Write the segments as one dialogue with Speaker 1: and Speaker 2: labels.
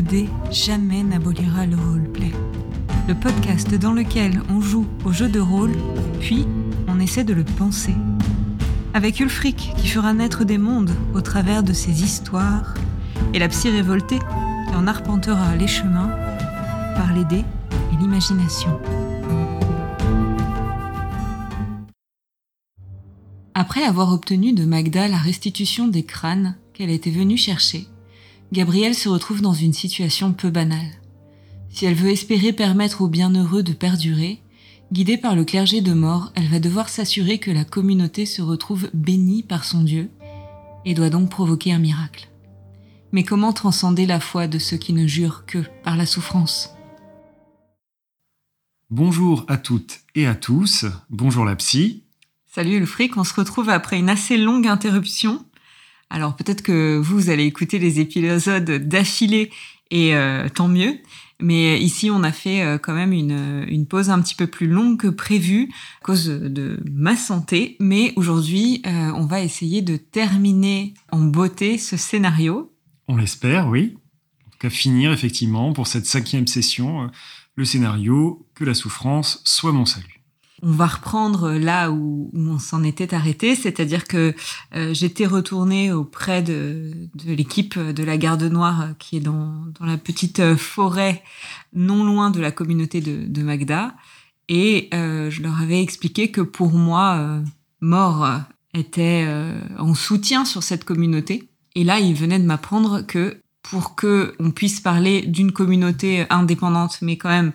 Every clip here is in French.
Speaker 1: de jamais n'abolira le roleplay. Le podcast dans lequel on joue au jeu de rôle, puis on essaie de le penser. Avec Ulfric qui fera naître des mondes au travers de ses histoires, et la psy révoltée qui en arpentera les chemins par les dés et l'imagination. Après avoir obtenu de Magda la restitution des crânes qu'elle était venue chercher, Gabrielle se retrouve dans une situation peu banale. Si elle veut espérer permettre aux bienheureux de perdurer, guidée par le clergé de mort, elle va devoir s'assurer que la communauté se retrouve bénie par son Dieu et doit donc provoquer un miracle. Mais comment transcender la foi de ceux qui ne jurent que par la souffrance?
Speaker 2: Bonjour à toutes et à tous, bonjour la psy.
Speaker 1: Salut le fric, on se retrouve après une assez longue interruption alors peut-être que vous allez écouter les épisodes d'affilée et euh, tant mieux. Mais ici, on a fait euh, quand même une, pause un petit peu plus longue que prévu à cause de ma santé. Mais aujourd'hui, euh, on va essayer de terminer en beauté ce scénario.
Speaker 2: On l'espère, oui. En tout finir effectivement pour cette cinquième session le scénario Que la souffrance soit mon salut
Speaker 1: on va reprendre là où, on s'en était arrêté, c'est-à-dire que euh, j'étais retournée auprès de, l'équipe de la Garde Noire euh, qui est dans, la petite euh, forêt non loin de la communauté de, Magda, et je leur avais expliqué que pour moi, mort était en soutien sur cette communauté. Et là, ils venaient de m'apprendre que pour que on puisse parler d'une communauté indépendante, mais quand même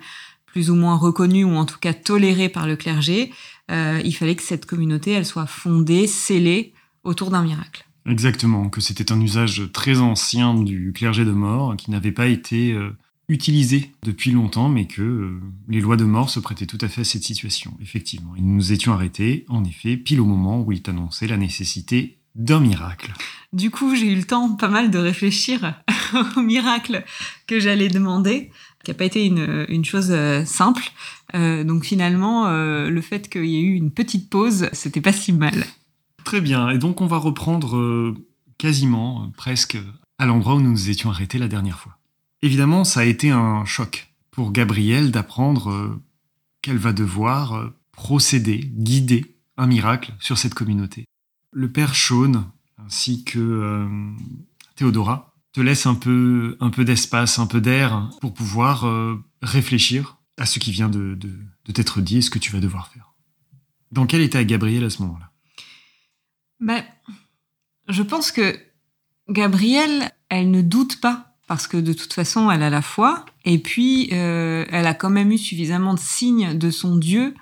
Speaker 1: plus ou moins reconnue ou en tout cas tolérée par le clergé, euh, il fallait que cette communauté elle soit fondée, scellée autour d'un miracle.
Speaker 2: Exactement, que c'était un usage très ancien du clergé de mort qui n'avait pas été euh, utilisé depuis longtemps, mais que euh, les lois de mort se prêtaient tout à fait à cette situation. Effectivement, et nous nous étions arrêtés, en effet, pile au moment où il annonçait la nécessité d'un miracle.
Speaker 1: Du coup, j'ai eu le temps pas mal de réfléchir au miracle que j'allais demander qui n'a pas été une, chose euh, simple. Euh, donc finalement, euh, le fait qu'il y ait eu une petite pause, c'était pas si mal.
Speaker 2: Très bien. Et donc on va reprendre quasiment, presque, à l'endroit où nous nous étions arrêtés la dernière fois. Évidemment, ça a été un choc pour Gabrielle d'apprendre qu'elle va devoir procéder, guider un miracle sur cette communauté. Le père Sean ainsi que Théodora te laisse un peu, un peu d'espace, un peu d'air pour pouvoir euh, réfléchir à ce qui vient de, t'être dit et ce que tu vas devoir faire. Dans quel état est Gabrielle à ce moment-là?
Speaker 1: Ben, Je pense que Gabrielle, elle ne doute pas parce que de toute façon, elle a la foi et puis euh, elle a quand même eu suffisamment de signes de son Dieu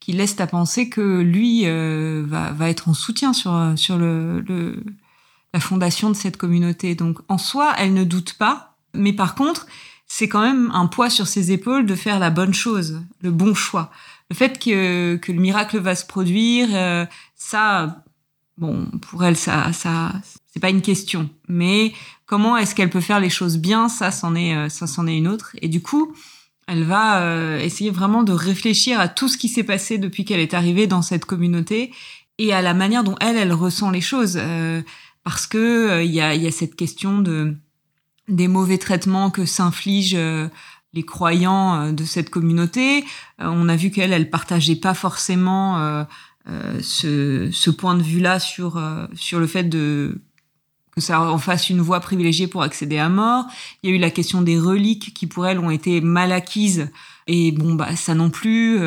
Speaker 1: qui laissent à penser que lui euh, va, va, être en soutien sur, sur le, le la fondation de cette communauté. Donc en soi, elle ne doute pas, mais par contre, c'est quand même un poids sur ses épaules de faire la bonne chose, le bon choix. Le fait que, que le miracle va se produire, euh, ça, bon, pour elle, ça, ça, c'est pas une question. Mais comment est-ce qu'elle peut faire les choses bien Ça, c'en est, euh, ça, c'en est une autre. Et du coup, elle va euh, essayer vraiment de réfléchir à tout ce qui s'est passé depuis qu'elle est arrivée dans cette communauté et à la manière dont elle, elle ressent les choses parce que euh, il y, a, y, a, cette question de des mauvais traitements que s'infligent euh, les croyants euh, de cette communauté. on a vu qu'elle, elle partageait pas forcément ce, ce, point de vue-là sur sur le fait de que ça en fasse une voie privilégiée pour accéder à mort. Il y a eu la question des reliques qui pour elle ont été mal acquises et bon bah ça non plus.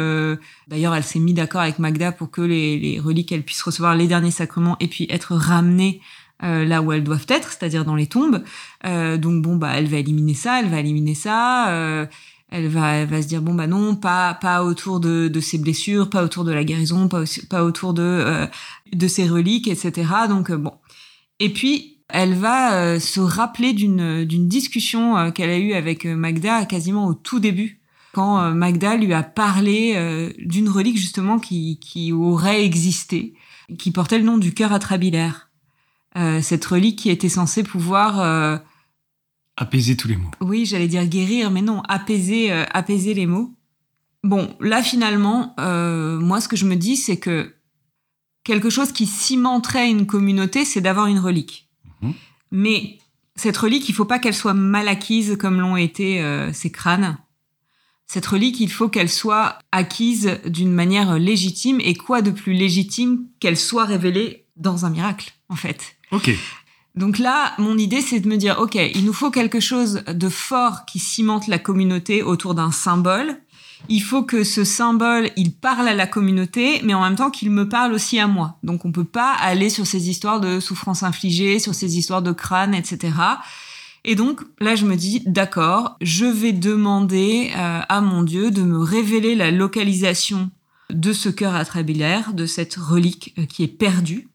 Speaker 1: D'ailleurs, elle s'est mise d'accord avec Magda pour que les, les reliques elles puissent recevoir les derniers sacrements et puis être ramenées euh, là où elles doivent être, c'est-à-dire dans les tombes. Euh, donc bon bah elle va éliminer ça, elle va éliminer ça. Euh, elle va, elle va se dire bon bah non, pas pas autour de, de ses blessures, pas autour de la guérison, pas pas autour de euh, de ses reliques, etc. Donc bon. Et puis elle va se rappeler d'une d'une discussion qu'elle a eue avec Magda quasiment au tout début quand Magda lui a parlé d'une relique justement qui qui aurait existé, qui portait le nom du cœur atrabilaire. Euh, cette relique qui était censée pouvoir euh,
Speaker 2: apaiser tous les mots.
Speaker 1: Oui, j'allais dire guérir, mais non, apaiser, euh, apaiser les mots. Bon, là finalement, moi ce que je me dis, c'est que quelque chose qui cimenterait une communauté, c'est d'avoir une relique. Mhm. Mais Cette relique, il faut pas qu'elle soit mal acquise comme l'ont été euh, ces crânes. Cette relique, il faut qu'elle soit acquise d'une manière légitime. Et quoi de plus légitime qu'elle soit révélée dans un miracle, en fait.
Speaker 2: Ok.
Speaker 1: Donc là, mon idée, c'est de me dire, OK, il nous faut quelque chose de fort qui cimente la communauté autour d'un symbole. Il faut que ce symbole, il parle à la communauté, mais en même temps qu'il me parle aussi à moi. Donc on peut pas aller sur ces histoires de souffrance infligée, sur ces histoires de crâne, etc. Et donc là, je me dis, d'accord, je vais demander euh, à mon Dieu de me révéler la localisation de ce cœur atrabilaire, de cette relique euh, qui est perdue.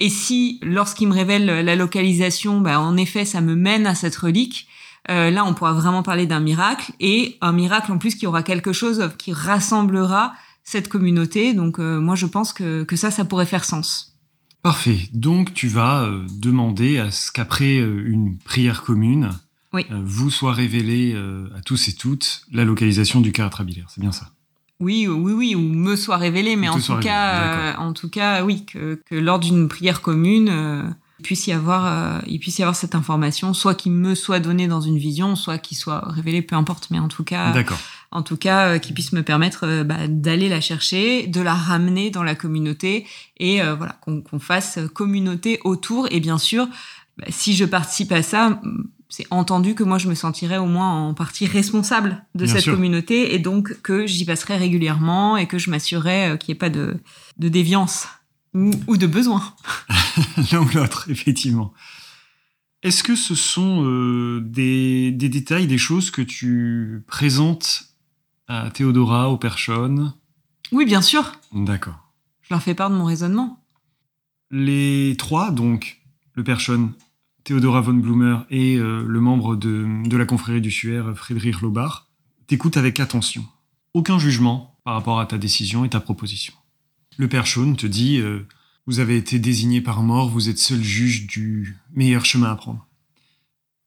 Speaker 1: Et si, lorsqu'il me révèle la localisation, bah, en effet, ça me mène à cette relique, euh, là, on pourra vraiment parler d'un miracle et un miracle en plus qui aura quelque chose qui rassemblera cette communauté. Donc, euh, moi, je pense que, que ça, ça pourrait faire sens.
Speaker 2: Parfait. Donc, tu vas euh, demander à ce qu'après une prière commune,
Speaker 1: Oui.
Speaker 2: vous soit révélée à tous et toutes la localisation du atrabilaire. C'est bien ça?
Speaker 1: Oui, oui, oui, ou me soit révélé, mais
Speaker 2: Ou
Speaker 1: en tout, cas, euh, en tout cas, oui, que, que lors d'une prière commune, euh, il puisse y avoir, euh, il puisse y avoir cette information, soit qui me soit donnée dans une vision, soit qui soit révélée, peu importe, mais en tout cas, en tout cas, euh, qui puisse me permettre euh, bah, d'aller la chercher, de la ramener dans la communauté et euh, voilà qu'on qu'on fasse communauté autour. Et bien sûr, bah, si je participe à ça, c'est entendu que moi je me sentirais au moins en partie responsable de
Speaker 2: Bien
Speaker 1: cette
Speaker 2: sûr.
Speaker 1: communauté et donc que j'y passerai régulièrement et que je m'assurerai euh, qu'il n'y ait pas de, de déviance ou, ou de besoin.
Speaker 2: L'un ou l'autre, effectivement. Est-ce que ce sont euh, des, des détails, des choses que tu présentes à Théodora, aux personnes?
Speaker 1: Oui, bien sûr,
Speaker 2: D'accord.
Speaker 1: je leur fais part de mon raisonnement.
Speaker 2: Les trois, donc, le Perchon, Théodora von Blumer et euh, le membre de, la confrérie du Suaire, Friedrich Lobach, t'écoutent avec attention. Aucun jugement par rapport à ta décision et ta proposition. Le Perchon te dit euh, Vous avez été désigné par mort, vous êtes seul juge du meilleur chemin à prendre.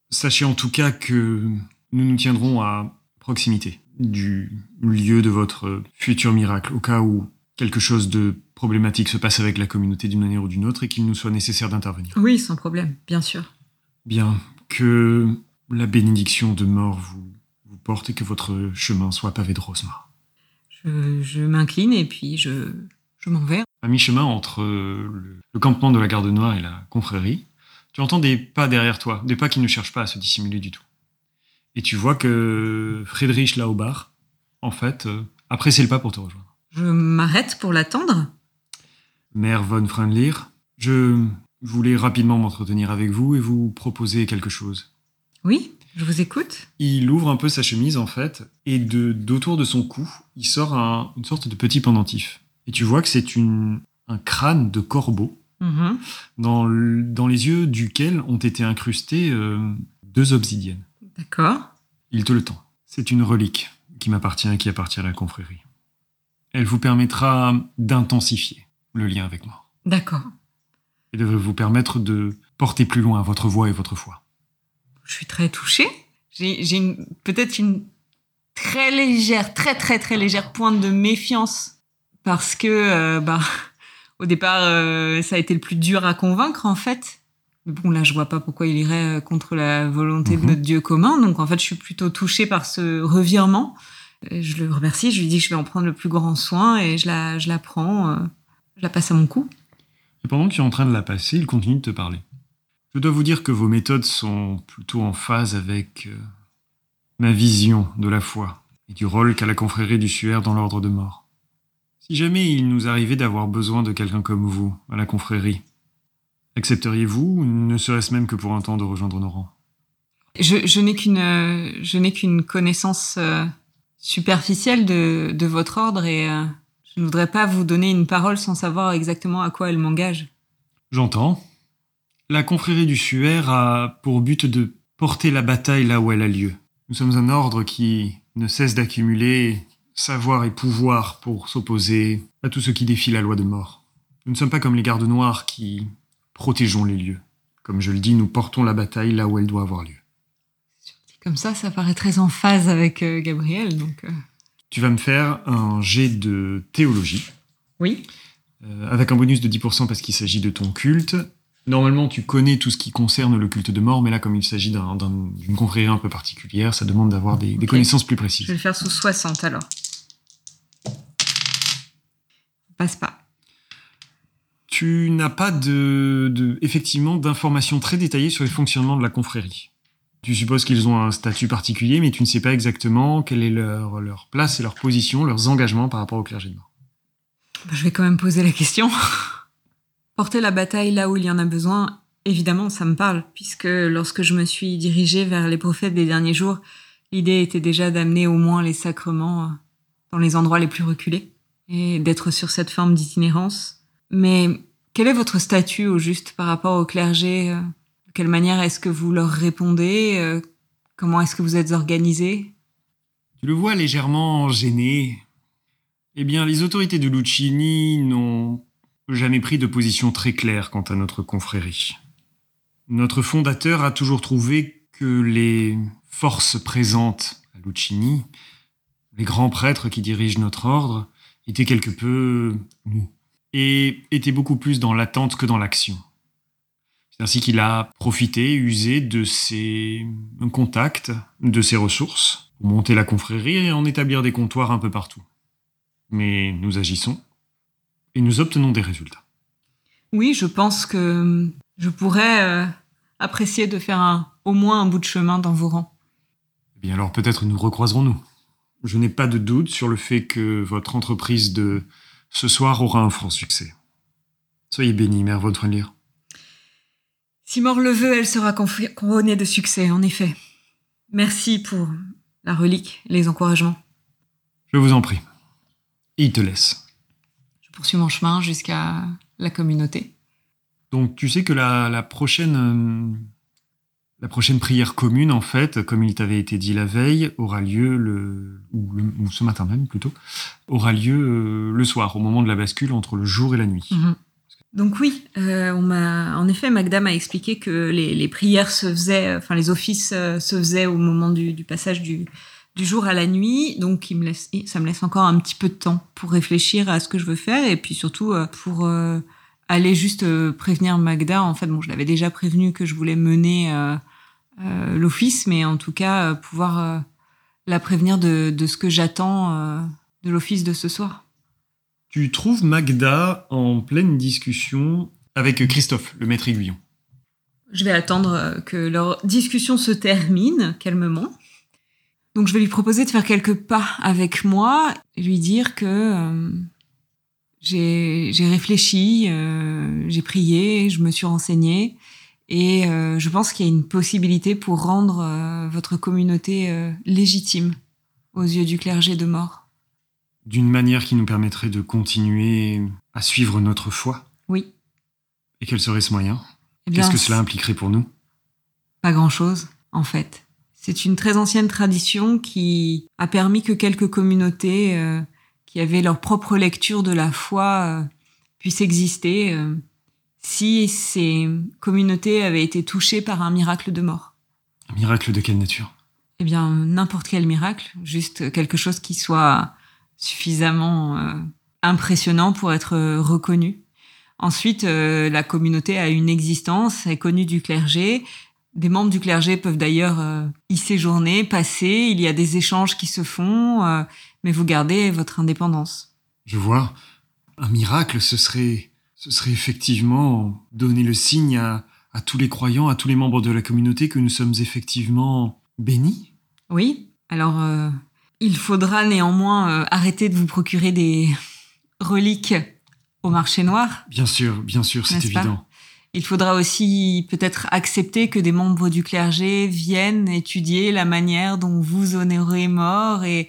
Speaker 2: Sachez en tout cas que nous nous tiendrons à proximité du lieu de votre futur miracle, au cas où quelque chose de problématique se passe avec la communauté d'une manière ou d'une autre et qu'il nous soit nécessaire d'intervenir.
Speaker 1: Oui, sans problème, bien sûr.
Speaker 2: Bien, que la bénédiction de mort vous, vous porte et que votre chemin soit pavé de noires.
Speaker 1: Je, je m'incline et puis je, je m'en vais.
Speaker 2: À mi-chemin entre euh, le, le campement de la garde noire et la confrérie, tu entends des pas derrière toi, des pas qui ne cherchent pas à se dissimuler du tout. Et tu vois que Friedrich Laubach, en fait, euh, a pressé le pas pour te rejoindre.
Speaker 1: Je m'arrête pour l'attendre.
Speaker 2: Mère von Freundlir, je voulais rapidement m'entretenir avec vous et vous proposer quelque chose.
Speaker 1: Oui, je vous écoute.
Speaker 2: Il ouvre un peu sa chemise en fait, et de d'autour de son cou, il sort un- une sorte de petit pendentif. Et tu vois que c'est une, un crâne de corbeau,
Speaker 1: Mhm.
Speaker 2: dans, le- dans les yeux duquel ont été incrustées euh, deux obsidiennes.
Speaker 1: D'accord.
Speaker 2: Il te le tend. C'est une relique qui m'appartient et qui appartient à la confrérie. Elle vous permettra d'intensifier le lien avec moi,
Speaker 1: D'accord.
Speaker 2: et de vous permettre de porter plus loin votre voix et votre foi.
Speaker 1: Je suis très touchée. J'ai peut-être une très légère, très très très légère pointe de méfiance parce que euh, bah au départ euh, ça a été le plus dur à convaincre en fait. Mais bon là je vois pas pourquoi il irait euh, contre la volonté
Speaker 2: Mhm.
Speaker 1: de notre Dieu commun. Donc en fait je suis plutôt touchée par ce revirement. Je le remercie. Je lui dis que je vais en prendre le plus grand soin et je la je la prends. euh, je la passe à mon cou.
Speaker 2: Et pendant que tu es en train de la passer, il continue de te parler. Je dois vous dire que vos méthodes sont plutôt en phase avec euh, ma vision de la foi et du rôle qu'a la confrérie du Suaire dans l'ordre de mort. Si jamais il nous arrivait d'avoir besoin de quelqu'un comme vous à la confrérie, accepteriez-vous, ne serait-ce même que pour un temps, de rejoindre nos rangs?
Speaker 1: Je, je n'ai qu'une euh, je n'ai qu'une connaissance euh, superficielle de, votre ordre et euh, je ne voudrais pas vous donner une parole sans savoir exactement à quoi elle m'engage.
Speaker 2: J'entends. La confrérie du Suaire a pour but de porter la bataille là où elle a lieu. Nous sommes un ordre qui ne cesse d'accumuler savoir et pouvoir pour s'opposer à tout ce qui défie la loi de mort. Nous ne sommes pas comme les gardes noirs qui protégeons les lieux. Comme je le dis, nous portons la bataille là où elle doit avoir lieu.
Speaker 1: Comme ça, ça paraît très en phase avec euh, Gabriel. Donc euh,
Speaker 2: Tu vas me faire un jet de théologie,
Speaker 1: oui,
Speaker 2: euh, avec un bonus de 10% parce qu'il s'agit de ton culte, Normalement, tu connais tout ce qui concerne le culte de mort, mais là, comme il s'agit d'un- d'un- d'une confrérie un peu particulière, ça demande d'avoir des, connaissances plus
Speaker 1: Je vais
Speaker 2: précises.
Speaker 1: le faire sous 60 alors. Passe pas.
Speaker 2: Tu n'as pas de, de- effectivement d'informations très détaillées sur le fonctionnement de la confrérie. Tu supposes qu'ils ont un statut particulier, mais tu ne sais pas exactement quelle est leur, place et leur position, leurs engagements par rapport au clergé de mort.
Speaker 1: Bah, Je vais quand même poser la question. Porter la bataille là où il y en a besoin, évidemment, ça me parle, puisque lorsque je me suis dirigée vers les prophètes des derniers jours, l'idée était déjà d'amener au moins les sacrements euh, dans les endroits les plus reculés et d'être sur cette forme d'itinérance. Mais quel est votre statut au juste par rapport au clergé euh, quelle manière est-ce que vous leur répondez Euh, Comment est-ce que vous êtes organisé
Speaker 2: Tu le vois légèrement gêné. Eh bien, les autorités de Lucchini n'ont jamais pris de position très claire quant à notre confrérie. Notre fondateur a toujours trouvé que les forces présentes à Lucchini, les grands prêtres qui dirigent notre ordre, étaient quelque peu mous et étaient beaucoup plus dans l'attente que dans l'action. C'est ainsi qu'il a profité, usé de ses contacts, de ses ressources, pour monter la confrérie et en établir des comptoirs un peu partout. Mais nous agissons et nous obtenons des résultats.
Speaker 1: Oui, je pense que je pourrais euh, apprécier de faire un, au moins un bout de chemin dans vos rangs.
Speaker 2: Eh bien alors peut-être nous recroiserons-nous. Je n'ai pas de doute sur le fait que votre entreprise de ce soir aura un franc succès. Soyez bénie, Mère Freundlir.
Speaker 1: Si mort le veut, elle sera couronnée de succès, en effet. Merci pour la relique, les encouragements.
Speaker 2: Je vous en prie. Et il te laisse.
Speaker 1: Je poursuis mon chemin jusqu'à la communauté.
Speaker 2: Donc tu sais que la, la prochaine euh, la prochaine prière commune en fait, comme il t'avait été dit la veille, aura lieu le ou, le- ou ce matin même plutôt, aura lieu euh, le soir au moment de la bascule entre le jour et la nuit.
Speaker 1: Mhm. Donc oui, euh, on m'a, en effet, Magda m'a expliqué que les, prières se faisaient, enfin les offices euh, se faisaient au moment du, passage du, jour à la nuit. Donc ça me laisse encore un petit peu de temps pour réfléchir à ce que je veux faire et puis surtout euh, pour euh, aller juste euh, prévenir Magda. En fait, bon, je l'avais déjà prévenu que je voulais mener euh, euh, l'office, mais en tout cas euh, pouvoir euh, la prévenir de, ce que j'attends euh, de l'office de ce soir.
Speaker 2: Tu trouves Magda en pleine discussion avec Christophe, le maître aiguillon?
Speaker 1: Je vais attendre euh, que leur discussion se termine calmement. Donc je vais lui proposer de faire quelques pas avec moi et lui dire que euh, j'ai réfléchi, euh, j'ai prié, je me suis renseignée et je pense qu'il y a une possibilité pour rendre votre communauté légitime aux yeux du clergé de mort.
Speaker 2: D'une manière qui nous permettrait de continuer à suivre notre foi.
Speaker 1: Oui.
Speaker 2: Et quel serait ce moyen?
Speaker 1: Eh
Speaker 2: Qu'est-ce que cela impliquerait pour nous?
Speaker 1: Pas grand-chose, en fait. C'est une très ancienne tradition qui a permis que quelques communautés euh, qui avaient leur propre lecture de la foi euh, puissent exister euh, si ces communautés avaient été touchées par un miracle de mort.
Speaker 2: Un miracle de quelle nature?
Speaker 1: Eh bien, n'importe quel miracle, juste quelque chose qui soit suffisamment euh, impressionnant pour être euh, reconnu. Ensuite, euh, la communauté a une existence, est connue du clergé. Des membres du clergé peuvent d'ailleurs euh, y séjourner, passer. Il y a des échanges qui se font, euh, mais vous gardez votre indépendance.
Speaker 2: Je vois. Un miracle, ce serait, ce serait effectivement donner le signe à, à tous les croyants, à tous les membres de la communauté que nous sommes effectivement bénis.
Speaker 1: Oui. Alors, euh, il faudra néanmoins euh, arrêter de vous procurer des reliques au marché noir.
Speaker 2: Bien sûr, bien sûr, c'est évident.
Speaker 1: Il faudra aussi peut-être accepter que des membres du clergé viennent étudier la manière dont vous honorez mort et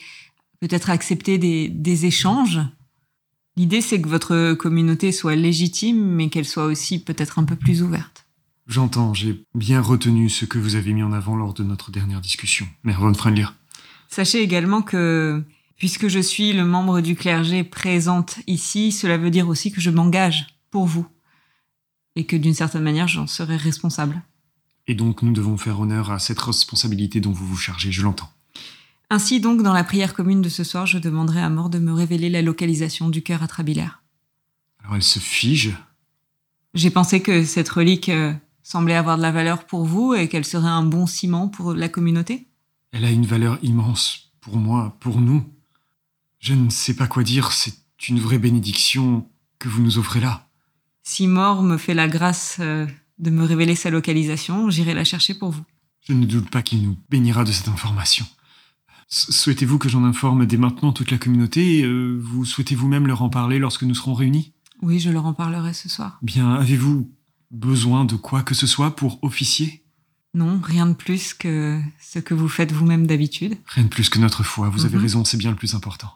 Speaker 1: peut-être accepter des, des échanges. L'idée, c'est que votre communauté soit légitime, mais qu'elle soit aussi peut-être un peu plus ouverte.
Speaker 2: J'entends, j'ai bien retenu ce que vous avez mis en avant lors de notre dernière discussion, Mère von.
Speaker 1: Sachez également que, puisque je suis le membre du clergé présente ici, cela veut dire aussi que je m'engage pour vous. Et que d'une certaine manière, j'en serai responsable.
Speaker 2: Et donc nous devons faire honneur à cette responsabilité dont vous vous chargez, je l'entends.
Speaker 1: Ainsi donc, dans la prière commune de ce soir, je demanderai à mort de me révéler la localisation du cœur atrabilaire.
Speaker 2: Alors elle se fige,
Speaker 1: J'ai pensé que cette relique euh, semblait avoir de la valeur pour vous et qu'elle serait un bon ciment pour la communauté.
Speaker 2: Elle a une valeur immense pour moi, pour nous. Je ne sais pas quoi dire, c'est une vraie bénédiction que vous nous offrez là.
Speaker 1: Si Mort me fait la grâce euh, de me révéler sa localisation, j'irai la chercher pour vous.
Speaker 2: Je ne doute pas qu'il nous bénira de cette information. Souhaitez-vous que j'en informe dès maintenant toute la communauté euh, Vous souhaitez vous-même leur en parler lorsque nous serons réunis?
Speaker 1: Oui, je leur en parlerai ce soir.
Speaker 2: Bien, avez-vous besoin de quoi que ce soit pour officier?
Speaker 1: Non, rien de plus que ce que vous faites vous-même d'habitude.
Speaker 2: Rien de plus que notre foi, vous avez
Speaker 1: Mhm.
Speaker 2: raison, c'est bien le plus important.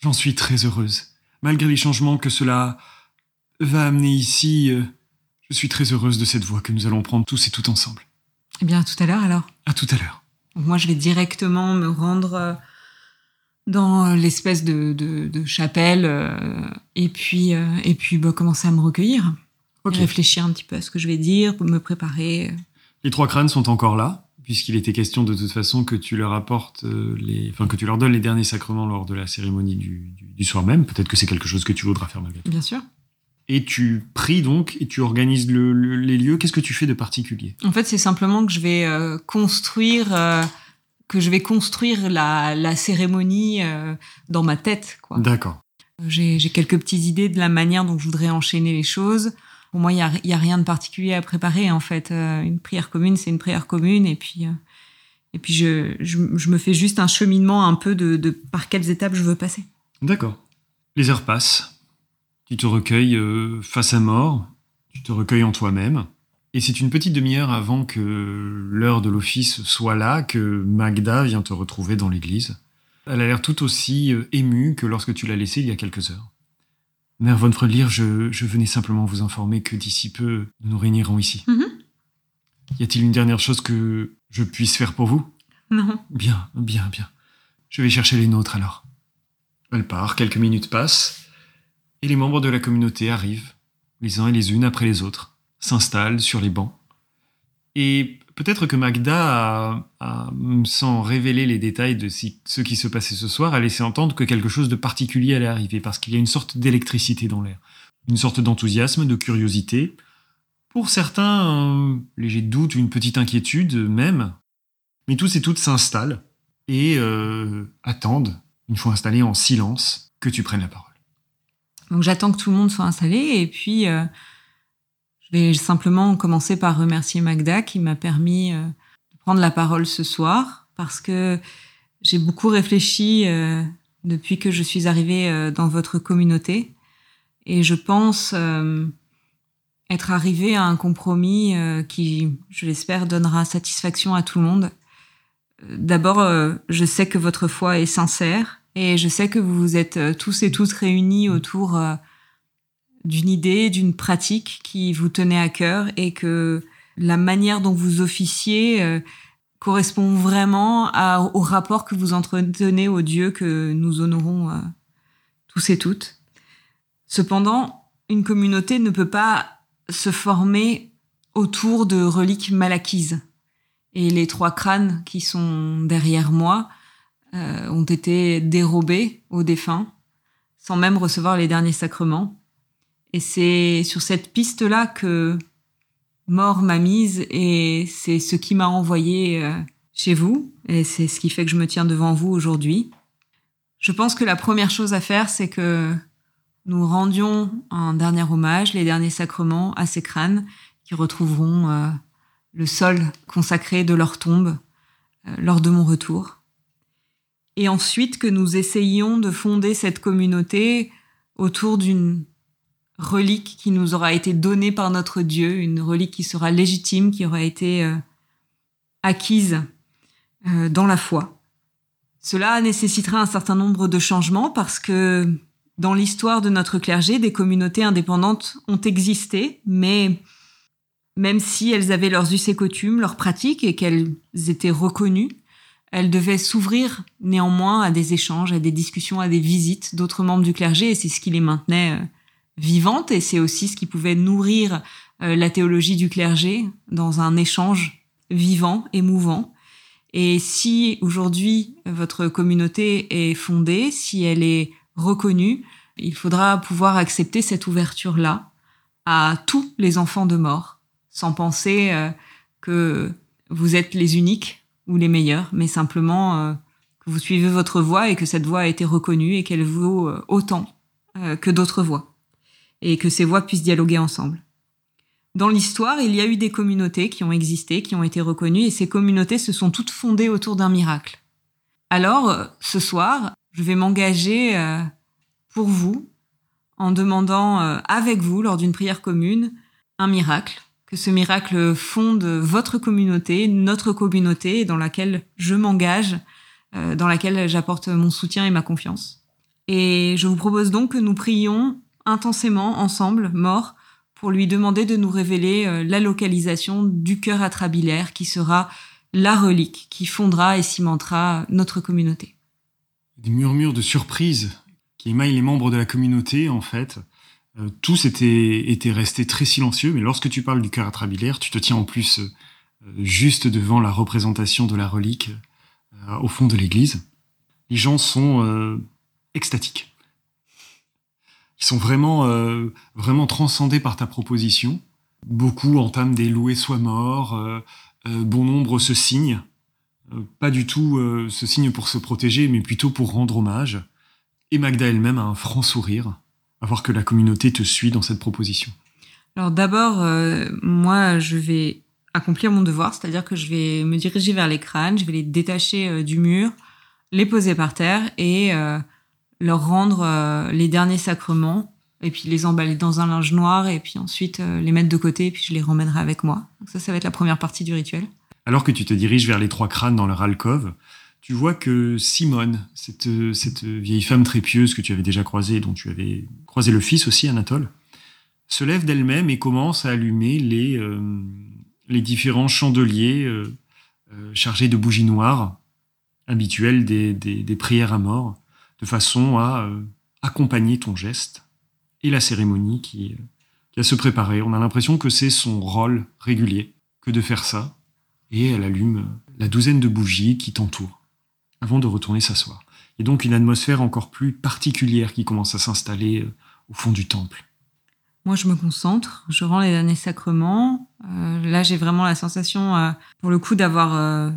Speaker 2: J'en suis très heureuse. Malgré les changements que cela va amener ici, euh, je suis très heureuse de cette voie que nous allons prendre tous et tout ensemble.
Speaker 1: Eh bien, à tout à l'heure alors.
Speaker 2: À tout à l'heure.
Speaker 1: Moi, je vais directement me rendre euh, dans l'espèce de, de, de chapelle euh, et puis, euh, et puis bah, commencer à me recueillir. Réfléchir un petit peu à ce que je vais dire, me préparer.
Speaker 2: Les trois crânes sont encore là, puisqu'il était question de toute façon que tu leur apportes euh, les, enfin que tu leur donnes les derniers sacrements lors de la cérémonie du, du- du soir même. Peut-être que c'est quelque chose que tu voudras faire malgré tout.
Speaker 1: Bien sûr.
Speaker 2: Et tu pries donc et tu organises le- le- les lieux. Qu'est-ce que tu fais de particulier?
Speaker 1: En fait, c'est simplement que je vais euh, construire, euh, que je vais construire la, la cérémonie euh, dans ma tête.
Speaker 2: D'accord.
Speaker 1: J'ai quelques petites idées de la manière dont je voudrais enchaîner les choses. Pour moi, il n'y a, y a rien de particulier à préparer. En fait, Euh, une prière commune, c'est une prière commune. Et puis, euh, et puis je, me fais juste un cheminement un peu de, de par quelles étapes je veux passer.
Speaker 2: D'accord. Les heures passent. Tu te recueilles euh, face à mort. Tu te recueilles en toi-même. Et c'est une petite demi-heure avant que l'heure de l'office soit là que Magda vient te retrouver dans l'église. Elle a l'air tout aussi émue que lorsque tu l'as laissée il y a quelques heures. Mère von Freudlir, je, je venais simplement vous informer que d'ici peu, nous nous réunirons ici.
Speaker 1: Mhm.
Speaker 2: Y a-t-il une dernière chose que je puisse faire pour vous?
Speaker 1: Non.
Speaker 2: Bien, bien, bien. Je vais chercher les nôtres alors. Elle part, quelques minutes passent, et les membres de la communauté arrivent, les uns et les unes après les autres, s'installent sur les bancs. Et peut-être que Magda sans révéler les détails de ce qui se passait ce soir, a laissé entendre que quelque chose de particulier allait arriver, parce qu'il y a une sorte d'électricité dans l'air, une sorte d'enthousiasme, de curiosité. Pour certains, un léger doute, une petite inquiétude même, mais tous et toutes s'installent et euh, attendent, une fois installés en silence, que tu prennes la parole.
Speaker 1: Donc j'attends que tout le monde soit installé et puis euh, vais simplement commencer par remercier Magda qui m'a permis euh, de prendre la parole ce soir parce que j'ai beaucoup réfléchi euh, depuis que je suis arrivée euh, dans votre communauté et je pense être arrivée à un compromis qui, je l'espère, donnera satisfaction à tout le monde. D'abord, je sais que votre foi est sincère et je sais que vous vous êtes tous et toutes réunis autour d'une idée, d'une pratique qui vous tenait à cœur et que la manière dont vous officiez euh, correspond vraiment au rapport que vous entretenez au Dieu que nous honorons euh, tous et toutes. Cependant, une communauté ne peut pas se former autour de reliques mal acquises. Et les trois crânes qui sont derrière moi euh, ont été dérobés aux défunts, sans même recevoir les derniers sacrements. Et c'est sur cette piste-là que Mort m'a mise, et c'est ce qui m'a envoyé euh, chez vous, et c'est ce qui fait que je me tiens devant vous aujourd'hui. Je pense que la première chose à faire, c'est que nous rendions un dernier hommage, les derniers sacrements à ces crânes qui retrouveront euh, le sol consacré de leur tombe euh, lors de mon retour. Et ensuite que nous essayions de fonder cette communauté autour d'une relique qui nous aura été donnée par notre Dieu, une relique qui sera légitime, qui aura été euh, acquise euh, dans la foi. Cela nécessitera un certain nombre de changements parce que dans l'histoire de notre clergé, des communautés indépendantes ont existé, mais même si elles avaient leurs us et coutumes, leurs pratiques et qu'elles étaient reconnues, elles devaient s'ouvrir néanmoins à des échanges, à des discussions, à des visites d'autres membres du clergé, et c'est ce qui les maintenait euh, vivantes, et c'est aussi ce qui pouvait nourrir euh, la théologie du clergé dans un échange vivant, émouvant. Et si aujourd'hui votre communauté est fondée, si elle est reconnue, il faudra pouvoir accepter cette ouverture-là à tous les enfants de mort, sans penser euh, que vous êtes les uniques ou les meilleurs, mais simplement euh, que vous suivez votre voie et que cette voie a été reconnue et qu'elle vaut autant que d'autres voix, et que ces voix puissent dialoguer ensemble. Dans l'histoire, il y a eu des communautés qui ont existé, qui ont été reconnues, et ces communautés se sont toutes fondées autour d'un miracle. Alors, ce soir, je vais m'engager pour vous en demandant euh, avec vous, lors d'une prière commune, un miracle, que ce miracle fonde votre communauté, notre communauté, dans laquelle je m'engage, euh, dans laquelle j'apporte mon soutien et ma confiance. Et je vous propose donc que nous prions intensément ensemble, morts, pour lui demander de nous révéler euh, la localisation du cœur atrabilaire qui sera la relique qui fondera et cimentera notre communauté.
Speaker 2: Des murmures de surprise qui émaille les membres de la communauté, en fait. Euh, tous étaient, étaient restés très silencieux, mais lorsque tu parles du cœur atrabilaire, tu te tiens en plus euh, juste devant la représentation de la relique au fond de l'église. Les gens sont extatiques. Ils sont vraiment, vraiment transcendés par ta proposition. Beaucoup entament des loués soient morts, bon nombre se signent. pas du tout se signent pour se protéger, mais plutôt pour rendre hommage. Et Magda elle-même a un franc sourire à voir que la communauté te suit dans cette proposition.
Speaker 1: Alors d'abord, euh, moi, je vais accomplir mon devoir, c'est-à-dire que je vais me diriger vers les crânes, je vais les détacher euh, du mur, les poser par terre et euh, leur rendre les derniers sacrements, et puis les emballer dans un linge noir, et puis ensuite les mettre de côté, et puis je les ramènerai avec moi. Ça, ça va être la première partie du rituel.
Speaker 2: Alors que tu te diriges vers les trois crânes dans leur alcôve, tu vois que Simone, cette, cette vieille femme très pieuse que tu avais déjà croisée, dont tu avais croisé le fils aussi, Anatole, se lève d'elle-même et commence à allumer les, euh, les différents chandeliers euh, euh, chargés de bougies noires, habituelles des, des, prières à mort, de façon à accompagner ton geste et la cérémonie qui, qui a se préparer. On a l'impression que c'est son rôle régulier que de faire ça. Et elle allume la douzaine de bougies qui t'entourent avant de retourner s'asseoir. A donc une atmosphère encore plus particulière qui commence à s'installer euh, au fond du temple.
Speaker 1: Moi, je me concentre, je rends les derniers sacrements. Euh, là, j'ai vraiment la sensation, euh, pour le coup, d'avoir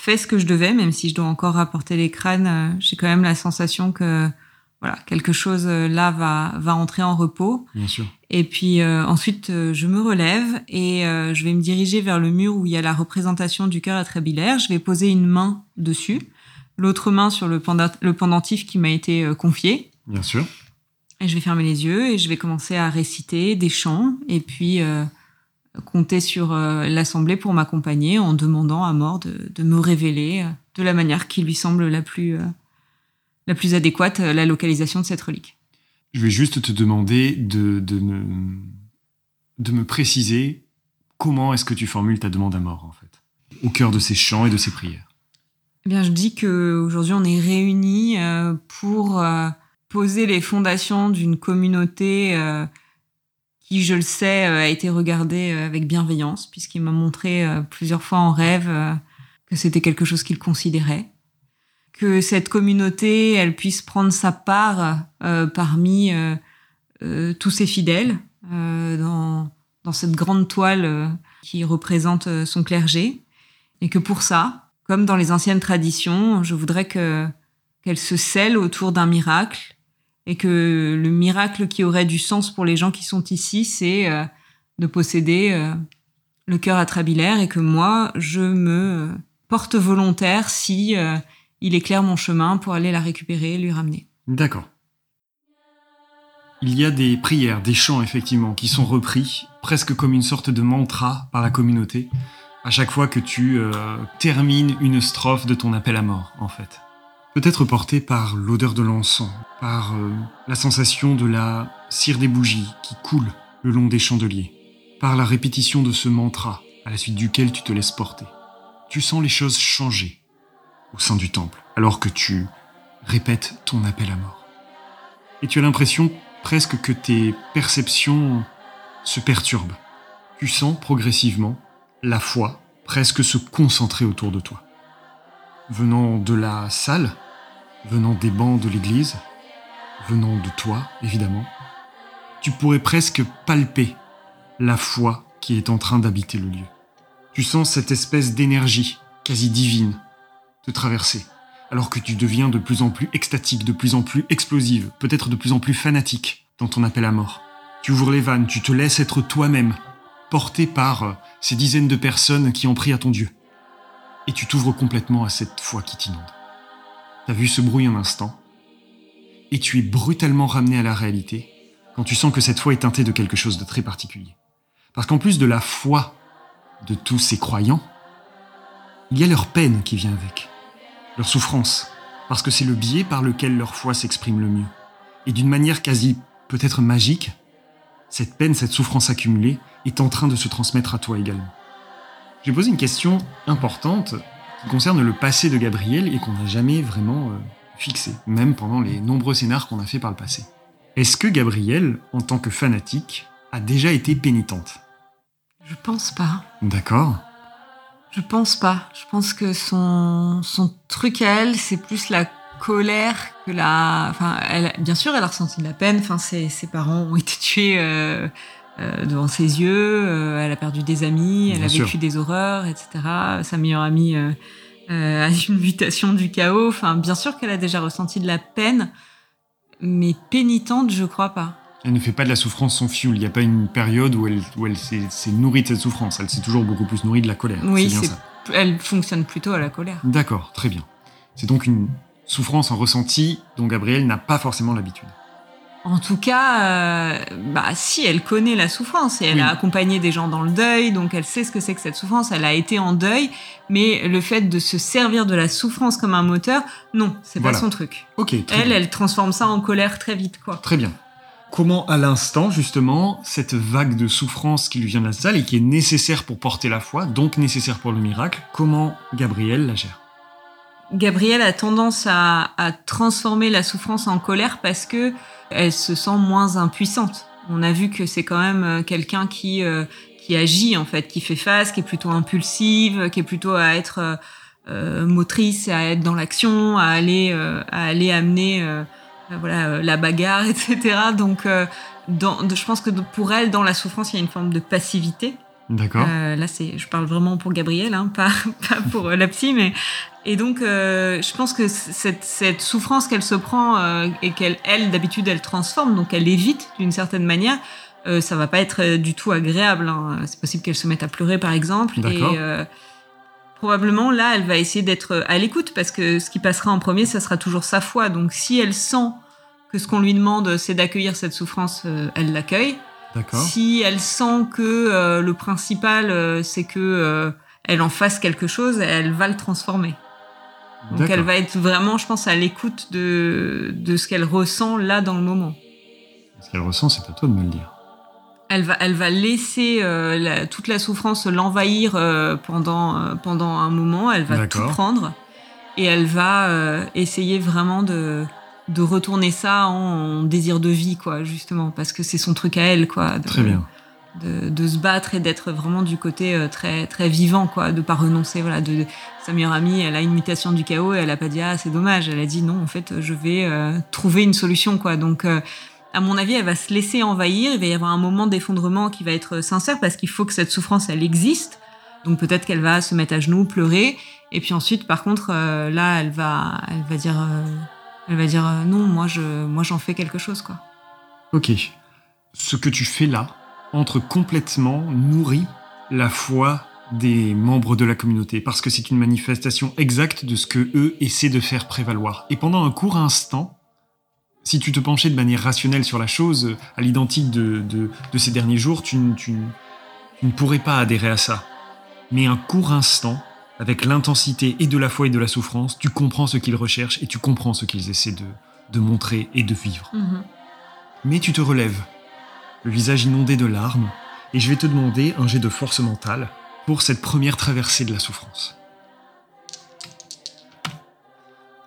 Speaker 1: fait ce que je devais, même si je dois encore rapporter les crânes. j'ai quand même la sensation que voilà, quelque chose là va va entrer en repos.
Speaker 2: Bien sûr.
Speaker 1: Et puis ensuite, je me relève et je vais me diriger vers le mur où il y a la représentation du cœur atrabilaire. Je vais poser une main dessus l'autre main sur le, pendentif qui m'a été euh, confié.
Speaker 2: Bien sûr.
Speaker 1: Et je vais fermer les yeux et je vais commencer à réciter des chants et puis euh, compter sur euh, l'assemblée pour m'accompagner en demandant à mort de, me révéler de la manière qui lui semble la plus, la plus adéquate la localisation de cette relique.
Speaker 2: Je vais juste te demander de, de, me, de me préciser comment est-ce que tu formules ta demande à mort en fait, au cœur de ces chants et de ces prières.
Speaker 1: Eh bien, je dis qu'aujourd'hui, on est réunis euh, pour euh, poser les fondations d'une communauté euh, qui, je le sais, a été regardée avec bienveillance, puisqu'il m'a montré plusieurs fois en rêve que c'était quelque chose qu'il considérait. Que cette communauté, elle puisse prendre sa part parmi tous ses fidèles dans, dans cette grande toile qui représente son clergé. Et que pour ça, comme dans les anciennes traditions, je voudrais que qu'elle se scelle autour d'un miracle et que le miracle qui aurait du sens pour les gens qui sont ici, c'est euh, de posséder euh, le cœur atrabilaire et que moi, je me porte volontaire si euh, il éclaire mon chemin pour aller la récupérer et lui ramener.
Speaker 2: D'accord. Il y a des prières, des chants effectivement, qui sont repris presque comme une sorte de mantra par la communauté à chaque fois que tu euh, termines une strophe de ton appel à mort, en fait. Peut-être porté par l'odeur de l'encens, par euh, la sensation de la cire des bougies qui coule le long des chandeliers, par la répétition de ce mantra à la suite duquel tu te laisses porter. Tu sens les choses changer au sein du temple, alors que tu répètes ton appel à mort. Et tu as l'impression presque que tes perceptions se perturbent. Tu sens progressivement la foi presque se concentrer autour de toi. Venant de la salle, venant des bancs de l'église, venant de toi, évidemment, Tu pourrais presque palper la foi qui est en train d'habiter le lieu. Tu sens cette espèce d'énergie quasi divine te traverser, alors que tu deviens de plus en plus extatique, de plus en plus explosive, peut-être de plus en plus fanatique dans ton appel à mort. Tu ouvres les vannes, tu te laisses être toi-même, porté par euh, ces dizaines de personnes qui ont pris à ton Dieu. Et tu t'ouvres complètement à cette foi qui t'inonde. T'as vu ce bruit un instant, et tu es brutalement ramené à la réalité quand tu sens que cette foi est teintée de quelque chose de très particulier. Parce qu'en plus de la foi de tous ces croyants, il y a leur peine qui vient avec, leur souffrance, parce que c'est le biais par lequel leur foi s'exprime le mieux. Et d'une manière quasi peut-être magique, cette peine, cette souffrance accumulée est en train de se transmettre à toi également. J'ai posé une question importante qui concerne le passé de Gabriel et qu'on n'a jamais vraiment euh, fixé, même pendant les nombreux scénars qu'on a fait par le passé. Est-ce que Gabrielle, en tant que fanatique, a déjà été pénitente?
Speaker 1: Je pense pas.
Speaker 2: D'accord.
Speaker 1: Je pense pas. Je pense que son, son truc à elle, c'est plus la colère que la. Enfin, elle, bien sûr, elle a ressenti de la peine. Enfin, ses, ses parents ont été tués euh, euh, devant ses yeux. euh, elle a perdu des amis. Elle
Speaker 2: Bien
Speaker 1: a
Speaker 2: sûr.
Speaker 1: vécu des horreurs, etc. Sa meilleure amie euh, a une mutation du chaos. Enfin, bien sûr qu'elle a déjà ressenti de la peine, mais pénitente, je crois pas.
Speaker 2: Elle ne fait pas de la souffrance son fuel. Il n'y a pas une période où elle, où elle s'est nourrie de cette souffrance. Elle s'est toujours beaucoup plus nourrie de la colère.
Speaker 1: Oui,
Speaker 2: c'est bien ça.
Speaker 1: Elle fonctionne plutôt à la colère.
Speaker 2: D'accord, très bien. C'est donc une souffrance en ressenti dont Gabrielle n'a pas forcément l'habitude.
Speaker 1: En tout cas, euh, bah si, elle connaît la souffrance et elle
Speaker 2: Oui.
Speaker 1: a accompagné des gens dans le deuil, donc elle sait ce que c'est que cette souffrance. Elle a été en deuil, mais le fait de se servir de la souffrance comme un moteur, non, c'est
Speaker 2: Voilà.
Speaker 1: pas son truc.
Speaker 2: Ok,
Speaker 1: Elle,
Speaker 2: bien.
Speaker 1: elle transforme ça en colère très vite, quoi.
Speaker 2: Très bien. Comment, à l'instant, justement, cette vague de souffrance qui lui vient de la salle et qui est nécessaire pour porter la foi, donc nécessaire pour le miracle, comment Gabrielle la gère?
Speaker 1: Gabrielle a tendance à, à transformer la souffrance en colère parce que elle se sent moins impuissante. On a vu que c'est quand même euh, quelqu'un qui euh, qui agit en fait, qui fait face, qui est plutôt impulsive, qui est plutôt à être euh, euh, motrice, à être dans l'action, à aller euh, à aller amener euh, voilà la bagarre, etc. Donc euh, dans, je pense que pour elle, dans la souffrance, il y a une forme de passivité.
Speaker 2: D'accord
Speaker 1: Euh, là, c'est, je parle vraiment pour Gabrielle, hein, pas, pas pour euh, la psy, mais et donc euh, je pense que cette, cette souffrance qu'elle se prend euh, et qu'elle, elle, d'habitude, elle transforme, donc elle évite d'une certaine manière. Euh, ça va pas être euh, du tout agréable. hein. C'est possible qu'elle se mette à pleurer, par exemple, et
Speaker 2: D'accord.
Speaker 1: euh, probablement là, elle va essayer d'être à l'écoute parce que ce qui passera en premier, ça sera toujours sa foi. Donc si elle sent que ce qu'on lui demande, c'est d'accueillir cette souffrance, elle l'accueille.
Speaker 2: D'accord
Speaker 1: Si elle sent que le principal, c'est que elle en fasse quelque chose, elle va le transformer. Donc elle va être vraiment, je pense, à l'écoute de, de ce qu'elle ressent là dans le moment.
Speaker 2: Ce qu'elle ressent, c'est à toi de me le dire.
Speaker 1: Elle va, elle va laisser euh, la- toute la souffrance l'envahir euh, pendant, euh, pendant un moment. Elle va tout prendre et elle va euh, essayer vraiment de, de retourner ça en, désir de vie, quoi, justement, parce que c'est son truc à elle, quoi. de-
Speaker 2: Très bien.
Speaker 1: De, se battre et d'être vraiment du côté euh, très très vivant quoi de pas renoncer voilà de, de- sa meilleure amie elle a une mutation du chaos et elle a pas dit ah c'est dommage. Elle a dit non en fait je vais euh, trouver une solution quoi. Donc euh, à mon avis elle va se laisser envahir. Il va y avoir un moment d'effondrement qui va être sincère parce qu'il faut que cette souffrance elle existe. Donc peut-être qu'elle va se mettre à genoux pleurer. Et puis ensuite par contre là elle va elle va dire elle va dire non moi je moi j'en fais quelque chose quoi.
Speaker 2: Ok. Ce que tu fais là entre complètement nourrit la foi des membres de la communauté parce que c'est une manifestation exacte de ce que eux essaient de faire prévaloir. Et pendant un court instant, si tu te penchais de manière rationnelle sur la chose, à l'identique de, de, de ces derniers jours, tu, ne- tu ne- tu ne pourrais pas adhérer à ça. Mais un court instant, avec l'intensité et de la foi et de la souffrance, tu comprends ce qu'ils recherchent et tu comprends ce qu'ils essaient de, de montrer et de vivre. Mais tu te relèves, le visage inondé de larmes, et je vais te demander un jet de force mentale pour cette première traversée de la souffrance.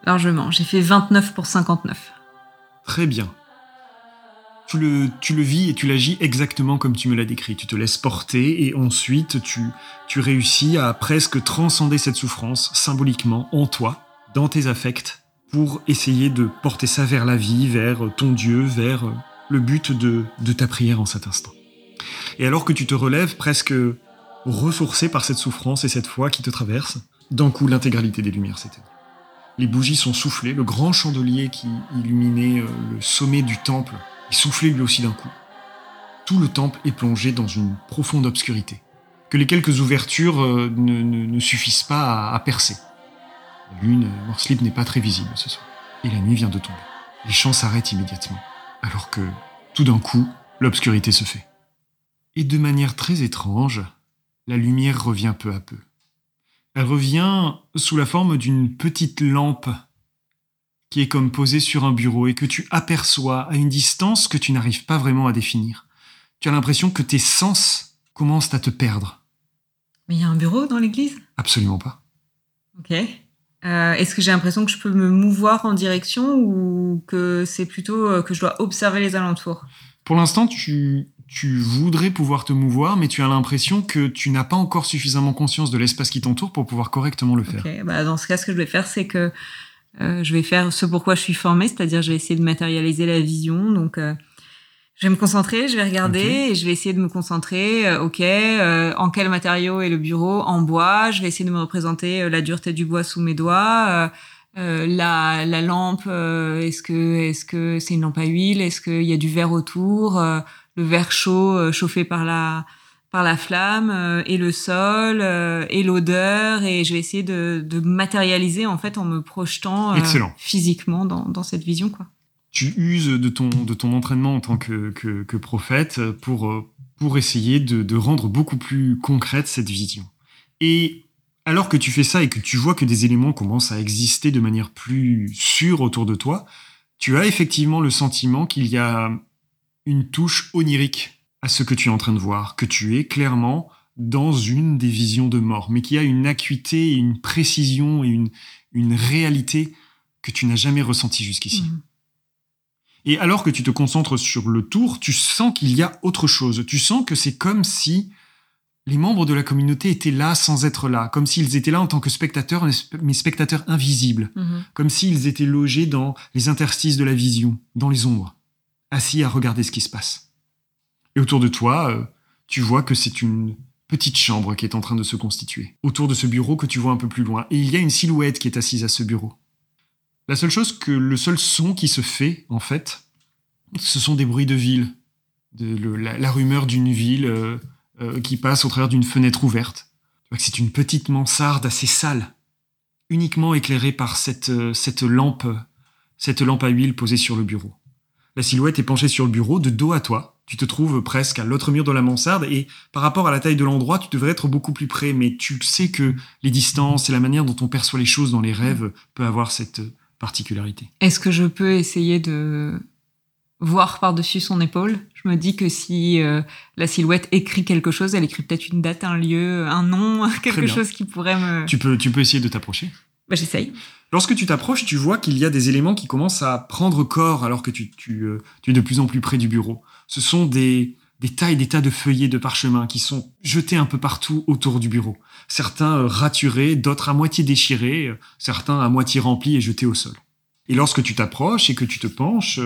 Speaker 1: largement j'ai fait 29 pour 59
Speaker 2: Très bien. Tu le, tu le vis et tu l'agis exactement comme tu me l'as décrit. Tu te laisses porter et ensuite tu, tu réussis à presque transcender cette souffrance symboliquement en toi, dans tes affects, pour essayer de porter ça vers la vie, vers ton Dieu, vers euh, le but de, de ta prière en cet instant. Et alors que tu te relèves presque ressourcé par cette souffrance et cette foi qui te traverse, d'un coup l'intégralité des lumières s'éteint. Les bougies sont soufflées, le grand chandelier qui illuminait euh, le sommet du temple est soufflé lui aussi d'un coup. Tout le temple est plongé dans une profonde obscurité, que les quelques ouvertures euh, ne, suffisent pas à, percer. La lune, euh, Morslip n'est pas très visible ce soir, et la nuit vient de tomber. Les chants s'arrêtent immédiatement, alors que, tout d'un coup, l'obscurité se fait. Et de manière très étrange, la lumière revient peu à peu. Elle revient sous la forme d'une petite lampe qui est comme posée sur un bureau et que tu aperçois à une distance que tu n'arrives pas vraiment à définir. Tu as l'impression que tes sens commencent à te perdre.
Speaker 1: Mais il y a un bureau dans l'église?
Speaker 2: Absolument pas.
Speaker 1: Ok. Euh, est-ce que j'ai l'impression que je peux me mouvoir en direction ou que c'est plutôt euh, que je dois observer les alentours?
Speaker 2: Pour l'instant, tu, tu voudrais pouvoir te mouvoir, mais tu as l'impression que tu n'as pas encore suffisamment conscience de l'espace qui t'entoure pour pouvoir correctement le faire.
Speaker 1: Bah dans ce cas, ce que je vais faire, c'est que euh, je vais faire ce pourquoi je suis formée, c'est-à-dire je vais essayer de matérialiser la vision. Donc, euh, je vais me concentrer, je vais regarder et je vais essayer de me concentrer. Euh, ok, en quel matériau est le bureau? En bois. Je vais essayer de me représenter la dureté du bois sous mes doigts. la, la lampe, est-ce que est-ce que c'est une lampe à huile? Est-ce qu'il y a du verre autour le verre chaud euh, chauffé par la par la flamme euh, et le sol euh, et l'odeur et je vais essayer de, de, matérialiser en fait en me projetant physiquement dans, dans, cette vision quoi.
Speaker 2: Tu uses de ton de ton entraînement en tant que, que, prophète pour pour essayer de, rendre beaucoup plus concrète cette vision. Et alors que tu fais ça et que tu vois que des éléments commencent à exister de manière plus sûre autour de toi, tu as effectivement le sentiment qu'il y a une touche onirique à ce que tu es en train de voir, que tu es clairement dans une des visions de mort, mais qui a une acuité, une précision et une, une réalité que tu n'as jamais ressentie jusqu'ici. Mhm. Et alors que tu te concentres sur le tour, tu sens qu'il y a autre chose. Tu sens que c'est comme si les membres de la communauté étaient là sans être là, comme s'ils étaient là en tant que spectateurs, mais spectateurs invisibles, mhm. comme s'ils étaient logés dans les interstices de la vision, dans les ombres assis à regarder ce qui se passe. Et autour de toi, euh, tu vois que c'est une petite chambre qui est en train de se constituer, autour de ce bureau que tu vois un peu plus loin, et il y a une silhouette qui est assise à ce bureau. La seule chose que le seul son qui se fait, en fait, ce sont des bruits de ville, de, la, rumeur d'une ville euh, euh, qui passe au travers d'une fenêtre ouverte. C'est une petite mansarde assez sale, uniquement éclairée par cette, cette lampe, cette lampe à huile posée sur le bureau. La silhouette est penchée sur le bureau, de dos à toi. Tu te trouves presque à l'autre mur de la mansarde et par rapport à la taille de l'endroit, tu devrais être beaucoup plus près, mais tu sais que les distances et la manière dont on perçoit les choses dans les rêves peut avoir cette particularité.
Speaker 1: Est-ce que je peux essayer de voir par-dessus son épaule? Je me dis que si euh, la silhouette écrit quelque chose, elle écrit peut-être une date, un lieu, un nom, quelque chose qui pourrait me...
Speaker 2: Tu peux, tu peux essayer de t'approcher
Speaker 1: bah, J'essaye.
Speaker 2: Lorsque tu t'approches, tu vois qu'il y a des éléments qui commencent à prendre corps alors que tu, euh, es de plus en plus près du bureau. Ce sont des, des tas et des tas de feuillets de parchemin qui sont jetés un peu partout autour du bureau. Certains euh, raturés, d'autres à moitié déchirés, euh, certains à moitié remplis et jetés au sol. Et lorsque tu t'approches et que tu te penches,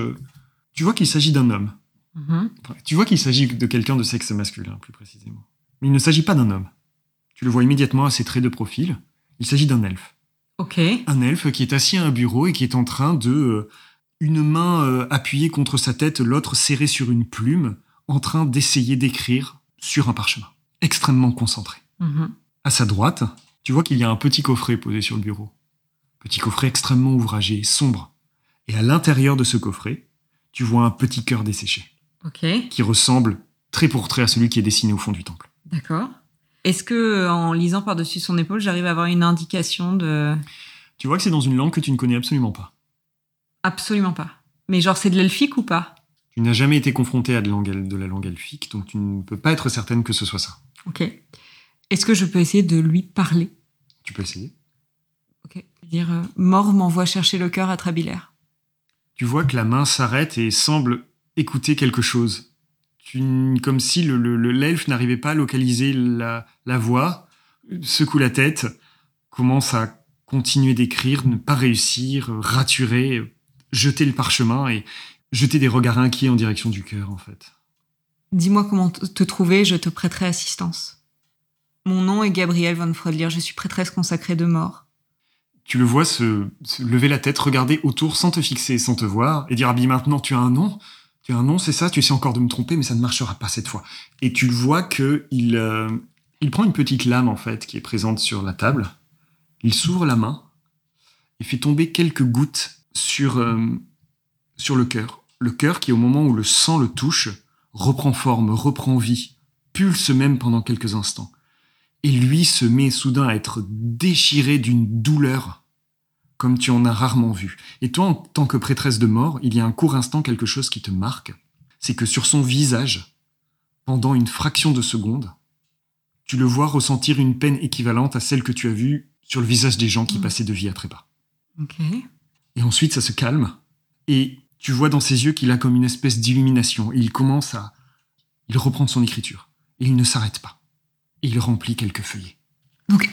Speaker 2: tu vois qu'il s'agit d'un homme. Mm-hmm. tu vois qu'il s'agit de quelqu'un de sexe masculin, plus précisément. Mais il ne s'agit pas d'un homme. Tu le vois immédiatement à ses traits de profil. Il s'agit d'un elfe. Un elfe qui est assis à un bureau et qui est en train de, euh, une main euh, appuyée contre sa tête, l'autre serrée sur une plume, en train d'essayer d'écrire sur un parchemin, extrêmement concentré. Mm-hmm. À sa droite, tu vois qu'il y a un petit coffret posé sur le bureau. Petit coffret extrêmement ouvragé, sombre. Et à l'intérieur de ce coffret, tu vois un petit cœur desséché. Qui ressemble très pour trait à celui qui est dessiné au fond du temple.
Speaker 1: D'accord. Est-ce que en lisant par-dessus son épaule, j'arrive à avoir une indication de...
Speaker 2: Tu vois que c'est dans une langue que tu ne connais absolument pas.
Speaker 1: Absolument pas. Mais genre, c'est de l'elfique ou pas?
Speaker 2: Tu n'as jamais été confronté à de, de la langue elfique, donc tu ne peux pas être certaine que ce soit ça.
Speaker 1: Ok. Est-ce que je peux essayer de lui parler?
Speaker 2: Tu peux essayer.
Speaker 1: Ok. Dire euh, Mort m'envoie chercher le cœur à Trabilaire.
Speaker 2: Tu vois que la main s'arrête et semble écouter quelque chose comme si l'elfe n'arrivait pas à localiser la, voix, secoue la tête, commence à continuer d'écrire, ne pas réussir, raturer, jeter le parchemin et jeter des regards inquiets en direction du cœur, en fait.
Speaker 1: Dis-moi comment te trouver, je te prêterai assistance. Mon nom est Gabrielle von Freudlier, je suis prêtresse consacrée de mort.
Speaker 2: Tu le vois se, lever la tête, regarder autour sans te fixer, sans te voir, et dire, bien maintenant tu as un nom? Tu as un nom, c'est ça? Tu sais encore de me tromper, mais ça ne marchera pas cette fois. Et tu le vois que il, euh, il prend une petite lame, en fait, qui est présente sur la table. Il s'ouvre la main et fait tomber quelques gouttes sur, euh, sur le cœur. Le cœur qui, au moment où le sang le touche, reprend forme, reprend vie, pulse même pendant quelques instants. Et lui se met soudain à être déchiré d'une douleur comme tu en as rarement vu. Et toi, en tant que prêtresse de mort, il y a un court instant quelque chose qui te marque. C'est que sur son visage, pendant une fraction de seconde, tu le vois ressentir une peine équivalente à celle que tu as vue sur le visage des gens qui mmh. passaient de vie à trépas. Et ensuite, ça se calme. Et tu vois dans ses yeux qu'il a comme une espèce d'illumination. Et il commence à... Il reprend son écriture. Et il ne s'arrête pas. Il remplit quelques feuillets.
Speaker 1: Donc,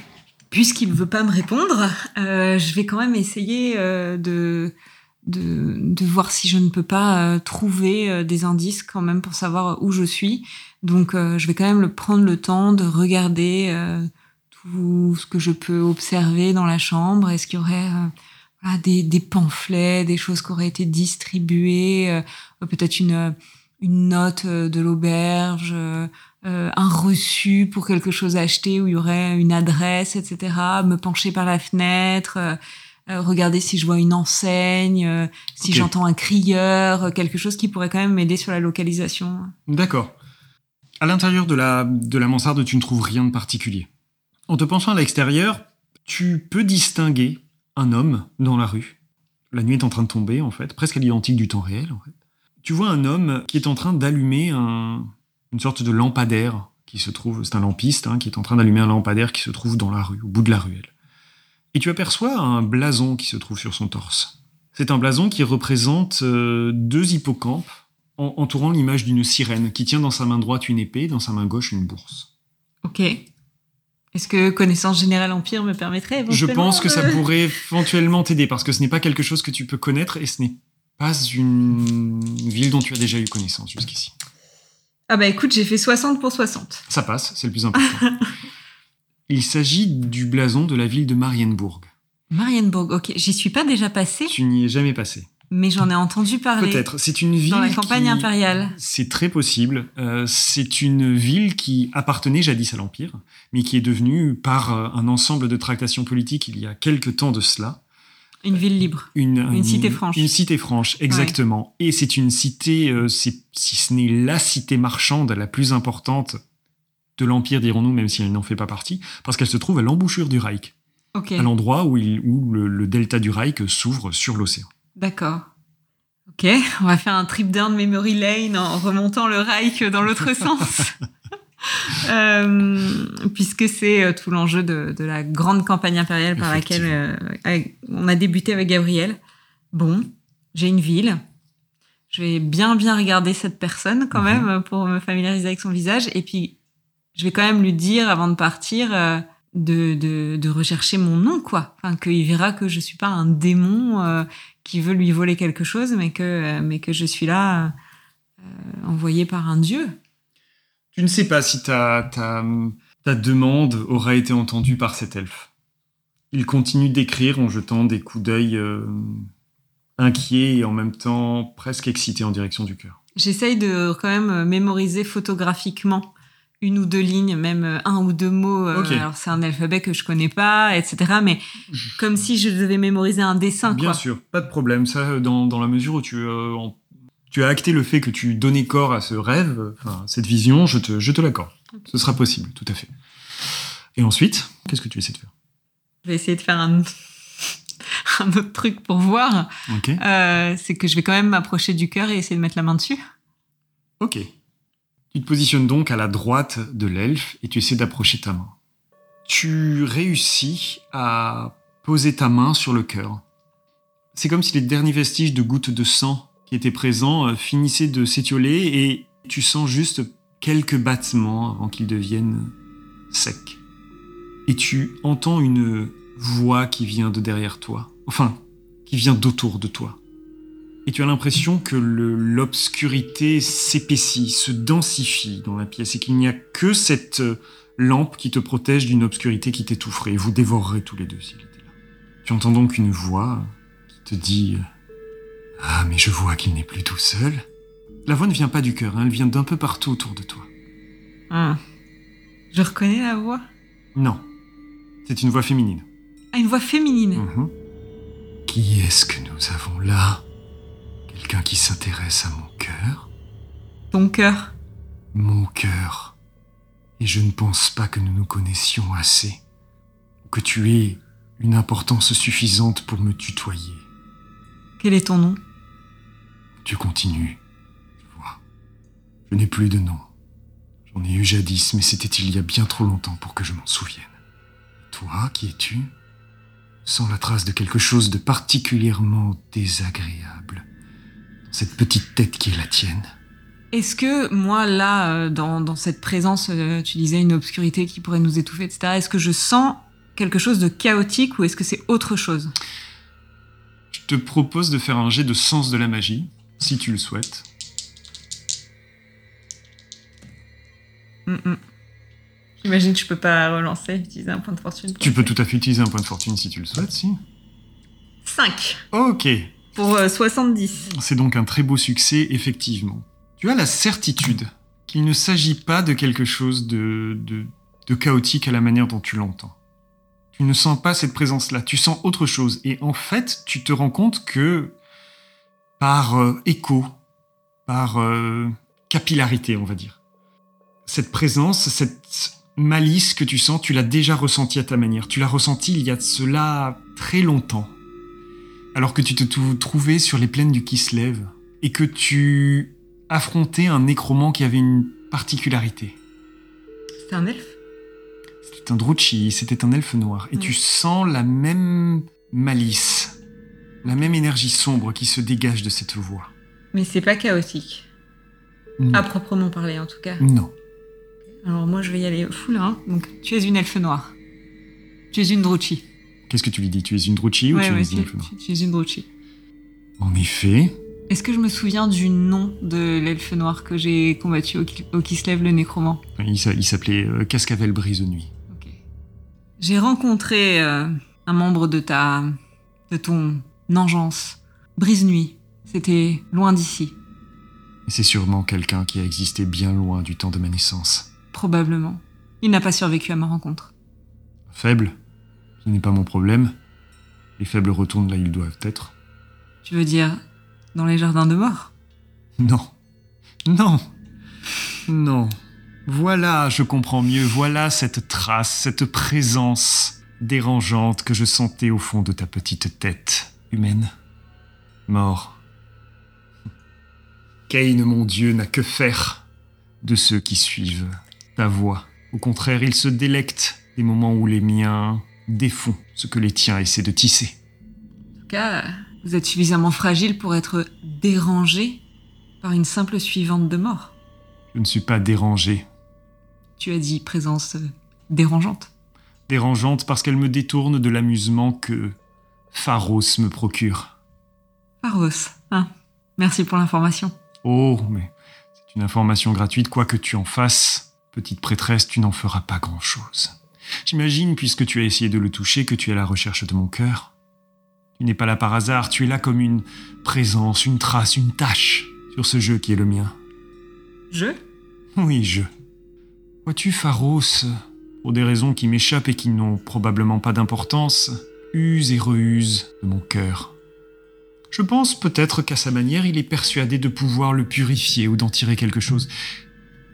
Speaker 1: puisqu'il ne veut pas me répondre, euh, je vais quand même essayer euh, de, de, voir si je ne peux pas euh, trouver des indices quand même pour savoir où je suis. Donc, je vais quand même le prendre le temps de regarder tout ce que je peux observer dans la chambre. Est-ce qu'il y aurait des, pamphlets, des choses qui auraient été distribuées, peut-être une, une note de l'auberge, euh, un reçu pour quelque chose acheté où il y aurait une adresse, etc. Me pencher par la fenêtre, regarder si je vois une enseigne, si j'entends un crieur, quelque chose qui pourrait quand même m'aider sur la localisation.
Speaker 2: D'accord. À l'intérieur de la, de la mansarde, tu ne trouves rien de particulier. En te penchant à l'extérieur, tu peux distinguer un homme dans la rue. La nuit est en train de tomber, en fait, presque à l'identique du temps réel, en fait. Tu vois un homme qui est en train d'allumer une sorte de lampadaire qui se trouve, c'est un lampiste, hein, qui est en train d'allumer un lampadaire qui se trouve dans la rue, au bout de la ruelle. Et tu aperçois un blason qui se trouve sur son torse. C'est un blason qui représente euh, deux hippocampes entourant l'image d'une sirène qui tient dans sa main droite une épée, dans sa main gauche une bourse.
Speaker 1: Ok. Est-ce que connaissance générale empire me permettrait
Speaker 2: Je pense que ça pourrait éventuellement t'aider parce que ce n'est pas quelque chose que tu peux connaître et ce n'est pas une ville dont tu as déjà eu connaissance jusqu'ici.
Speaker 1: Ah bah écoute, j'ai fait 60 pour 60.
Speaker 2: Ça passe, c'est le plus important. Il s'agit du blason de la ville de Marienbourg.
Speaker 1: Marienbourg, ok. J'y suis pas déjà passé
Speaker 2: Tu n'y es jamais passé
Speaker 1: mais j'en ai entendu parler.
Speaker 2: Peut-être. C'est une ville.
Speaker 1: Dans la campagne impériale.
Speaker 2: C'est très possible. Euh, c'est une ville qui appartenait jadis à l'Empire, mais qui est devenue, par euh, un ensemble de tractations politiques il y a quelque temps de cela,
Speaker 1: une ville libre. Une, cité franche.
Speaker 2: Une cité franche, exactement. Et c'est une cité, euh, si ce n'est la cité marchande la plus importante de l'Empire, dirons-nous, même si elle n'en fait pas partie, parce qu'elle se trouve à l'embouchure du Reich. À l'endroit où, où le delta du Reich s'ouvre sur l'océan.
Speaker 1: D'accord. Ok, on va faire un trip down memory lane en remontant le Reich dans l'autre sens. Euh, puisque c'est euh, tout l'enjeu de, la grande campagne impériale par laquelle euh, on a débuté avec Gabriel. Bon, j'ai une ville. Je vais bien bien regarder cette personne quand mhm. même pour me familiariser avec son visage. Et puis, je vais quand même lui dire avant de partir de, de, rechercher mon nom, quoi. Enfin, qu'il verra que je suis pas un démon qui veut lui voler quelque chose, mais que, mais que je suis là envoyé par un dieu.
Speaker 2: Tu ne sais pas si ta, ta, ta demande aura été entendue par cet elfe. Il continue d'écrire en jetant des coups d'œil euh, inquiets et en même temps presque excités en direction du cœur.
Speaker 1: J'essaye de quand même mémoriser photographiquement une ou deux lignes, même euh, un ou deux mots. Euh, alors c'est un alphabet que je connais pas, etc. Mais comme si je devais mémoriser un dessin.
Speaker 2: Bien sûr, pas de problème. Ça, dans, dans la mesure où tu, euh, tu as acté le fait que tu donnais corps à ce rêve, cette vision, je te, je te l'accorde. Ce sera possible, tout à fait. Et ensuite, qu'est-ce que tu essaies de faire?
Speaker 1: Je vais essayer de faire un, un autre truc pour voir. c'est que je vais quand même m'approcher du cœur et essayer de mettre la main dessus.
Speaker 2: Ok. Tu te positionnes donc à la droite de l'elfe et tu essaies d'approcher ta main. Tu réussis à poser ta main sur le cœur. C'est comme si les derniers vestiges de gouttes de sang qui étaient présents euh, finissaient de s'étioler et tu sens juste quelques battements avant qu'ils deviennent secs. Et tu entends une voix qui vient de derrière toi, enfin, qui vient d'autour de toi. Et tu as l'impression que l'obscurité s'épaissit, se densifie dans la pièce et qu'il n'y a que cette euh, lampe qui te protège d'une obscurité qui t'étoufferait. Vous dévorerez tous les deux s'il était là. Tu entends donc une voix qui te dit euh, Ah, mais je vois qu'il n'est plus tout seul. La voix ne vient pas du cœur, hein, elle vient d'un peu partout autour de toi.
Speaker 1: Ah. Je reconnais la voix?
Speaker 2: Non, c'est une voix féminine.
Speaker 1: Ah, une voix féminine.
Speaker 2: Mhm. Qui est-ce que nous avons là? Quelqu'un qui s'intéresse à mon cœur?
Speaker 1: Ton cœur.
Speaker 2: Mon cœur. Et je ne pense pas que nous nous connaissions assez. Ou que tu aies une importance suffisante pour me tutoyer.
Speaker 1: Quel est ton nom?
Speaker 2: Tu continues. Je vois. Je n'ai plus de nom. J'en ai eu jadis, mais c'était il y a bien trop longtemps pour que je m'en souvienne. Toi, qui es-tu? Sans la trace de quelque chose de particulièrement désagréable. Dans cette petite tête qui est la tienne.
Speaker 1: Est-ce que moi, là, euh, dans, dans cette présence, euh, tu disais une obscurité qui pourrait nous étouffer, etc., est-ce que je sens quelque chose de chaotique ou est-ce que c'est autre chose?
Speaker 2: Je te propose de faire un jet de sens de la magie, si tu le souhaites.
Speaker 1: Mm, mm. J'imagine que je peux pas relancer, utiliser un point de fortune.
Speaker 2: Tu peux tout à fait utiliser un point de fortune si tu le souhaites, si.
Speaker 1: 5
Speaker 2: Ok,
Speaker 1: pour euh, 70.
Speaker 2: C'est donc un très beau succès, effectivement. Tu as la certitude qu'il ne s'agit pas de quelque chose de, de, de chaotique à la manière dont tu l'entends. Tu ne sens pas cette présence-là, tu sens autre chose. Et en fait, tu te rends compte que par euh, écho, par euh, capillarité, on va dire, cette présence, cette malice que tu sens, tu l'as déjà ressentie à ta manière. Tu l'as ressentie il y a de cela très longtemps alors que tu te trouvais sur les plaines du Kislev et que tu affrontais un nécromant qui avait une particularité.
Speaker 1: C'est un elfe?
Speaker 2: C'était un Druchi, c'était un elfe noir. Et tu sens la même malice, la même énergie sombre qui se dégage de cette voix.
Speaker 1: Mais c'est pas chaotique.
Speaker 2: Non.
Speaker 1: À proprement parler, en tout cas.
Speaker 2: Non.
Speaker 1: Alors moi, je vais y aller full, hein. Donc, tu es une elfe noire. Tu es une Druchi.
Speaker 2: Qu'est-ce que tu lui dis? Tu es une Druchi ou
Speaker 1: Ouais,
Speaker 2: tu es une elfe noire?
Speaker 1: tu- tu es une Druchi.
Speaker 2: En effet,
Speaker 1: Est-ce que je me souviens du nom de l'elfe noir que j'ai combattu au, au Kislev, le nécromant?
Speaker 2: Il s'a- il s'appelait euh, Cascavel Brise-Nuit.
Speaker 1: Ok. J'ai rencontré euh, un membre de ta. de ton engeance. Brise-nuit. C'était loin d'ici,
Speaker 2: c'est sûrement quelqu'un qui a existé bien loin du temps de ma naissance.
Speaker 1: probablement. Il n'a pas survécu à ma rencontre.
Speaker 2: Faible, ce n'est pas mon problème. Les faibles retournent là où ils doivent être.
Speaker 1: Tu veux dire dans les jardins de mort?
Speaker 2: Non. Non. Non. Voilà, je comprends mieux. Voilà cette trace, cette présence dérangeante que je sentais au fond de ta petite tête humaine. Mort. Cain, mon Dieu, n'a que faire de ceux qui suivent ta voix. Au contraire, il se délecte des moments où les miens défont ce que les tiens essaient de tisser.
Speaker 1: En tout cas, vous êtes suffisamment fragile pour être dérangé par une simple suivante de mort.
Speaker 2: Je ne suis pas dérangé.
Speaker 1: Tu as dit présence dérangeante.
Speaker 2: dérangeante parce qu'elle me détourne de l'amusement que Pharos me procure.
Speaker 1: Pharos, hein Merci pour l'information.
Speaker 2: Oh, mais c'est une information gratuite, quoi que tu en fasses, petite prêtresse, tu n'en feras pas grand-chose. J'imagine, puisque tu as essayé de le toucher, que tu es à la recherche de mon cœur. Tu n'es pas là par hasard, tu es là comme une présence, une trace, une tache sur ce jeu qui est le mien.
Speaker 1: Je?
Speaker 2: Oui, je. Vois-tu, Pharos, pour des raisons qui m'échappent et qui n'ont probablement pas d'importance, use et reuse de mon cœur. Je pense peut-être qu'à sa manière, il est persuadé de pouvoir le purifier ou d'en tirer quelque chose.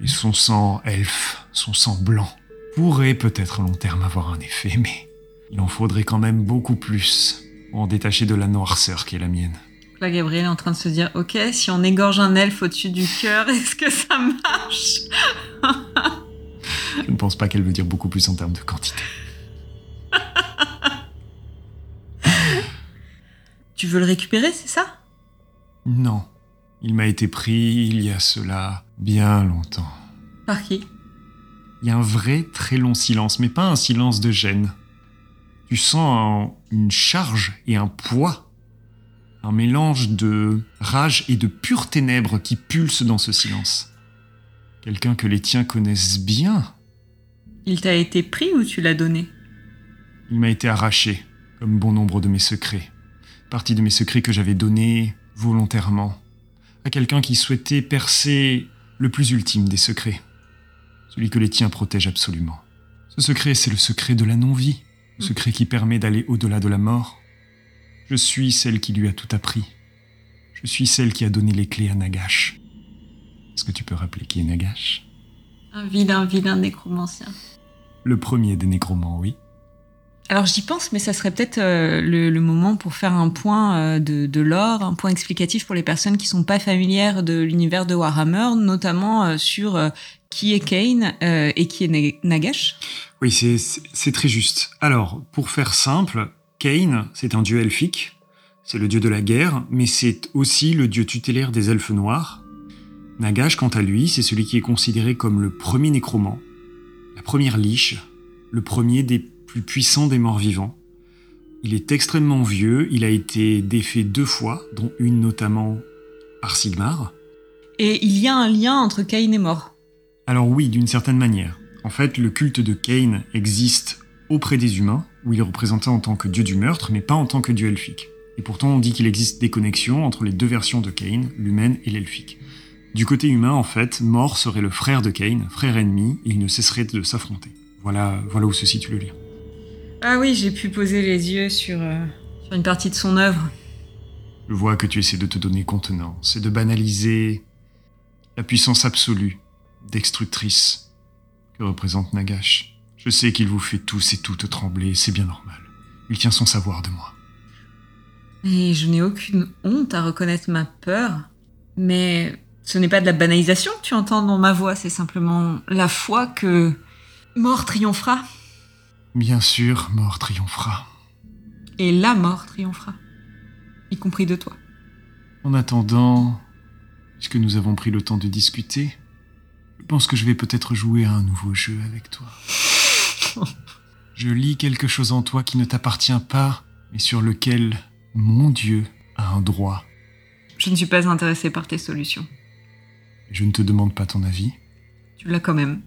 Speaker 2: Et son sang elfe, son sang blanc, pourrait peut-être à long terme avoir un effet, mais il en faudrait quand même beaucoup plus pour en détacher de la noirceur qui est la mienne.
Speaker 1: Là, Gabriel est en train de se dire Ok, si on égorge un elfe au-dessus du cœur, est-ce que ça marche?
Speaker 2: Je ne pense pas qu'elle veut dire beaucoup plus en termes de quantité.
Speaker 1: Tu veux le récupérer, c'est ça?
Speaker 2: Non. Il m'a été pris il y a cela bien longtemps.
Speaker 1: Par qui?
Speaker 2: Il y a un vrai très long silence, mais pas un silence de gêne. Tu sens un- une charge et un poids Un mélange de rage et de pure ténèbres qui pulse dans ce silence. Quelqu'un que les tiens connaissent bien.
Speaker 1: Il t'a été pris ou tu l'as donné?
Speaker 2: Il m'a été arraché, comme bon nombre de mes secrets. Partie de mes secrets que j'avais donnés volontairement à quelqu'un qui souhaitait percer le plus ultime des secrets. Celui que les tiens protègent absolument. Ce secret, c'est le secret de la non-vie. Le secret qui permet d'aller au-delà de la mort. Je suis celle qui lui a tout appris. Je suis celle qui a donné les clés à Nagash. Est-ce que tu peux rappeler qui est Nagash?
Speaker 1: Un vilain, vilain nécromancien.
Speaker 2: Le premier des nécromants, oui.
Speaker 1: Alors j'y pense, mais ça serait peut-être euh, le, moment pour faire un point euh, de, de lore, un point explicatif pour les personnes qui sont pas familières de l'univers de Warhammer, notamment euh, sur qui est Kane et qui est Na- Nagash.
Speaker 2: Oui, c'est très juste. Alors, pour faire simple, Kane, c'est un dieu elfique. C'est le dieu de la guerre, mais c'est aussi le dieu tutélaire des elfes noirs. Nagash, quant à lui, c'est celui qui est considéré comme le premier nécromant, la première liche, le premier des plus puissants des morts vivants. Il est extrêmement vieux, il a été défait deux fois, dont une notamment par Sigmar.
Speaker 1: Et il y a un lien entre Kane et mort.
Speaker 2: Alors oui, d'une certaine manière. En fait, le culte de Cain existe auprès des humains, où il est représenté en tant que dieu du meurtre, mais pas en tant que dieu elfique. Et pourtant, on dit qu'il existe des connexions entre les deux versions de Cain, l'humaine et l'elfique. Du côté humain, en fait, Mort serait le frère de Cain, frère ennemi, et il ne cesserait de s'affronter. Voilà, voilà où se situe le lien.
Speaker 1: Ah oui, j'ai pu poser les yeux sur, euh, sur une partie de son œuvre.
Speaker 2: Je vois que tu essaies de te donner contenance et de banaliser la puissance absolue, destructrice, que représente Nagash. Je sais qu'il vous fait tous et toutes trembler, c'est bien normal. Il tient son savoir de moi.
Speaker 1: Et je n'ai aucune honte à reconnaître ma peur, mais ce n'est pas de la banalisation que tu entends dans ma voix, c'est simplement la foi que mort triomphera
Speaker 2: Bien sûr, mort triomphera.
Speaker 1: et la mort triomphera, y compris de toi.
Speaker 2: En attendant, puisque nous avons pris le temps de discuter, je pense que je vais peut-être jouer à un nouveau jeu avec toi. Je lis quelque chose en toi qui ne t'appartient pas, mais sur lequel mon Dieu a un droit.
Speaker 1: Je ne suis pas intéressée par tes solutions.
Speaker 2: Je ne te demande pas ton avis.
Speaker 1: Tu l'as quand même.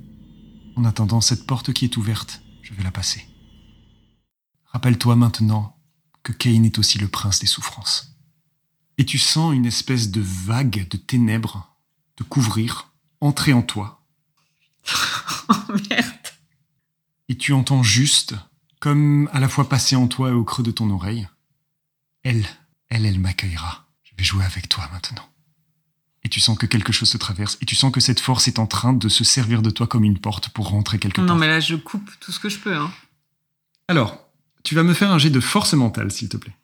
Speaker 2: En attendant cette porte qui est ouverte, je vais la passer. Rappelle-toi maintenant que Cain est aussi le prince des souffrances. Et tu sens une espèce de vague de ténèbres te couvrir, entrer en toi,
Speaker 1: Oh merde.
Speaker 2: et tu entends juste, comme à la fois passer en toi et au creux de ton oreille, elle, elle, elle m'accueillera. Je vais jouer avec toi maintenant. Et tu sens que quelque chose se traverse, et tu sens que cette force est en train de se servir de toi comme une porte pour rentrer quelque part.
Speaker 1: Non mais là je coupe tout ce que je peux. Hein.
Speaker 2: Alors, tu vas me faire un jet de force mentale, s'il te plaît.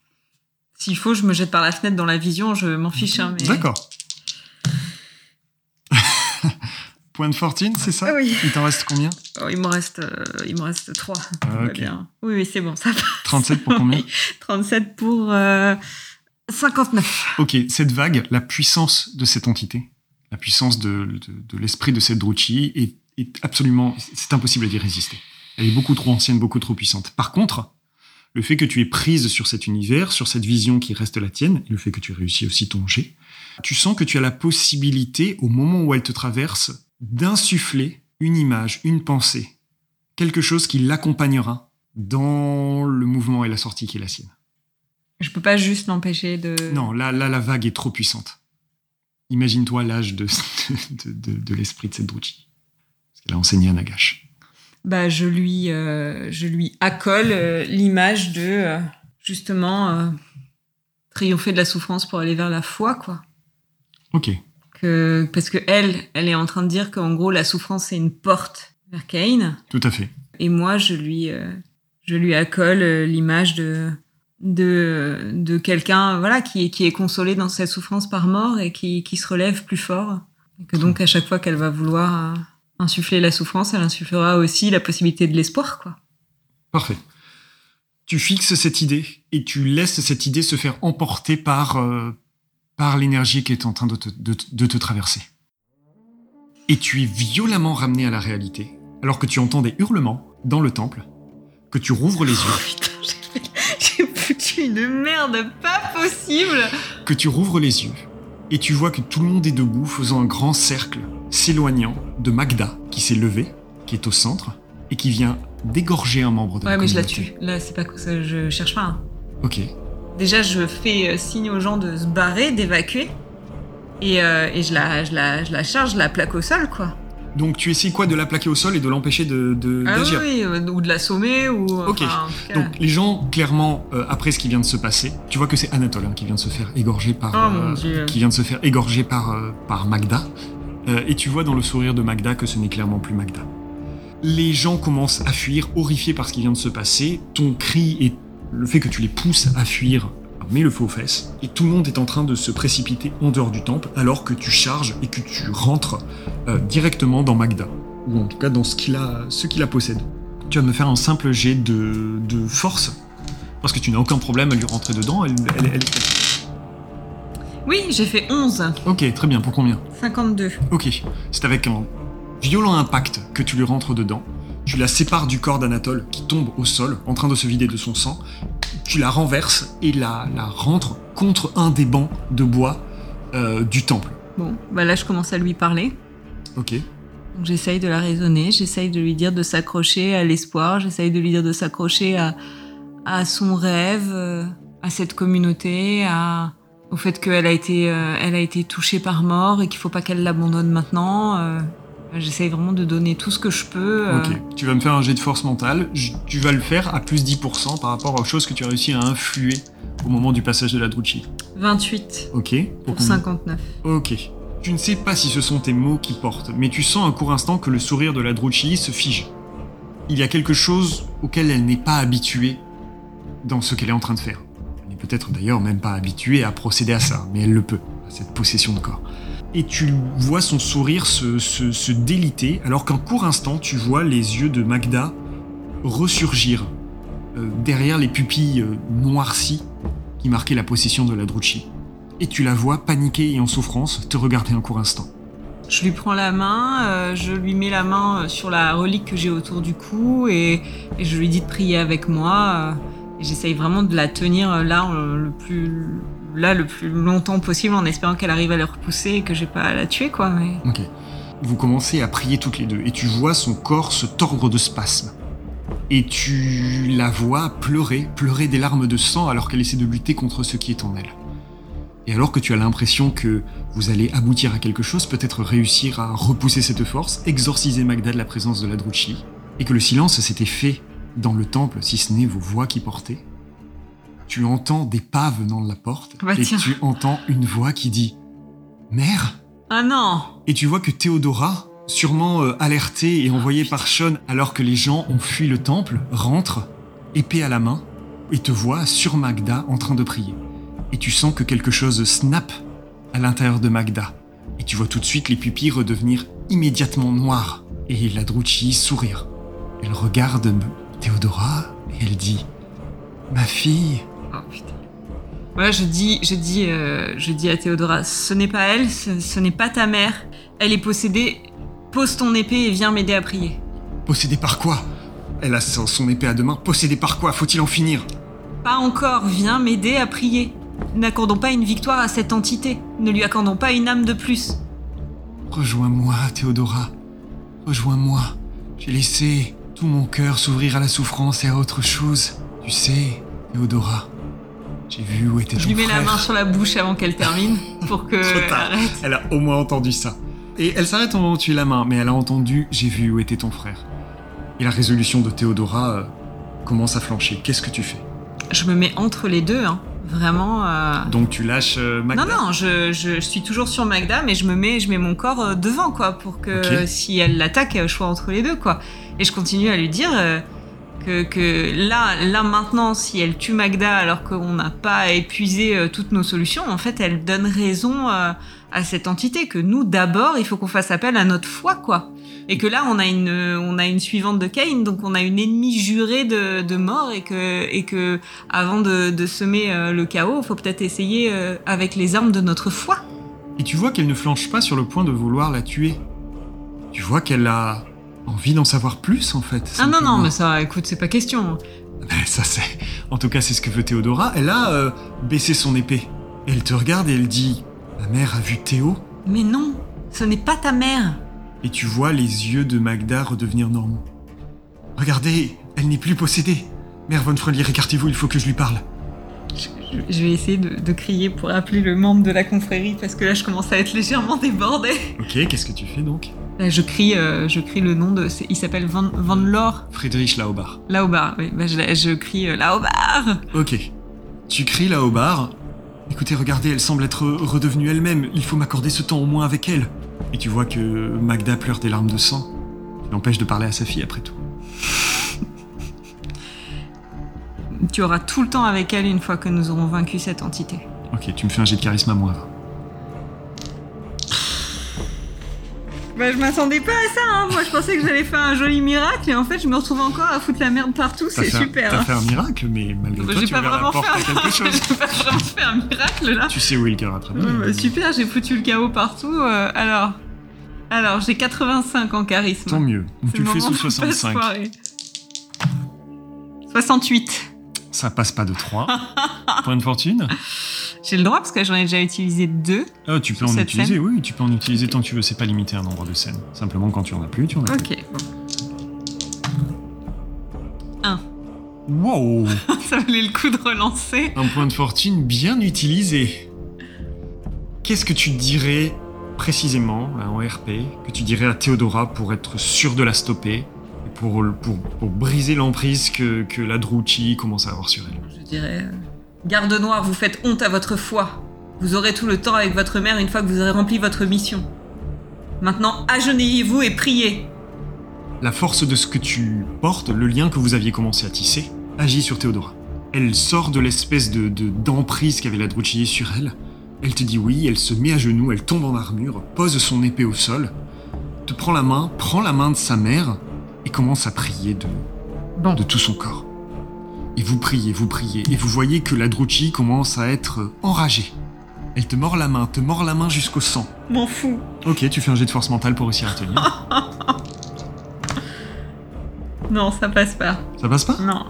Speaker 1: S'il faut, je me jette par la fenêtre dans la vision, je m'en fiche. Hein, mais...
Speaker 2: D'accord. Point de fortune, c'est ça?
Speaker 1: Oui.
Speaker 2: Il t'en reste combien?
Speaker 1: Oh, il m'en reste, euh, il reste 3.
Speaker 2: Ah,
Speaker 1: bien. Oui, oui, c'est bon, ça va.
Speaker 2: 37 pour combien?
Speaker 1: Oui. 37 pour euh, 59.
Speaker 2: Ok, cette vague, la puissance de cette entité, la puissance de, l'esprit de cette Druchi est, absolument... C'est impossible d'y résister. Elle est beaucoup trop ancienne, beaucoup trop puissante. Par contre, le fait que tu es prise sur cet univers, sur cette vision qui reste la tienne, et le fait que tu réussis aussi ton jet, tu sens que tu as la possibilité, au moment où elle te traverse, d'insuffler une image, une pensée, quelque chose qui l'accompagnera dans le mouvement et la sortie qui est la sienne.
Speaker 1: Je peux pas juste l'empêcher de.
Speaker 2: Non, là, là, la vague est trop puissante. Imagine-toi l'âge de, de, de- de l'esprit de cette Druchi. Parce qu'elle a enseigné à Nagash.
Speaker 1: Bah, je lui, euh, je lui accole euh, l'image de euh, justement triompher de la souffrance pour aller vers la foi, quoi.
Speaker 2: Ok,
Speaker 1: Que, parce que elle, elle est en train de dire qu'en gros la souffrance c'est une porte vers Cain,
Speaker 2: tout à fait.
Speaker 1: et moi je lui, je lui accole l'image de de, de quelqu'un voilà qui est, qui est consolé dans cette souffrance par mort et qui, qui se relève plus fort. Et que donc à chaque fois qu'elle va vouloir euh, insuffler la souffrance, elle insufflera aussi la possibilité de l'espoir, quoi.
Speaker 2: Parfait. Tu fixes cette idée et tu laisses cette idée se faire emporter par, euh, par l'énergie qui est en train de te, de, de te traverser. Et tu es violemment ramené à la réalité, alors que tu entends des hurlements dans le temple, que tu rouvres les yeux.
Speaker 1: foutu une merde pas possible.
Speaker 2: Que tu rouvres les yeux et tu vois que tout le monde est debout, faisant un grand cercle, s'éloignant de Magda, qui s'est levée, qui est au centre, et qui vient d'égorger un membre de
Speaker 1: Ouais,
Speaker 2: la
Speaker 1: mais je la tue. Là, c'est pas que ça, je cherche pas. hein.
Speaker 2: Ok.
Speaker 1: Déjà, je fais euh, signe aux gens de se barrer, d'évacuer. Et, euh, et je, la, je, la, je la charge, je la plaque au sol, quoi.
Speaker 2: Donc tu essaies quoi de la plaquer au sol et de l'empêcher de, de-
Speaker 1: Ah oui,
Speaker 2: d'agir
Speaker 1: oui, euh, ou de l'assommer, ou...
Speaker 2: Ok.
Speaker 1: enfin,
Speaker 2: Donc les gens, clairement, euh, après ce qui vient de se passer, tu vois que c'est Anatole hein, qui vient de se faire égorger par,
Speaker 1: Oh,
Speaker 2: euh,
Speaker 1: mon Dieu.
Speaker 2: qui vient de se faire égorger par, euh, par Magda. Et tu vois dans le sourire de Magda que ce n'est clairement plus Magda. Les gens commencent à fuir, horrifiés par ce qui vient de se passer. Ton cri et le fait que tu les pousses à fuir met le feu aux fesses. Et tout le monde est en train de se précipiter en dehors du temple alors que tu charges et que tu rentres euh, directement dans Magda. Ou en tout cas dans ce qu'il a, ce qui la possède. Tu vas me faire un simple jet de, de force. Parce que tu n'as aucun problème à lui rentrer dedans. Elle, elle- elle est statique.
Speaker 1: Oui, j'ai fait 11.
Speaker 2: Ok, très bien. Pour combien?
Speaker 1: 52.
Speaker 2: Ok, c'est avec un violent impact que tu lui rentres dedans. Tu la sépares du corps d'Anatole qui tombe au sol, en train de se vider de son sang. Tu la renverses et la, la rentres contre un des bancs de bois euh, du temple.
Speaker 1: Bon, bah là, je commence à lui parler.
Speaker 2: Ok.
Speaker 1: Donc, J'essaye de la raisonner, j'essaye de lui dire de s'accrocher à l'espoir, j'essaye de lui dire de s'accrocher à, à son rêve, euh, à cette communauté, à, au fait qu'elle a été, euh, elle a été touchée par mort et qu'il faut pas qu'elle l'abandonne maintenant. euh. J'essaye vraiment de donner tout ce que je peux. euh.
Speaker 2: Ok. Tu vas me faire un jet de force mentale. Je- tu vas le faire à plus 10% par rapport aux choses que tu as réussi à influer au moment du passage de la Drucci.
Speaker 1: 28
Speaker 2: Ok.
Speaker 1: pour
Speaker 2: combien
Speaker 1: 59.
Speaker 2: Ok. Tu ne sais pas si ce sont tes mots qui portent, mais tu sens un court instant que le sourire de la Drucci se fige. Il y a quelque chose auquel elle n'est pas habituée dans ce qu'elle est en train de faire. Elle n'est peut-être d'ailleurs même pas habituée à procéder à ça, mais elle le peut, à cette possession de corps. Et tu vois son sourire se, déliter, alors qu'un court instant, tu vois les yeux de Magda ressurgir euh, derrière les pupilles euh, noircies qui marquaient la possession de la Drucci et tu la vois paniquée et en souffrance te regarder un court instant.
Speaker 1: Je lui prends la main, euh, je lui mets la main sur la relique que j'ai autour du cou et, je lui dis de prier avec moi. J'essaye vraiment de la tenir là le plus là le plus longtemps possible en espérant qu'elle arrive à le repousser et que j'ai pas à la tuer quoi. Mais...
Speaker 2: Ok. Vous commencez à prier toutes les deux et tu vois son corps se tordre de spasmes. Et tu la vois pleurer, pleurer des larmes de sang alors qu'elle essaie de lutter contre ce qui est en elle. Et alors que tu as l'impression que vous allez aboutir à quelque chose, peut-être réussir à repousser cette force, exorciser Magda de la présence de la Drucci, et que le silence s'était fait dans le temple, si ce n'est vos voix qui portaient, tu entends des pas venant de la porte,
Speaker 1: Bah
Speaker 2: et
Speaker 1: tiens.
Speaker 2: tu entends une voix qui dit « Mère ?»
Speaker 1: Ah non
Speaker 2: Et tu vois que Théodora, sûrement euh, alertée et envoyée par Sean alors que les gens ont fui le temple, rentre, épée à la main, et te voit sur Magda en train de prier. Et tu sens que quelque chose snap à l'intérieur de Magda. Et tu vois tout de suite les pupilles redevenir immédiatement noires. Et la Drucci sourire. Elle regarde Théodora et elle dit Ma fille.
Speaker 1: Voilà, je dis, je dis, euh, je dis à Théodora, ce n'est pas elle, ce, ce n'est pas ta mère. Elle est possédée. Pose ton épée et viens m'aider à prier.
Speaker 2: Possédée par quoi? Elle a son son épée à deux mains. Possédée par quoi? Faut-il en finir?
Speaker 1: Pas encore, viens m'aider à prier. N'accordons pas une victoire à cette entité. Ne lui accordons pas une âme de plus.
Speaker 2: Rejoins-moi, Théodora. Rejoins-moi. J'ai laissé tout mon cœur s'ouvrir à la souffrance et à autre chose. Tu sais, Théodora, j'ai vu où était
Speaker 1: Je
Speaker 2: ton
Speaker 1: lui mets la main sur la bouche avant qu'elle termine pour que.
Speaker 2: Trop tard.
Speaker 1: arrête.
Speaker 2: Elle a au moins entendu ça. Et elle s'arrête au moment où tu la main, mais elle a entendu J'ai vu où était ton frère. Et la résolution de Théodora euh, commence à flancher. Qu'est-ce que tu fais?
Speaker 1: Je me mets entre les deux, hein. Vraiment. euh,
Speaker 2: Donc tu lâches euh, Magda?
Speaker 1: Non, non, je, je suis toujours sur Magda, mais je me mets, je mets mon corps devant, quoi, pour que si elle l'attaque, je sois entre les deux, quoi. Et je continue à lui dire que, là, là maintenant, si elle tue Magda alors qu'on n'a pas épuisé euh, toutes nos solutions, en fait, elle donne raison euh, à cette entité que nous, d'abord, il faut qu'on fasse appel à notre foi, quoi. Et que là, on a une, on a une suivante de Cain, donc on a une ennemie jurée de, de mort, et que, et que avant de, semer euh, le chaos, il faut peut-être essayer euh, avec les armes de notre foi.
Speaker 2: Et tu vois qu'elle ne flanche pas sur le point de vouloir la tuer. Tu vois qu'elle a envie d'en savoir plus, en fait.
Speaker 1: Ah non, non, mais ça, écoute, c'est pas question.
Speaker 2: Ben, ça c'est. En tout cas, c'est ce que veut Théodora. Elle a euh, baissé son épée. Elle te regarde et elle dit Ma mère a vu Théo
Speaker 1: Mais non, ce n'est pas ta mère.
Speaker 2: Et tu vois les yeux de Magda redevenir normaux. Regardez, elle n'est plus possédée. Mère Von Frelier, écartez-vous, il faut que je lui parle.
Speaker 1: Je, vais essayer de, de crier pour appeler le membre de la confrérie parce que là je commence à être légèrement débordée.
Speaker 2: Ok, qu'est-ce que tu fais donc
Speaker 1: Là, je crie, euh, je crie le nom de. Il s'appelle Van, Van Lor
Speaker 2: Friedrich Laubar.
Speaker 1: Laobar. Oui, bah, je, je crie euh, Laobar.
Speaker 2: Ok. Tu cries Laubar. Écoutez, regardez, elle semble être redevenue elle-même. Il faut m'accorder ce temps au moins avec elle. Et tu vois que Magda pleure des larmes de sang. L'empêche de parler à sa fille après tout.
Speaker 1: Tu auras tout le temps avec elle une fois que nous aurons vaincu cette entité.
Speaker 2: Ok, tu me fais un jet de charisme à moins 20.
Speaker 1: Bah, je m'attendais pas à ça, hein. Moi, je pensais que j'allais faire un joli miracle et en fait, je me retrouve encore à foutre la merde partout. C'est super.
Speaker 2: T'as
Speaker 1: hein.
Speaker 2: fait un miracle, mais malgré
Speaker 1: Bah, J'ai
Speaker 2: tu
Speaker 1: pas
Speaker 2: ouvres la
Speaker 1: vraiment
Speaker 2: porte
Speaker 1: fait
Speaker 2: à quelque chose.
Speaker 1: J'ai pas vraiment fait un miracle là.
Speaker 2: tu sais où est le cœur.
Speaker 1: Ouais, bah, super, j'ai foutu le chaos partout. euh, alors, alors j'ai 85 en charisme.
Speaker 2: Tant mieux. Donc tu le fais
Speaker 1: moment
Speaker 2: sous
Speaker 1: de pas
Speaker 2: 65.
Speaker 1: se foirer. 68.
Speaker 2: Ça passe pas de 3. Point de fortune
Speaker 1: J'ai le droit parce que j'en ai déjà utilisé deux.
Speaker 2: Ah, tu peux en utiliser,
Speaker 1: scène
Speaker 2: oui, tu peux en utiliser tant que tu veux. C'est pas limité à un nombre de scènes. Simplement, quand tu en as plus, tu en as plus.
Speaker 1: Ok. Un.
Speaker 2: Wow
Speaker 1: Ça valait le coup de relancer.
Speaker 2: Un point de fortune bien utilisé. Qu'est-ce que tu dirais précisément, là, en RP, que tu dirais à Théodora pour être sûr de la stopper? Pour, pour, pour briser l'emprise que, que la Drucci commence à avoir sur elle
Speaker 1: Je dirais. euh, Garde noire, vous faites honte à votre foi. Vous aurez tout le temps avec votre mère une fois que vous aurez rempli votre mission. Maintenant, agenouillez-vous et priez.
Speaker 2: La force de ce que tu portes, le lien que vous aviez commencé à tisser, agit sur Théodora. Elle sort de l'espèce de de- d'emprise qu'avait la Drucci sur elle. Elle te dit oui, elle se met à genoux, elle tombe en armure, pose son épée au sol, te prend la main, prend la main de sa mère et commence à prier de,
Speaker 1: Bon.
Speaker 2: de tout son corps. Et vous priez, vous priez, et vous voyez que la Drucci commence à être enragée. Elle te mord la main, te mord la main jusqu'au sang.
Speaker 1: M'en fous.
Speaker 2: Ok, tu fais un jet de force mentale pour réussir à tenir.
Speaker 1: Non, ça passe pas.
Speaker 2: Ça passe pas?
Speaker 1: Non.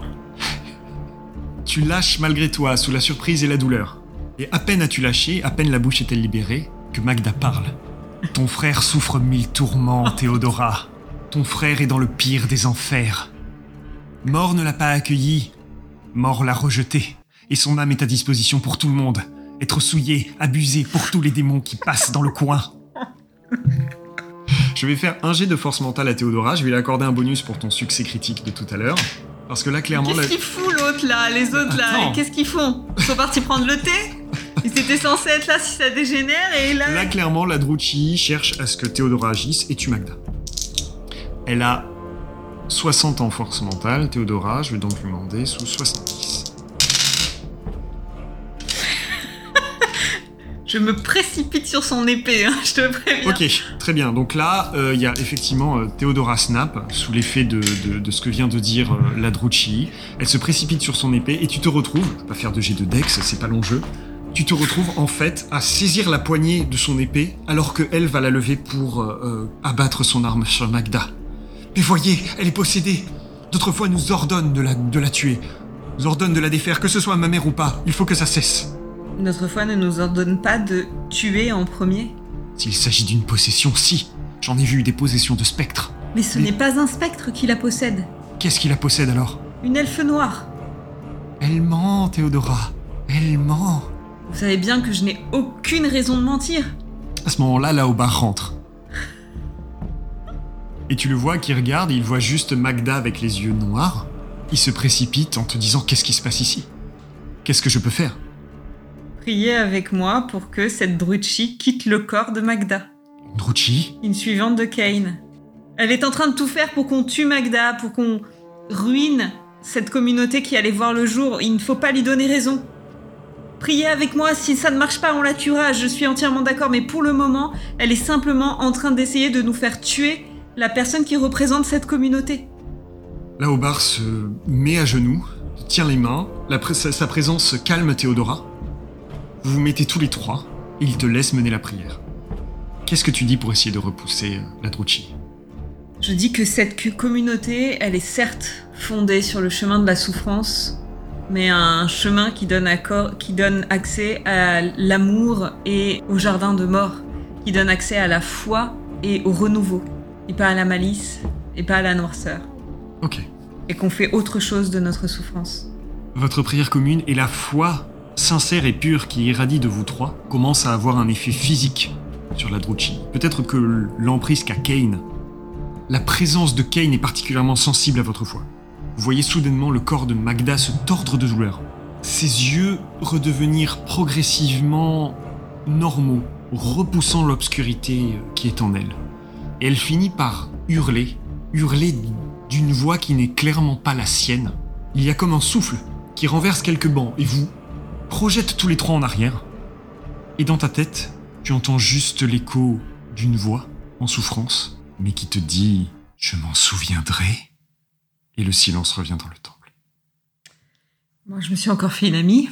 Speaker 2: Tu lâches malgré toi, sous la surprise et la douleur. Et à peine as-tu lâché, à peine la bouche est-elle libérée, que Magda parle. Ton frère souffre mille tourments, Théodora. Ton frère est dans le pire des enfers. Mort ne l'a pas accueilli, mort l'a rejeté, et son âme est à disposition pour tout le monde. Être souillé, abusé pour tous les démons qui passent dans le coin. Je vais faire un jet de force mentale à Théodora, je vais lui accorder un bonus pour ton succès critique de tout à l'heure. Parce que là, clairement, la-
Speaker 1: Qu'est-ce qu'il fout l'autre là Les autres là? Qu'est-ce qu'ils font? Ils sont partis prendre le thé? Ils étaient censés être là si ça dégénère et là.
Speaker 2: Là, clairement, la Drucci cherche à ce que Théodora agisse et tue Magda. Elle a 60 en force mentale, Théodora, je vais donc lui demander sous 70.
Speaker 1: Je me précipite sur son épée, hein, je te préviens.
Speaker 2: Ok, très bien. Donc là, euh, il y a effectivement euh, Théodora Snap, sous l'effet de, de- de ce que vient de dire euh, la Drucci. Elle se précipite sur son épée et tu te retrouves, je vais pas faire de jet de dex, c'est pas long jeu, tu te retrouves en fait à saisir la poignée de son épée alors que elle va la lever pour abattre son arme sur Magda. Mais voyez, elle est possédée. D'autres fois nous ordonne de la, de la tuer. Nous ordonne de la défaire, que ce soit ma mère ou pas. Il faut que ça cesse.
Speaker 1: Notre foi ne nous ordonne pas de tuer en premier.
Speaker 2: S'il s'agit d'une possession, si. J'en ai vu des possessions de spectres.
Speaker 1: Mais ce
Speaker 2: Mais-
Speaker 1: n'est pas un spectre qui la possède.
Speaker 2: Qu'est-ce qui la possède alors?
Speaker 1: Une elfe noire.
Speaker 2: Elle ment, Théodora. Elle ment.
Speaker 1: Vous savez bien que je n'ai aucune raison de mentir.
Speaker 2: À ce moment-là, là au bar rentre. Et tu le vois qui regarde, et il voit juste Magda avec les yeux noirs. Il se précipite en te disant Qu'est-ce qui se passe ici? Qu'est-ce que je peux faire?
Speaker 1: Priez avec moi pour que cette Drucci quitte le corps de Magda,
Speaker 2: Drucci?
Speaker 1: Une suivante de Kane. Elle est en train de tout faire pour qu'on tue Magda, pour qu'on ruine cette communauté qui allait voir le jour. Il ne faut pas lui donner raison. Priez avec moi, si ça ne marche pas, on la tuera, je suis entièrement d'accord, mais pour le moment, elle est simplement en train d'essayer de nous faire tuer la personne qui représente cette communauté.
Speaker 2: Là au bar se met à genoux, tient les mains, la sa présence calme Théodora. Vous vous mettez tous les trois, et il te laisse mener la prière. Qu'est-ce que tu dis pour essayer de repousser euh, la Drucci?
Speaker 1: Je dis que cette communauté, elle est certes fondée sur le chemin de la souffrance, mais un chemin qui donne, accord, qui donne accès à l'amour et au jardin de mort, qui donne accès à la foi et au renouveau, et pas à la malice, et pas à la noirceur.
Speaker 2: Ok.
Speaker 1: Et qu'on fait autre chose de notre souffrance.
Speaker 2: Votre prière commune et la foi sincère et pure qui irradie de vous trois commence à avoir un effet physique sur la Drucci. Peut-être que l'emprise qu'a Kane, la présence de Kane est particulièrement sensible à votre foi. Vous voyez soudainement le corps de Magda se tordre de douleur. Ses yeux redevenir progressivement normaux, repoussant l'obscurité qui est en elle. Et elle finit par hurler, hurler d'une voix qui n'est clairement pas la sienne. Il y a comme un souffle qui renverse quelques bancs et vous projette tous les trois en arrière. Et dans ta tête, tu entends juste l'écho d'une voix en souffrance, mais qui te dit ⁇ Je m'en souviendrai ⁇ et le silence revient dans le temple.
Speaker 1: Moi, je me suis encore fait une amie.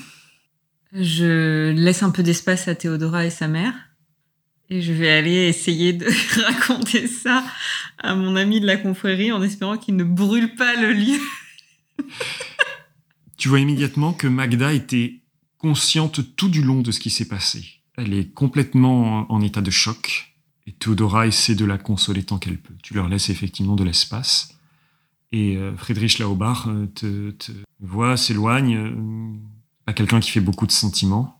Speaker 1: Je laisse un peu d'espace à Théodora et sa mère. Et je vais aller essayer de raconter ça à mon ami de la confrérie en espérant qu'il ne brûle pas le lieu.
Speaker 2: tu vois immédiatement que Magda était consciente tout du long de ce qui s'est passé. Elle est complètement en état de choc. Et Théodora essaie de la consoler tant qu'elle peut. Tu leur laisses effectivement de l'espace. Et euh, Friedrich Laubach euh, te, te, voit, s'éloigne, euh, pas quelqu'un qui fait beaucoup de sentiments.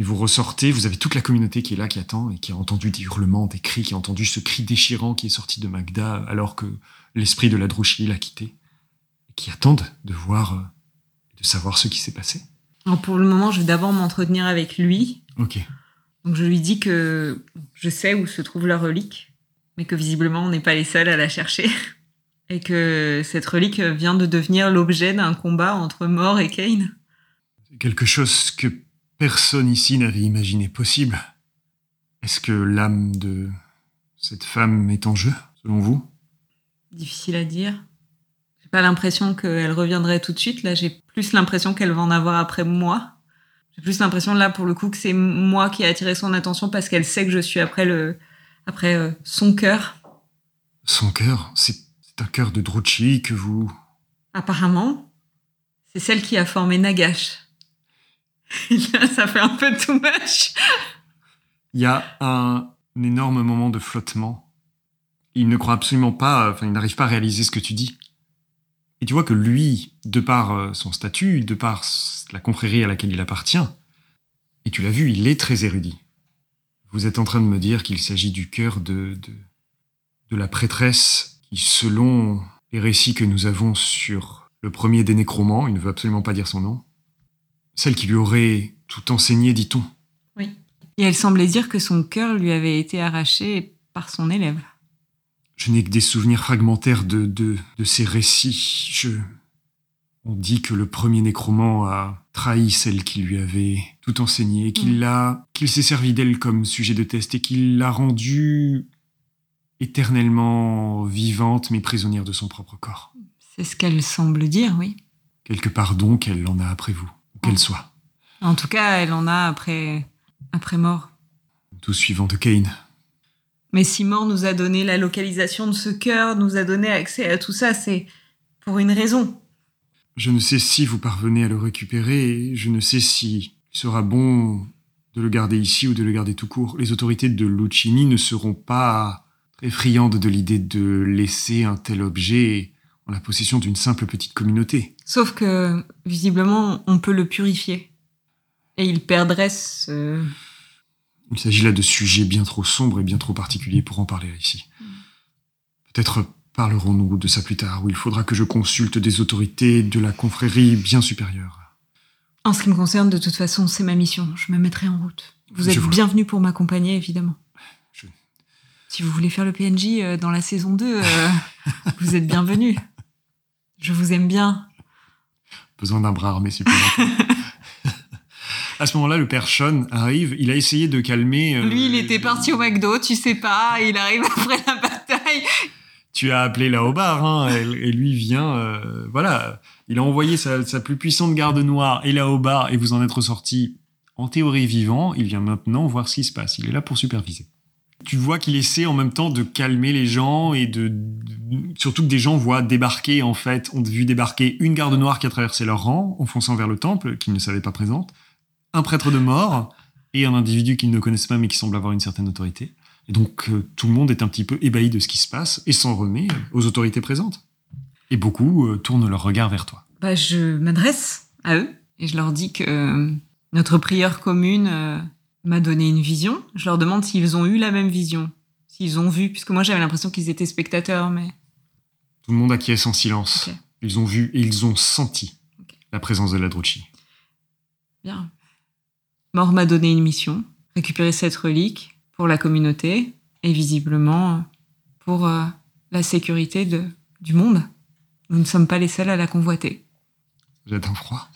Speaker 2: Et vous ressortez, vous avez toute la communauté qui est là, qui attend, et qui a entendu des hurlements, des cris, qui a entendu ce cri déchirant qui est sorti de Magda alors que l'esprit de la Drouchy l'a quitté, et qui attendent de voir, de savoir ce qui s'est passé.
Speaker 1: Alors pour le moment, je vais d'abord m'entretenir avec lui.
Speaker 2: Ok.
Speaker 1: Donc je lui dis que je sais où se trouve la relique, mais que visiblement on n'est pas les seuls à la chercher et que cette relique vient de devenir l'objet d'un combat entre Mort et Kane.
Speaker 2: C'est quelque chose que personne ici n'avait imaginé possible. Est-ce que l'âme de cette femme est en jeu, selon vous?
Speaker 1: Difficile à dire. J'ai pas l'impression qu'elle reviendrait tout de suite. Là, j'ai plus l'impression qu'elle va en avoir après moi. J'ai plus l'impression là, pour le coup, que c'est moi qui ai attiré son attention parce qu'elle sait que je suis après le, après euh, son cœur.
Speaker 2: Son cœur, c'est un cœur de Drucci que vous...
Speaker 1: Apparemment, c'est celle qui a formé Nagash. Là, ça fait un peu too much.
Speaker 2: Il y a un, énorme moment de flottement. Il ne croit absolument pas, enfin, il n'arrive pas à réaliser ce que tu dis. Et tu vois que lui, de par euh, son statut, de par la confrérie à laquelle il appartient, et tu l'as vu, il est très érudit. Vous êtes en train de me dire qu'il s'agit du cœur de, de, de la prêtresse selon les récits que nous avons sur le premier des nécromans, il ne veut absolument pas dire son nom, celle qui lui aurait tout enseigné, dit-on.
Speaker 1: Oui. Et elle semblait dire que son cœur lui avait été arraché par son élève.
Speaker 2: Je n'ai que des souvenirs fragmentaires de, de, de ces récits. Je... On dit que le premier nécromant a trahi celle qui lui avait tout enseigné, qu'il mm. l'a, qu'il s'est servi d'elle comme sujet de test et qu'il l'a rendue éternellement vivante mais prisonnière de son propre corps.
Speaker 1: C'est ce qu'elle semble dire, oui.
Speaker 2: Quelque part donc, elle en a après vous, qu'elle soit.
Speaker 1: En tout cas, elle en a après, après mort.
Speaker 2: Tout suivant de Kane.
Speaker 1: Mais si mort nous a donné la localisation de ce cœur, nous a donné accès à tout ça, c'est pour une raison.
Speaker 2: Je ne sais si vous parvenez à le récupérer, et je ne sais si il sera bon de le garder ici ou de le garder tout court. Les autorités de Lucini ne seront pas effrayante de l'idée de laisser un tel objet en la possession d'une simple petite communauté.
Speaker 1: Sauf que, visiblement, on peut le purifier. Et il perdrait ce...
Speaker 2: Il s'agit là de sujets bien trop sombres et bien trop particuliers pour en parler ici. Peut-être parlerons-nous de ça plus tard, où il faudra que je consulte des autorités de la confrérie bien supérieure.
Speaker 1: En ce qui me concerne, de toute façon, c'est ma mission. Je me mettrai en route. Vous êtes bienvenu pour m'accompagner, évidemment. Si vous voulez faire le PNJ euh, dans la saison 2, euh, vous êtes bienvenue. Je vous aime bien.
Speaker 2: Besoin d'un bras armé supplémentaire. à ce moment-là, le père Sean arrive. Il a essayé de calmer.
Speaker 1: Euh, Lui, il était parti au McDo, tu sais pas. Il arrive après la bataille.
Speaker 2: Tu as appelé là au bar, hein, et, lui vient. voilà, il a envoyé sa, sa, plus puissante garde noire et là au bar, et vous en êtes ressorti en théorie vivant. Il vient maintenant voir ce qui se passe. Il est là pour superviser. Tu vois qu'il essaie en même temps de calmer les gens et de, surtout que des gens voient débarquer en fait, ont vu débarquer une garde noire qui a traversé leur rang en fonçant vers le temple, qu'ils ne savaient pas présente, un prêtre de mort et un individu qu'ils ne connaissent pas mais qui semble avoir une certaine autorité. Et donc euh, tout le monde est un petit peu ébahi de ce qui se passe et s'en remet aux autorités présentes. Et beaucoup euh, tournent leur regard vers toi.
Speaker 1: Bah, je m'adresse à eux et je leur dis que euh, notre prière commune m'a donné une vision. Je leur demande s'ils ont eu la même vision, s'ils ont vu, puisque moi j'avais l'impression qu'ils étaient spectateurs, mais...
Speaker 2: Tout le monde acquiesce en silence. Ils ont vu et ils ont senti la présence de la Drucci.
Speaker 1: Bien. Mort m'a donné une mission, récupérer cette relique pour la communauté et visiblement pour euh, la sécurité de, du monde. Nous ne sommes pas les seuls à la convoiter.
Speaker 2: Un froid.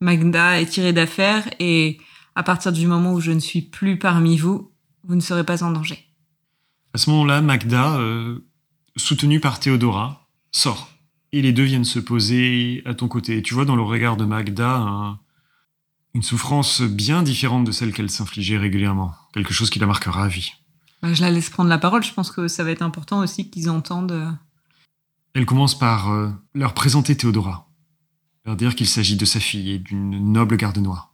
Speaker 1: Magda est tirée d'affaire et à partir du moment où je ne suis plus parmi vous, vous ne serez pas en danger.
Speaker 2: À ce moment-là, Magda, euh, soutenue par Théodora, sort. Et les deux viennent se poser à ton côté. tu vois dans le regard de Magda une souffrance bien différente de celle qu'elle s'infligeait régulièrement. Quelque chose qui la marquera à vie.
Speaker 1: Bah, je la laisse prendre la parole. Je pense que ça va être important aussi qu'ils entendent. Euh,
Speaker 2: elle commence par euh, leur présenter Théodora. Leur dire qu'il s'agit de sa fille et d'une noble garde noire.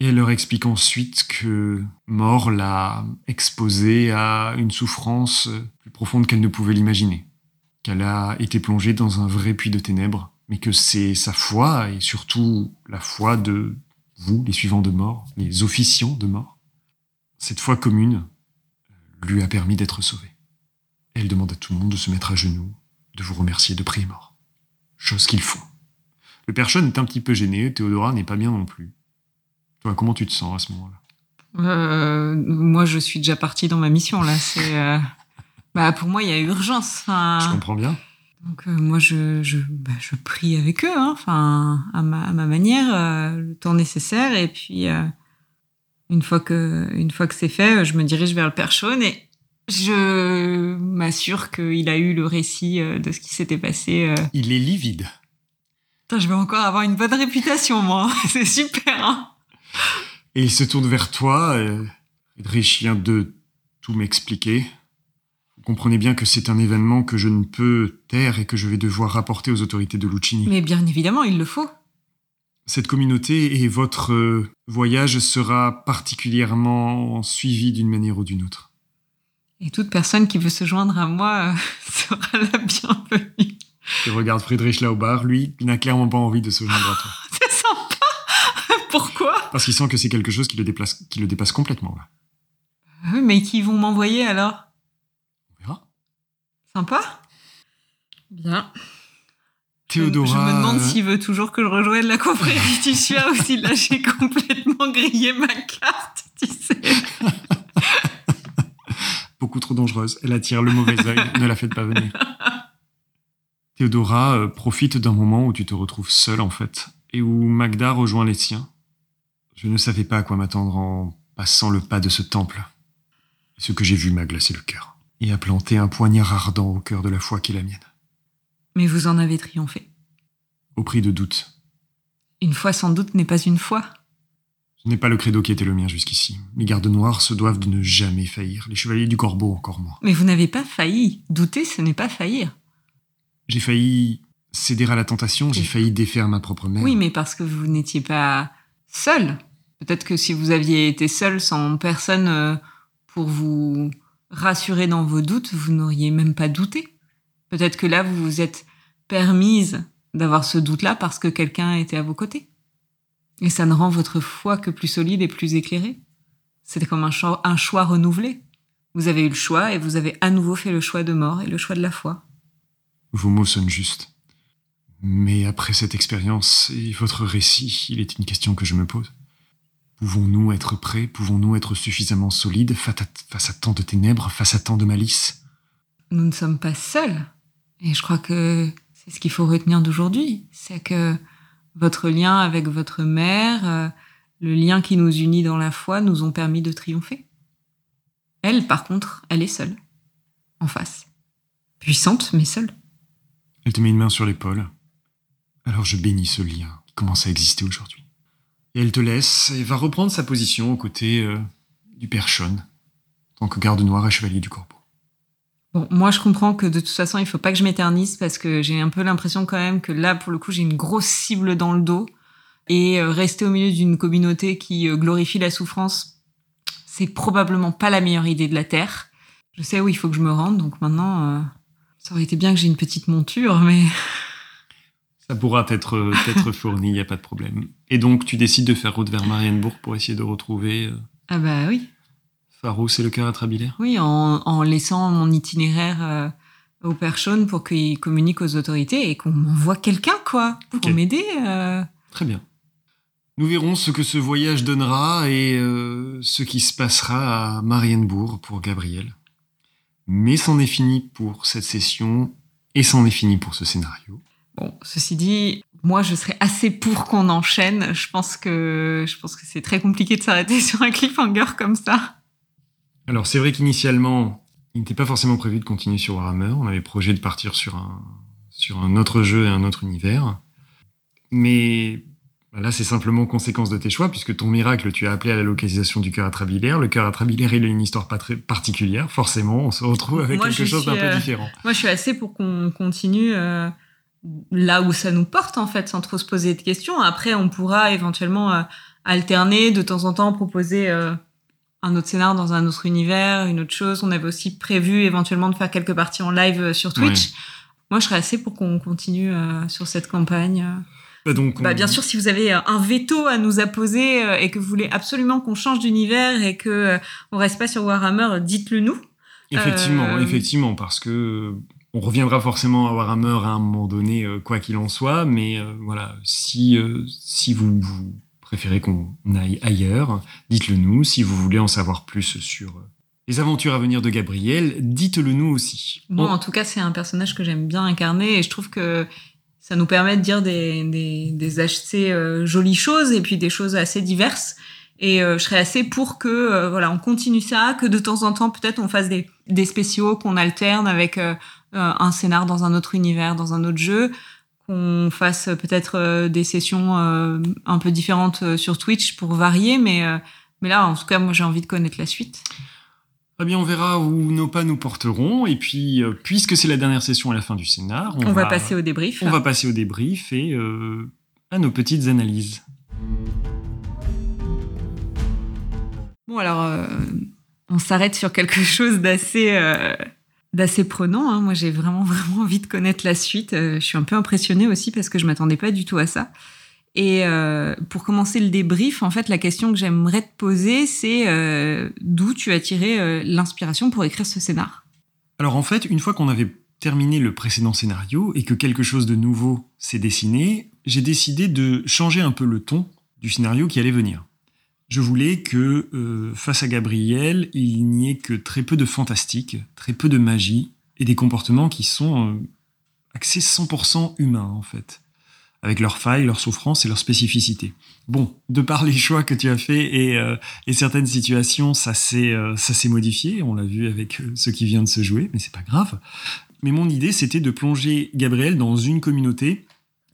Speaker 2: Et elle leur explique ensuite que Mort l'a exposée à une souffrance plus profonde qu'elle ne pouvait l'imaginer. Qu'elle a été plongée dans un vrai puits de ténèbres, mais que c'est sa foi, et surtout la foi de vous, les suivants de Mort, les officiants de Mort, cette foi commune lui a permis d'être sauvée. Elle demande à tout le monde de se mettre à genoux, de vous remercier, de prier Mort. Chose qu'ils font. Le père est un petit peu gêné, Théodora n'est pas bien non plus comment tu te sens à ce moment-là?
Speaker 1: Euh, Moi, je suis déjà partie dans ma mission là. C'est, euh, bah, pour moi, il y a urgence.
Speaker 2: Je comprends bien.
Speaker 1: Donc euh, moi, je, je, bah, je, prie avec eux, hein, à, ma, à ma manière, le temps nécessaire. Et puis une fois que une fois que c'est fait, je me dirige vers le Père Chaune et je m'assure qu'il a eu le récit de ce qui s'était passé.
Speaker 2: Il est livide.
Speaker 1: je vais encore avoir une bonne réputation, moi. c'est super. Hein
Speaker 2: et il se tourne vers toi, et vient de tout m'expliquer. Vous comprenez bien que c'est un événement que je ne peux taire et que je vais devoir rapporter aux autorités de Lucini.
Speaker 1: Mais bien évidemment, il le faut.
Speaker 2: Cette communauté et votre euh, voyage sera particulièrement suivi d'une manière ou d'une autre.
Speaker 1: Et toute personne qui veut se joindre à moi euh, sera la bienvenue.
Speaker 2: Je regarde Friedrich Laubar, lui, il n'a clairement pas envie de se joindre à toi.
Speaker 1: C'est sympa Pourquoi?
Speaker 2: Parce qu'il sent que c'est quelque chose qui le, déplace, qui le dépasse complètement. Là.
Speaker 1: Ah oui, mais qui vont m'envoyer alors?
Speaker 2: On verra.
Speaker 1: Sympa Bien.
Speaker 2: Théodora.
Speaker 1: Je, me demande s'il veut toujours que je rejoigne la confrérie du ou si là j'ai complètement grillé ma carte, tu sais.
Speaker 2: Beaucoup trop dangereuse. Elle attire le mauvais œil. ne la faites pas venir. Théodora euh, profite d'un moment où tu te retrouves seul en fait, et où Magda rejoint les siens. Je ne savais pas à quoi m'attendre en passant le pas de ce temple. Ce que j'ai vu m'a glacé le cœur et a planté un poignard ardent au cœur de la foi qui est la mienne.
Speaker 1: Mais vous en avez triomphé.
Speaker 2: Au prix de doutes.
Speaker 1: Une foi sans doute n'est pas une foi.
Speaker 2: Ce n'est pas le credo qui était le mien jusqu'ici. Les gardes noirs se doivent de ne jamais faillir, les chevaliers du corbeau encore moins.
Speaker 1: Mais vous n'avez pas failli. Douter, ce n'est pas faillir.
Speaker 2: J'ai failli céder à la tentation, j'ai failli défaire ma propre mère.
Speaker 1: Oui, mais parce que vous n'étiez pas seul. Peut-être que si vous aviez été seul, sans personne euh, pour vous rassurer dans vos doutes, vous n'auriez même pas douté. Peut-être que là, vous vous êtes permise d'avoir ce doute-là parce que quelqu'un était à vos côtés. Et ça ne rend votre foi que plus solide et plus éclairée. C'était comme un choix, un choix renouvelé. Vous avez eu le choix et vous avez à nouveau fait le choix de mort et le choix de la foi.
Speaker 2: Vos mots sonnent justes. Mais après cette expérience et votre récit, il est une question que je me pose. Pouvons-nous être prêts? Pouvons-nous être suffisamment solides face à, tant de ténèbres, face à tant de malice?
Speaker 1: Nous ne sommes pas seuls. Et je crois que c'est ce qu'il faut retenir d'aujourd'hui. C'est que votre lien avec votre mère, euh, le lien qui nous unit dans la foi, nous ont permis de triompher. Elle, par contre, elle est seule. En face. Puissante, mais seule.
Speaker 2: Elle te met une main sur l'épaule. Alors je bénis ce lien qui commence à exister aujourd'hui. Et elle te laisse et va reprendre sa position aux côtés euh, du père Sean, tant que garde noir et chevalier du corbeau.
Speaker 1: Bon, moi, je comprends que de toute façon, il faut pas que je m'éternise parce que j'ai un peu l'impression quand même que là, pour le coup, j'ai une grosse cible dans le dos. Et euh, rester au milieu d'une communauté qui euh, glorifie la souffrance, c'est probablement pas la meilleure idée de la Terre. Je sais où il faut que je me rende, donc maintenant, ça aurait été bien que j'ai une petite monture, mais...
Speaker 2: Ça pourra être, être fourni, il n'y a pas de problème. Et donc, tu décides de faire route vers Marienbourg pour essayer de retrouver...
Speaker 1: Ah bah oui.
Speaker 2: Pharos et le cœur atrabilaire
Speaker 1: Oui, en, en, laissant mon itinéraire au Père pour qu'il communique aux autorités et qu'on m'envoie quelqu'un, quoi, pour m'aider.
Speaker 2: Très bien. Nous verrons ce que ce voyage donnera et euh, ce qui se passera à Marienbourg pour Gabriel. Mais c'en est fini pour cette session et c'en est fini pour ce scénario.
Speaker 1: Bon, ceci dit, moi je serais assez pour qu'on enchaîne. Je pense que je pense que c'est très compliqué de s'arrêter sur un cliffhanger comme ça.
Speaker 2: Alors c'est vrai qu'initialement, il n'était pas forcément prévu de continuer sur Warhammer. On avait projet de partir sur un sur un autre jeu et un autre univers. Mais bah là, c'est simplement conséquence de tes choix, puisque ton miracle, tu as appelé à la localisation du cœur atrabilaire. Le cœur atrabilaire, il a une histoire pas très particulière. Forcément, on se retrouve avec quelque chose d'un peu euh, différent.
Speaker 1: Moi, je suis assez pour qu'on continue euh, là où ça nous porte, en fait, sans trop se poser de questions. Après, on pourra éventuellement euh, alterner, de temps en temps, proposer un autre scénar dans un autre univers, une autre chose. On avait aussi prévu éventuellement de faire quelques parties en live sur Twitch. Moi, je serais assez pour qu'on continue sur cette campagne.
Speaker 2: Bah, donc,
Speaker 1: bah, bien sûr, si vous avez euh, un veto à nous apposer euh, et que vous voulez absolument qu'on change d'univers et que euh, on reste pas sur Warhammer, dites-le nous.
Speaker 2: Effectivement, effectivement, parce que on reviendra forcément à Warhammer à un moment donné, quoi qu'il en soit. Mais voilà, si si vous, préférez qu'on aille ailleurs, dites-le nous. Si vous voulez en savoir plus sur les aventures à venir de Gabriel, dites-le nous aussi.
Speaker 1: Moi, en tout cas, c'est un personnage que j'aime bien incarner et je trouve que ça nous permet de dire des, des, des assez euh, jolies choses et puis des choses assez diverses. Et euh, je serais assez pour que euh, voilà, on continue ça, que de temps en temps peut-être on fasse des, des spéciaux, qu'on alterne avec un scénar dans un autre univers, dans un autre jeu, qu'on fasse peut-être des sessions un peu différentes sur Twitch pour varier. Mais mais là, en tout cas, moi j'ai envie de connaître la suite.
Speaker 2: Eh bien, on verra où nos pas nous porteront. Et puis, euh, puisque c'est la dernière session à la fin du scénar,
Speaker 1: on, va, passer au débrief.
Speaker 2: On va passer au débrief et euh, à nos petites analyses.
Speaker 1: Bon, alors, euh, on s'arrête sur quelque chose d'assez d'assez prenant. Hein. Moi, j'ai vraiment vraiment envie de connaître la suite. je suis un peu impressionnée aussi parce que je m'attendais pas du tout à ça. Et euh, pour commencer le débrief, en fait, la question que j'aimerais te poser, c'est euh, d'où tu as tiré euh, l'inspiration pour écrire ce scénar?
Speaker 2: Alors en fait, une fois qu'on avait terminé le précédent scénario et que quelque chose de nouveau s'est dessiné, j'ai décidé de changer un peu le ton du scénario qui allait venir. Je voulais que, face à Gabriel, il n'y ait que très peu de fantastique, très peu de magie et des comportements qui sont axés 100% humains en fait avec leurs failles, leurs souffrances et leurs spécificités. Bon, de par les choix que tu as faits et, euh, et certaines situations, ça s'est euh, ça s'est modifié. On l'a vu avec euh, ce qui vient de se jouer, mais c'est pas grave. Mais mon idée, c'était de plonger Gabriel dans une communauté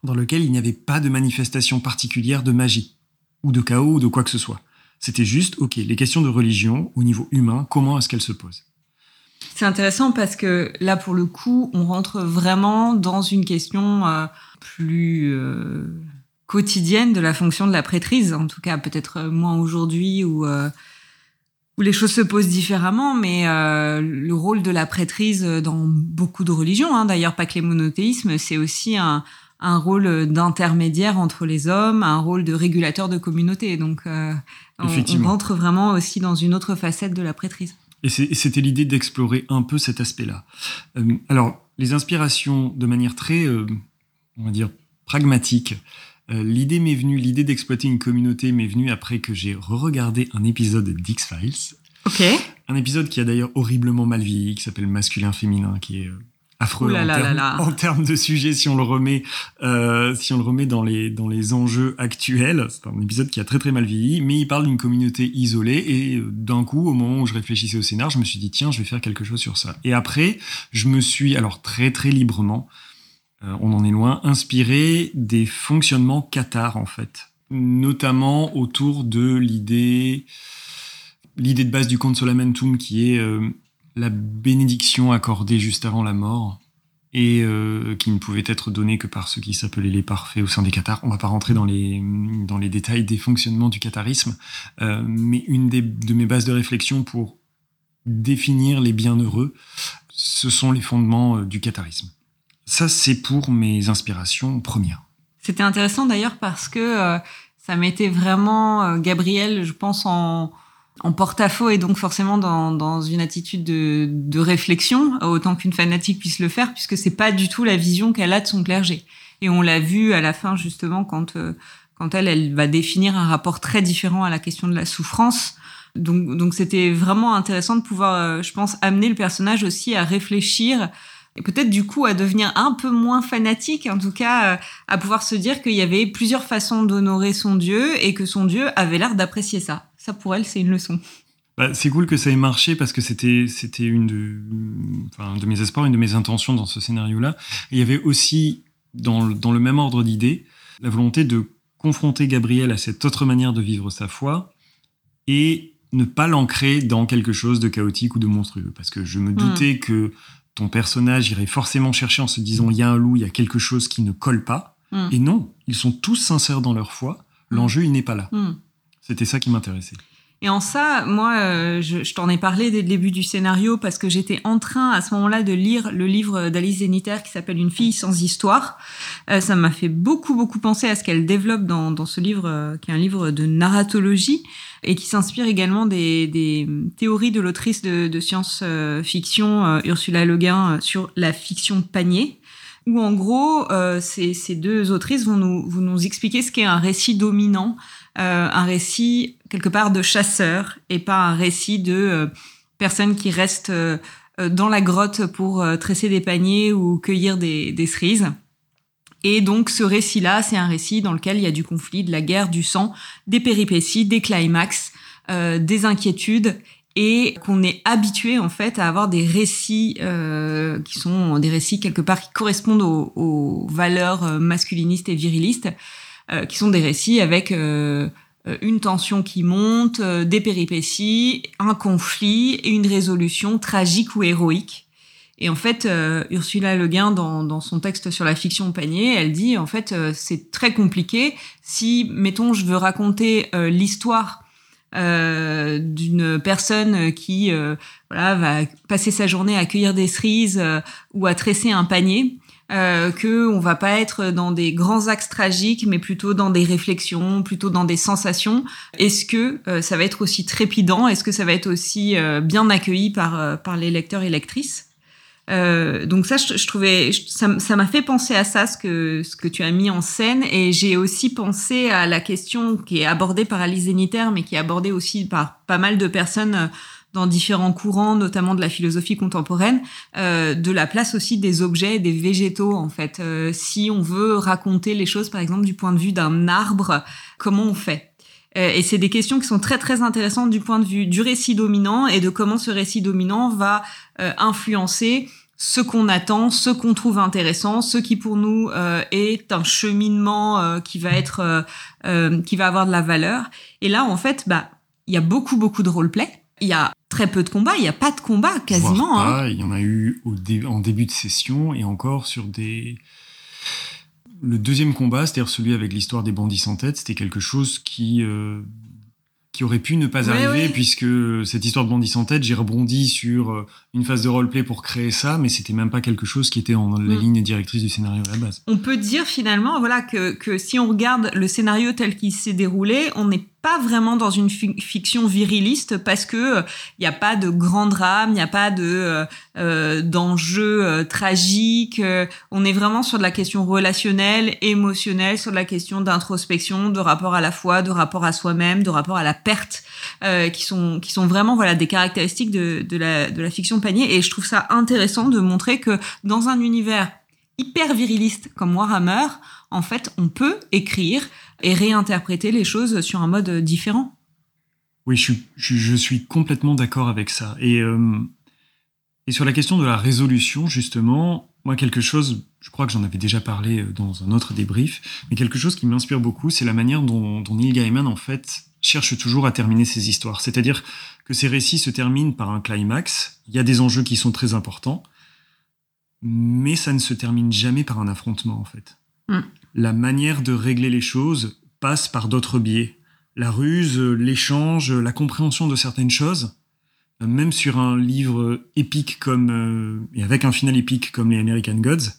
Speaker 2: dans laquelle il n'y avait pas de manifestation particulière de magie ou de chaos ou de quoi que ce soit. C'était juste, ok, les questions de religion au niveau humain, comment est-ce qu'elles se posent?
Speaker 1: C'est intéressant parce que là, pour le coup, on rentre vraiment dans une question euh, plus euh, quotidienne de la fonction de la prêtrise. En tout cas, peut-être moins aujourd'hui où, euh, où les choses se posent différemment, mais le rôle de la prêtrise dans beaucoup de religions, hein, d'ailleurs pas que les monothéismes, c'est aussi un, un rôle d'intermédiaire entre les hommes, un rôle de régulateur de communauté. Donc, on, on rentre vraiment aussi dans une autre facette de la prêtrise.
Speaker 2: Et c'était l'idée d'explorer un peu cet aspect-là. Euh, alors, les inspirations, de manière très, euh, on va dire, pragmatique, euh, l'idée m'est venue, l'idée d'exploiter une communauté m'est venue après que j'ai re-regardé un épisode d'X-Files.
Speaker 1: Ok.
Speaker 2: Un épisode qui a d'ailleurs horriblement mal vieilli, qui s'appelle Masculin-Féminin, qui est affreux en, termes, de sujet si on le remet euh, si on le remet dans les dans les enjeux actuels. C'est un épisode qui a très très mal vieilli mais il parle d'une communauté isolée et euh, d'un coup au moment où je réfléchissais au scénar je me suis dit tiens je vais faire quelque chose sur ça. Et après je me suis alors très très librement euh, on en est loin inspiré des fonctionnements Qatar en fait. Notamment autour de l'idée l'idée de base du consolamentum qui est la bénédiction accordée juste avant la mort et euh, qui ne pouvait être donné que par ceux qui s'appelaient les parfaits au sein des cathares. On va pas rentrer dans les, dans les détails des fonctionnements du catharisme, euh, mais une des, de mes bases de réflexion pour définir les bienheureux, ce sont les fondements euh, du catharisme. Ça, c'est pour mes inspirations premières.
Speaker 1: C'était intéressant d'ailleurs parce que ça mettait vraiment Gabriel, je pense, en, en porte-à-faux et donc forcément dans, dans une attitude de, de réflexion, autant qu'une fanatique puisse le faire, puisque c'est pas du tout la vision qu'elle a de son clergé. Et on l'a vu à la fin justement quand euh, quand elle elle va définir un rapport très différent à la question de la souffrance. Donc donc c'était vraiment intéressant de pouvoir, euh, je pense, amener le personnage aussi à réfléchir et peut-être du coup à devenir un peu moins fanatique, en tout cas euh, à pouvoir se dire qu'il y avait plusieurs façons d'honorer son Dieu et que son Dieu avait l'air d'apprécier ça. Ça pour elle, c'est une leçon.
Speaker 2: Bah, c'est cool que ça ait marché parce que c'était c'était une de, enfin, de mes espoirs, une de mes intentions dans ce scénario-là. Il y avait aussi dans, dans le même ordre d'idées la volonté de confronter Gabriel à cette autre manière de vivre sa foi et ne pas l'ancrer dans quelque chose de chaotique ou de monstrueux. Parce que je me hmm. doutais que ton personnage irait forcément chercher en se disant il y a un loup, il y a quelque chose qui ne colle pas. Hmm. Et non, ils sont tous sincères dans leur foi. Hmm. L'enjeu, il n'est pas là. C'était ça qui m'intéressait.
Speaker 1: Et en ça, moi, euh, je, t'en ai parlé dès le début du scénario parce que j'étais en train à ce moment-là de lire le livre d'Alice Zéniter qui s'appelle Une fille sans histoire. Euh, ça m'a fait beaucoup, beaucoup penser à ce qu'elle développe dans, ce livre, euh, qui est un livre de narratologie et qui s'inspire également des, théories de l'autrice de, science-fiction Ursula Le Guin sur la fiction panier où en gros, ces, deux autrices vont nous, expliquer ce qu'est un récit dominant, un récit quelque part de chasseur et pas un récit de euh, personnes qui restent euh, dans la grotte pour tresser des paniers ou cueillir des, des cerises. Et donc ce récit-là, c'est un récit dans lequel il y a du conflit, de la guerre, du sang, des péripéties, des climax, euh, des inquiétudes et qu'on est habitué en fait à avoir des récits euh, qui sont des récits quelque part qui correspondent aux, aux valeurs masculinistes et virilistes euh, qui sont des récits avec euh, une tension qui monte, euh, des péripéties, un conflit et une résolution tragique ou héroïque. Et en fait, Ursula Le Guin, dans, dans, son texte sur la fiction panier, elle dit en fait c'est très compliqué. Si, mettons, je veux raconter l'histoire euh, d'une personne qui voilà va passer sa journée à cueillir des cerises ou à tresser un panier, euh, que on va pas être dans des grands axes tragiques, mais plutôt dans des réflexions, plutôt dans des sensations. Est-ce que euh, ça va être aussi trépidant? Est-ce que ça va être aussi euh, bien accueilli par euh, par les lecteurs et lectrices? Donc ça, je, trouvais, ça m'a fait penser à ça, ce que ce que tu as mis en scène, et j'ai aussi pensé à la question qui est abordée par Alice Zéniter, mais qui est abordée aussi par pas mal de personnes dans différents courants, notamment de la philosophie contemporaine, euh, de la place aussi des objets, des végétaux en fait. Euh, si on veut raconter les choses, par exemple, du point de vue d'un arbre, comment on fait? Euh, Et c'est des questions qui sont très très intéressantes du point de vue du récit dominant et de comment ce récit dominant va euh, influencer ce qu'on attend, ce qu'on trouve intéressant, ce qui pour nous euh, est un cheminement euh, qui va être, euh, qui va avoir de la valeur. Et là, en fait, bah, il y a beaucoup beaucoup de roleplay. Il y a très peu de combats, il n'y a pas de combat quasiment.
Speaker 2: Hein. Il y en a eu au en début de session et encore sur des. Le deuxième combat, c'est-à-dire celui avec l'histoire des bandits sans tête, c'était quelque chose qui euh, qui aurait pu ne pas arriver puisque cette histoire de bandits sans tête, j'ai rebondi sur euh, une phase de roleplay pour créer ça, mais c'était même pas quelque chose qui était en la mm. ligne directrice du scénario à la base.
Speaker 1: On peut dire finalement, voilà, que, que si on regarde le scénario tel qu'il s'est déroulé, on n'est pas vraiment dans une fiction viriliste parce que il euh, n'y a pas de grand drame, il n'y a pas de euh, euh d'enjeux euh, on est vraiment sur de la question relationnelle, émotionnelle, sur de la question d'introspection, de rapport à la foi, de rapport à soi-même, de rapport à la perte, qui sont qui sont vraiment voilà des caractéristiques de la de la fiction panier. Et je trouve ça intéressant de montrer que dans un univers hyper viriliste comme Warhammer, en fait, on peut écrire et réinterpréter les choses sur un mode différent.
Speaker 2: Oui, je, je, suis complètement d'accord avec ça. Et, euh, et sur la question de la résolution, justement, moi, quelque chose, je crois que j'en avais déjà parlé dans un autre débrief, mais quelque chose qui m'inspire beaucoup, c'est la manière dont, dont Neil Gaiman, en fait, cherche toujours à terminer ses histoires. C'est-à-dire que ces récits se terminent par un climax. Il y a des enjeux qui sont très importants, mais ça ne se termine jamais par un affrontement en fait.
Speaker 1: Mm.
Speaker 2: La manière de régler les choses passe par d'autres biais. La ruse, l'échange, la compréhension de certaines choses. Même sur un livre épique comme euh, et avec un final épique comme les American Gods,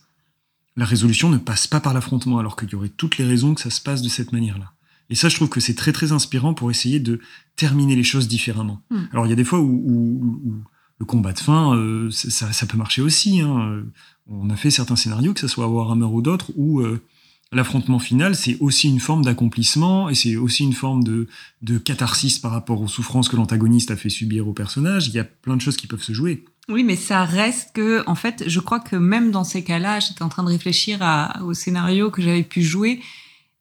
Speaker 2: la résolution ne passe pas par l'affrontement, alors qu'il y aurait toutes les raisons que ça se passe de cette manière-là. Et ça, je trouve que c'est très très inspirant pour essayer de terminer les choses différemment.
Speaker 1: Mm.
Speaker 2: Alors il y a des fois où, où- où le combat de fin, euh, ça peut marcher aussi. hein. On a fait certains scénarios, que ce soit Warhammer ou d'autres, où euh, l'affrontement final, c'est aussi une forme d'accomplissement et c'est aussi une forme de, de catharsis par rapport aux souffrances que l'antagoniste a fait subir au personnage. Il y a plein de choses qui peuvent se jouer.
Speaker 1: Oui, mais ça reste que, en fait, je crois que même dans ces cas-là, j'étais en train de réfléchir à- au scénario que j'avais pu jouer.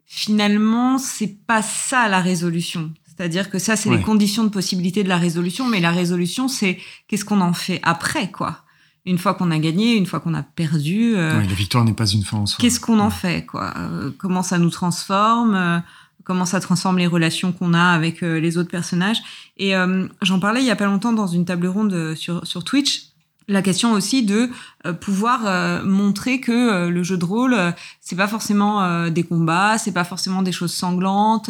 Speaker 1: Finalement, c'est pas ça la résolution. C'est-à-dire que ça, c'est
Speaker 2: Ouais.
Speaker 1: les conditions de possibilité de la résolution, mais la résolution, c'est qu'est-ce qu'on en fait après, quoi. Une fois qu'on a gagné, une fois qu'on a perdu, euh,
Speaker 2: Ouais, la victoire n'est pas une fin en soi.
Speaker 1: qu'est-ce qu'on en fait, quoi? Euh, Comment ça nous transforme euh, Comment ça transforme les relations qu'on a avec euh, les autres personnages? Et j'en parlais il y a pas longtemps dans une table ronde sur, sur Twitch. La question aussi de pouvoir montrer que le jeu de rôle, c'est pas forcément des combats, c'est pas forcément des choses sanglantes,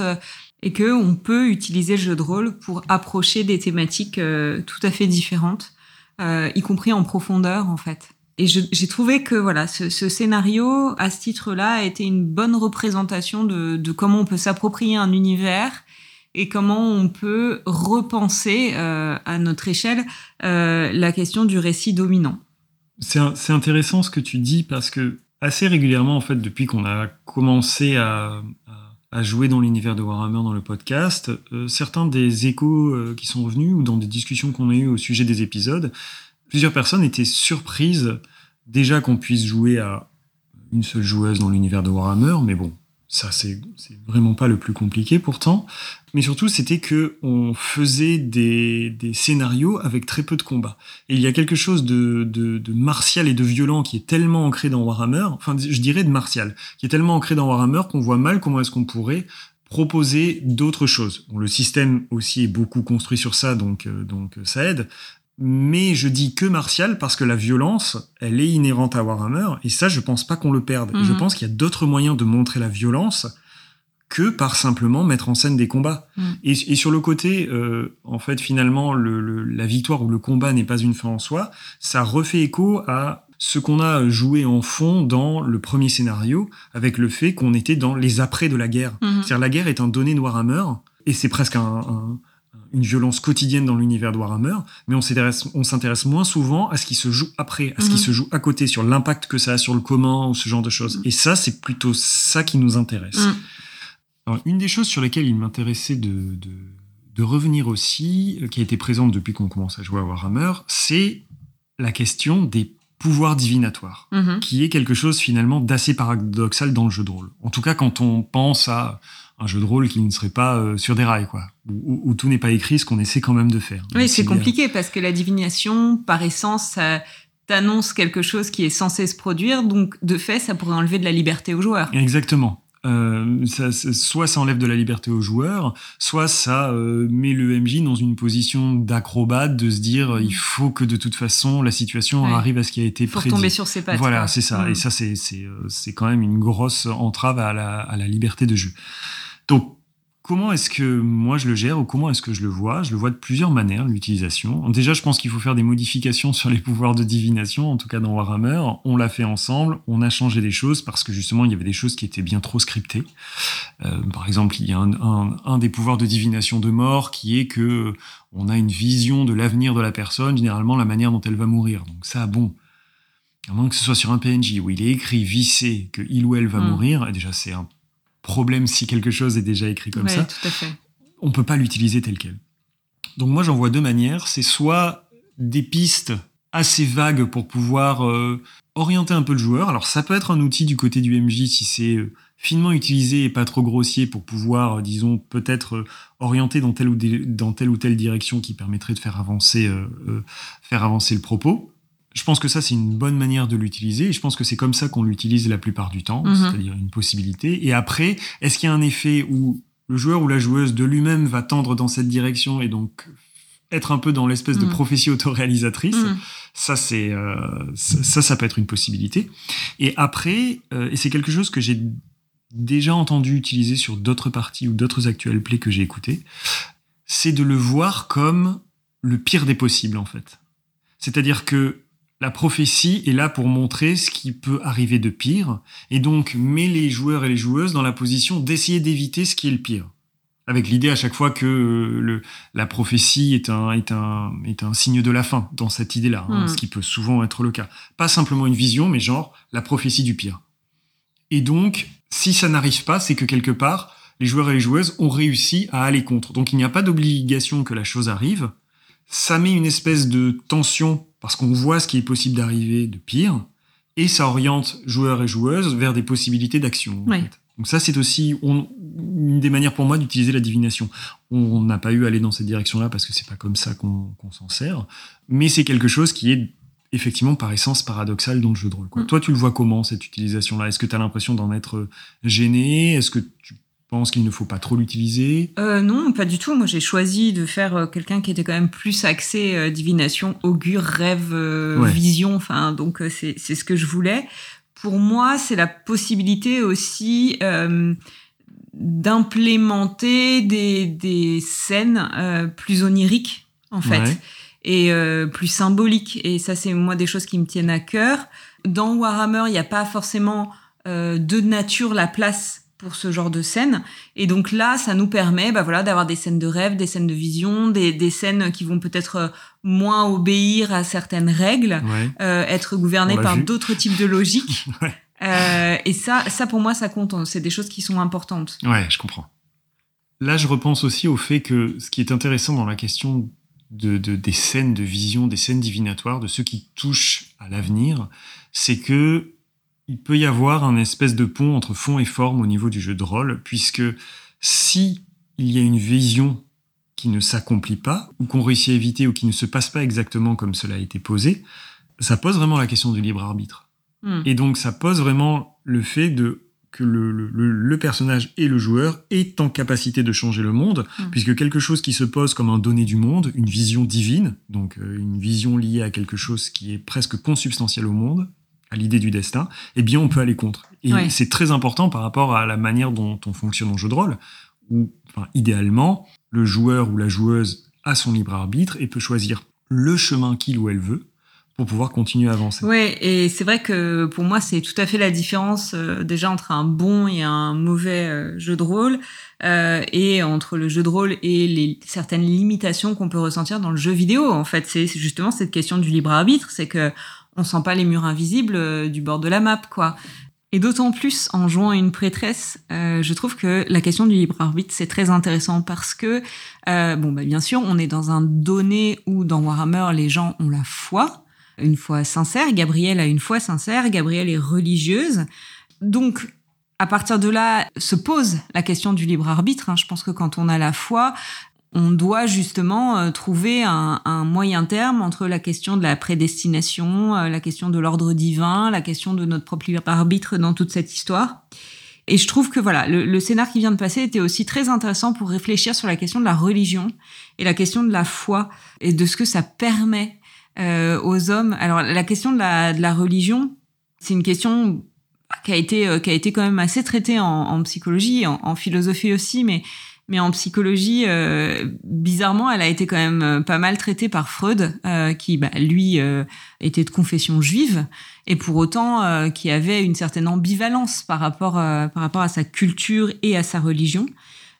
Speaker 1: et que on peut utiliser le jeu de rôle pour approcher des thématiques tout à fait différentes, y compris en profondeur en fait. Et j'ai trouvé que voilà, ce, ce scénario, à ce titre-là, a été une bonne représentation de, de comment on peut s'approprier un univers et comment on peut repenser euh, à notre échelle euh, la question du récit dominant.
Speaker 2: C'est intéressant ce que tu dis parce que assez régulièrement, en fait, depuis qu'on a commencé à- à jouer dans l'univers de Warhammer dans le podcast, euh, certains des échos euh, qui sont revenus ou dans des discussions qu'on a eues au sujet des épisodes, plusieurs personnes étaient surprises déjà qu'on puisse jouer à une seule joueuse dans l'univers de Warhammer, mais bon, ça c'est vraiment pas le plus compliqué pourtant. Mais surtout, c'était que on faisait des, scénarios avec très peu de combats. Et il y a quelque chose de, martial et de violent qui est tellement ancré dans Warhammer, enfin je dirais de martial, qui est tellement ancré dans Warhammer qu'on voit mal comment est-ce qu'on pourrait proposer d'autres choses. Le système aussi est beaucoup construit sur ça, donc, euh, euh, ça aide. Mais je dis que martial parce que la violence, elle est inhérente à Warhammer, et ça, je pense pas qu'on le perde. Je
Speaker 1: Mhm.
Speaker 2: pense qu'il y a d'autres moyens de montrer la violence que par simplement mettre en scène des combats.
Speaker 1: Mhm.
Speaker 2: Et, et sur le côté, euh, en fait, finalement, le, le- la victoire ou le combat n'est pas une fin en soi, ça refait écho à ce qu'on a joué en fond dans le premier scénario, avec le fait qu'on était dans les après de la guerre.
Speaker 1: Mhm.
Speaker 2: C'est-à-dire la guerre est un donné de Warhammer, et c'est presque un- un- une violence quotidienne dans l'univers de Warhammer, mais on s'intéresse, moins souvent à ce qui se joue après, à ce qui
Speaker 1: Mhm.
Speaker 2: se joue à côté, sur l'impact que ça a sur le comment ou ce genre de choses.
Speaker 1: Mhm.
Speaker 2: Et ça, c'est plutôt ça qui nous intéresse.
Speaker 1: Mhm.
Speaker 2: Alors, une des choses sur lesquelles il m'intéressait de, de, de revenir aussi, euh, qui a été présente depuis qu'on commence à jouer à Warhammer, c'est la question des pouvoirs divinatoires qui est quelque chose finalement d'assez paradoxal dans le jeu de rôle. En tout cas, quand on pense à un jeu de rôle qui ne serait pas euh, sur des rails, quoi, où, tout n'est pas écrit, ce qu'on essaie quand même de faire.
Speaker 1: Oui, c'est compliqué parce que la divination, par essence, ça t'annonce quelque chose qui est censé se produire, donc de fait, ça pourrait enlever de la liberté aux joueurs.
Speaker 2: Exactement. Euh, ça- ça- soit ça enlève de la liberté aux joueurs, soit ça euh, met le MJ dans une position d'acrobate, de se dire il faut que de toute façon la situation
Speaker 1: Ouais.
Speaker 2: arrive à ce qui a été
Speaker 1: faut
Speaker 2: prédit.
Speaker 1: retomber sur ses pattes.
Speaker 2: Voilà, c'est ça.
Speaker 1: Mm.
Speaker 2: Et ça, c'est c'est euh, c'est quand même une grosse entrave à la, à la liberté de jeu. Donc, comment est-ce que moi je le gère ou comment est-ce que je le vois? Je le vois de plusieurs manières, l'utilisation. Déjà, je pense qu'il faut faire des modifications sur les pouvoirs de divination, en tout cas dans Warhammer. On l'a fait ensemble, on a changé des choses parce que justement, il y avait des choses qui étaient bien trop scriptées. Euh, par exemple, il y a un, un- un des pouvoirs de divination de mort qui est que on a une vision de l'avenir de la personne, généralement la manière dont elle va mourir. Donc ça, bon, à moins que ce soit sur un PNJ où il est écrit, vissé, que il ou elle va
Speaker 1: Mm.
Speaker 2: mourir, et déjà c'est un problème si quelque chose est déjà écrit comme
Speaker 1: Ouais,
Speaker 2: ça,
Speaker 1: tout à fait.
Speaker 2: on peut pas l'utiliser tel quel. Donc moi j'en vois deux manières, c'est soit des pistes assez vagues pour pouvoir euh, orienter un peu le joueur. Alors ça peut être un outil du côté du MJ si c'est euh, finement utilisé et pas trop grossier pour pouvoir, euh, disons, peut-être orienter dans telle, ou dans telle ou telle direction qui permettrait de faire avancer, faire avancer le propos. Je pense que ça, c'est une bonne manière de l'utiliser je pense que c'est comme ça qu'on l'utilise la plupart du temps,
Speaker 1: Mhm.
Speaker 2: c'est-à-dire une possibilité. Et après, est-ce qu'il y a un effet où le joueur ou la joueuse de lui-même va tendre dans cette direction et donc être un peu dans l'espèce de
Speaker 1: Mm.
Speaker 2: prophétie autoréalisatrice,
Speaker 1: Mm.
Speaker 2: ça c'est euh, ça, ça ça peut être une possibilité. Et après, euh, et c'est quelque chose que j'ai déjà entendu utiliser sur d'autres parties ou d'autres actuels plays que j'ai écoutés, c'est de le voir comme le pire des possibles en fait. C'est-à-dire que la prophétie est là pour montrer ce qui peut arriver de pire, et donc met les joueurs et les joueuses dans la position d'essayer d'éviter ce qui est le pire. Avec l'idée à chaque fois que euh, le, la prophétie est un, est, un, est un signe de la fin, dans cette idée-là, hein,
Speaker 1: Mm.
Speaker 2: ce qui peut souvent être le cas. Pas simplement une vision, mais genre la prophétie du pire. Et donc, si ça n'arrive pas, c'est que quelque part, les joueurs et les joueuses ont réussi à aller contre. Donc il n'y a pas d'obligation que la chose arrive. Ça met une espèce de tension parce qu'on voit ce qui est possible d'arriver de pire et ça oriente joueurs et joueuses vers des possibilités d'action. en
Speaker 1: Ouais.
Speaker 2: fait. Donc ça, c'est aussi on- une des manières pour moi d'utiliser la divination. On n'a pas eu à aller dans cette direction-là parce que c'est pas comme ça qu'on s'en sert, mais c'est quelque chose qui est effectivement par essence paradoxal dans le jeu de rôle. quoi.
Speaker 1: Mm.
Speaker 2: Toi, tu le vois comment cette utilisation-là? Est-ce que tu as l'impression d'en être gêné? Est-ce que tu penses qu'il ne faut pas trop l'utiliser
Speaker 1: Euh, non, pas du tout. Moi, j'ai choisi de faire euh, quelqu'un qui était quand même plus axé euh, divination, augure, rêve, euh,
Speaker 2: Ouais.
Speaker 1: vision. Enfin, donc c'est c'est ce que je voulais. Pour moi, c'est la possibilité aussi d'implémenter des, des scènes plus oniriques, en fait,
Speaker 2: Ouais.
Speaker 1: et plus symboliques. Et ça, c'est moi des choses qui me tiennent à cœur. Dans Warhammer, il n'y a pas forcément de nature la place pour ce genre de scène. Et donc là, ça nous permet bah voilà, d'avoir des scènes de rêve, des scènes de vision, des, des scènes qui vont peut-être euh, moins obéir à certaines règles,
Speaker 2: Ouais.
Speaker 1: euh, être gouvernées par d'autres types de logiques.
Speaker 2: Ouais.
Speaker 1: Euh, et ça, ça, pour moi, ça compte. C'est des choses qui sont importantes.
Speaker 2: Ouais, je comprends. Là, je repense aussi au fait que ce qui est intéressant dans la question de, de- des scènes de vision, des scènes divinatoires, de ceux qui touchent à l'avenir, c'est que il peut y avoir un espèce de pont entre fond et forme au niveau du jeu de rôle, puisque si il y a une vision qui ne s'accomplit pas, ou qu'on réussit à éviter, ou qui ne se passe pas exactement comme cela a été posé, ça pose vraiment la question du libre arbitre.
Speaker 1: Hmm.
Speaker 2: Et donc, ça pose vraiment le fait de que le, le- le- le personnage et le joueur est en capacité de changer le monde,
Speaker 1: Mm.
Speaker 2: puisque quelque chose qui se pose comme un donné du monde, une vision divine, donc euh, une vision liée à quelque chose qui est presque consubstantiel au monde, à l'idée du destin, eh bien, on peut aller contre. Et
Speaker 1: Ouais.
Speaker 2: c'est très important par rapport à la manière dont on fonctionne en jeu de rôle, où, enfin, idéalement, le joueur ou la joueuse a son libre arbitre et peut choisir le chemin qu'il ou elle veut pour pouvoir continuer à avancer.
Speaker 1: Ouais, et c'est vrai que pour moi, c'est tout à fait la différence euh, déjà entre un bon et un mauvais euh, jeu de rôle, euh, et entre le jeu de rôle et les certaines limitations qu'on peut ressentir dans le jeu vidéo. En fait, c'est justement cette question du libre arbitre, c'est que on sent pas les murs invisibles euh, du bord de la map, quoi. Et d'autant plus en jouant une prêtresse, euh, je trouve que la question du libre arbitre c'est très intéressant parce que euh, bon bah bien sûr on est dans un donné où dans Warhammer les gens ont la foi, une foi sincère. Gabrielle a une foi sincère. Gabrielle est religieuse. Donc, à partir de là, se pose la question du libre arbitre. hein. Je pense que quand on a la foi, on doit justement euh, trouver un, un moyen terme entre la question de la prédestination, euh, la question de l'ordre divin, la question de notre propre arbitre dans toute cette histoire. Et je trouve que voilà, le, le scénar qui vient de passer était aussi très intéressant pour réfléchir sur la question de la religion et la question de la foi et de ce que ça permet euh, aux hommes. Alors la question de la, de la religion, c'est une question qui a été euh, qui a été quand même assez traitée en, en psychologie, en, en philosophie aussi, mais mais en psychologie, euh, bizarrement, elle a été quand même euh, pas mal traitée par Freud, euh, qui, bah, lui, euh, était de confession juive, et pour autant, euh, qui avait une certaine ambivalence par rapport, euh, par rapport à sa culture et à sa religion.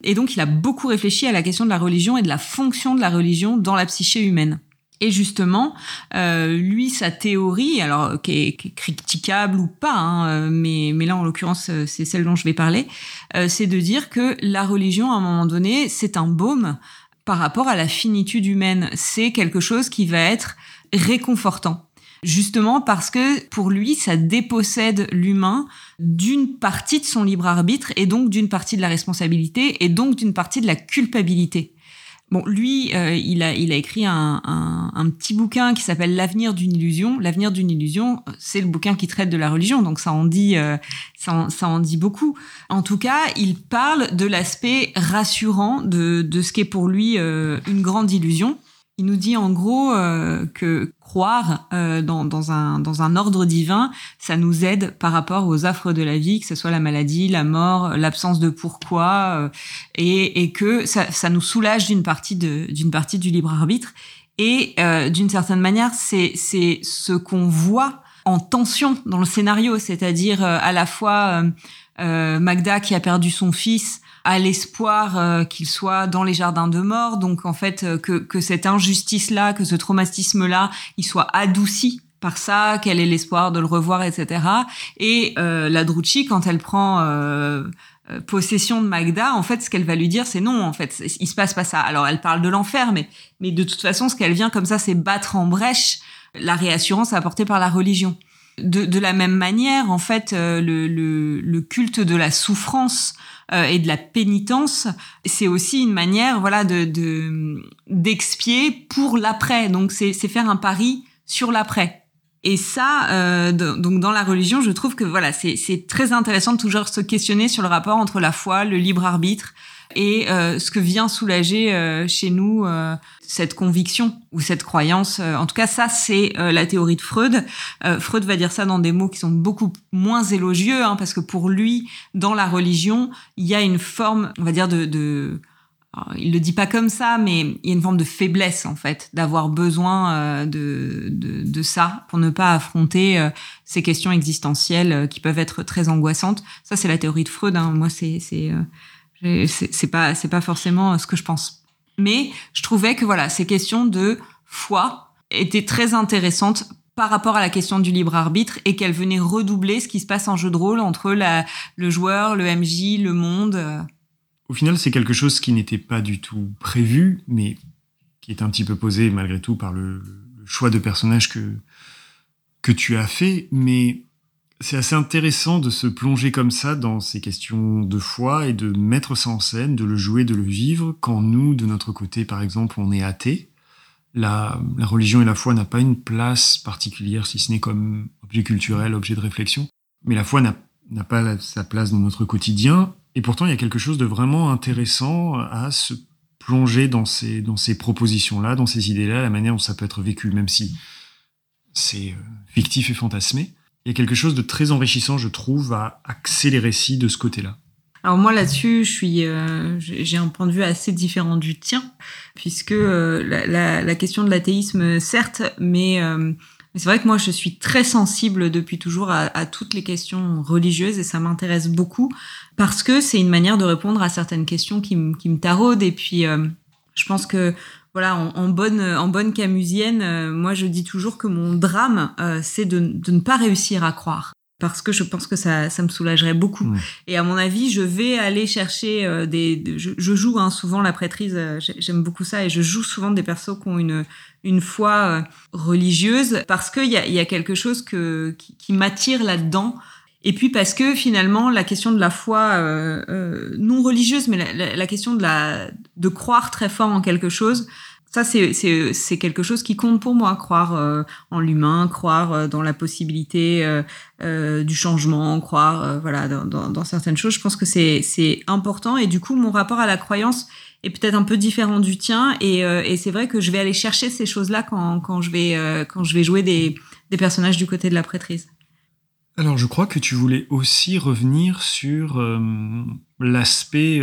Speaker 1: Et donc, il a beaucoup réfléchi à la question de la religion et de la fonction de la religion dans la psyché humaine. Et justement, euh, lui, sa théorie, alors qui est, qui est critiquable ou pas, hein, mais, mais là en l'occurrence euh, c'est celle dont je vais parler, euh, c'est de dire que la religion, à un moment donné, c'est un baume par rapport à la finitude humaine. C'est quelque chose qui va être réconfortant. Justement parce que pour lui, ça dépossède l'humain d'une partie de son libre arbitre et donc d'une partie de la responsabilité et donc d'une partie de la culpabilité. Bon, lui, euh, il, a, il a écrit un, un, petit bouquin qui s'appelle L'avenir d'une illusion. L'avenir d'une illusion, c'est le bouquin qui traite de la religion, donc ça en dit, euh, ça, en, ça en dit beaucoup. En tout cas, il parle de l'aspect rassurant de, de ce qu'est pour lui euh, une grande illusion. Il nous dit en gros euh, que croire euh, dans, dans, un, dans un ordre divin, ça nous aide par rapport aux affres de la vie, que ce soit la maladie, la mort, l'absence de pourquoi, euh, et, et que ça, ça nous soulage d'une partie, de, d'une partie du libre arbitre. Et euh, d'une certaine manière, c'est, c'est ce qu'on voit en tension dans le scénario, c'est-à-dire euh, à la fois euh, Magda qui a perdu son fils, à l'espoir euh, qu'il soit dans les jardins de mort. Donc en fait euh, que, que cette injustice-là, que ce traumatisme-là, il soit adouci par ça, quel est l'espoir de le revoir, etc. Et euh, la Drucci, quand elle prend euh, euh, possession de Magda, en fait, ce qu'elle va lui dire, c'est non, en fait, il se passe pas ça. Alors, elle parle de l'enfer, mais, mais de toute façon, ce qu'elle vient comme ça, c'est battre en brèche la réassurance apportée par la religion. De, de la même manière, en fait, euh, le, le, le, culte de la souffrance euh, et de la pénitence, c'est aussi une manière, voilà, de d'expier pour l'après. Donc, c'est faire un pari sur l'après. Et ça, euh, donc dans la religion, je trouve que voilà, c'est très intéressant de toujours se questionner sur le rapport entre la foi, le libre arbitre et euh, ce que vient soulager euh, chez nous euh, cette conviction ou cette croyance. Euh, en tout cas, ça, c'est euh, la théorie de Freud. Freud va dire ça dans des mots qui sont beaucoup moins élogieux, hein, parce que pour lui, dans la religion, il y a une forme, on va dire, de, de il le dit pas comme ça, mais il y a une forme de faiblesse en fait, d'avoir besoin euh, de, de, de, ça pour ne pas affronter euh, ces questions existentielles euh, qui peuvent être très angoissantes. Ça, c'est la théorie de Freud. Hein. Moi, c'est c'est c'est pas c'est pas forcément ce que je pense. Mais je trouvais que voilà, ces questions de foi étaient très intéressantes par rapport à la question du libre arbitre et qu'elles venaient redoubler ce qui se passe en jeu de rôle entre le joueur, le MJ, le monde.
Speaker 2: Au final, c'est quelque chose qui n'était pas du tout prévu, mais qui est un petit peu posé malgré tout par le, le choix de personnage que, que tu as fait. Mais c'est assez intéressant de se plonger comme ça dans ces questions de foi et de mettre ça en scène, de le jouer, de le vivre, quand nous, de notre côté, par exemple, on est athée. La, religion et la foi n'a pas une place particulière, si ce n'est comme objet culturel, objet de réflexion. Mais la foi n'a pas sa place dans notre quotidien et pourtant, il y a quelque chose de vraiment intéressant à se plonger dans ces, dans ces propositions-là, dans ces idées-là, la manière dont ça peut être vécu, même si c'est euh, fictif et fantasmé. Il y a quelque chose de très enrichissant, je trouve, à axer les récits de ce côté-là.
Speaker 1: Alors moi là-dessus, je suis, euh, j'ai un point de vue assez différent du tien, puisque euh, la, la, question de l'athéisme, certes, mais euh, c'est vrai que moi, je suis très sensible depuis toujours à, toutes les questions religieuses et ça m'intéresse beaucoup parce que c'est une manière de répondre à certaines questions qui, qui me taraudent. Et puis, euh, je pense que voilà, en, en, bonne en bonne camusienne, euh, moi, je dis toujours que mon drame, euh, c'est de, de ne pas réussir à croire parce que je pense que ça, ça me soulagerait beaucoup. Ouais. Et à mon avis, je vais aller chercher euh, des. je, je, joue hein, souvent la prêtrise, euh, j'aime beaucoup ça, et je joue souvent des persos qui ont une une foi euh, religieuse parce qu'il y a, y a quelque chose que qui, qui m'attire là-dedans. Et puis parce que finalement, la question de la foi euh, euh, non religieuse, mais la, la, la, question de la de croire très fort en quelque chose, ça, c'est quelque chose qui compte pour moi, croire euh, en l'humain, croire euh, dans la possibilité euh, du changement, croire voilà dans, certaines choses. Je pense que c'est important et du coup, mon rapport à la croyance est peut-être un peu différent du tien et, et c'est vrai que je vais aller chercher ces choses-là quand, quand, je vais quand je vais jouer des, des personnages du côté de la prêtrise.
Speaker 2: Alors, je crois que tu voulais aussi revenir sur l'aspect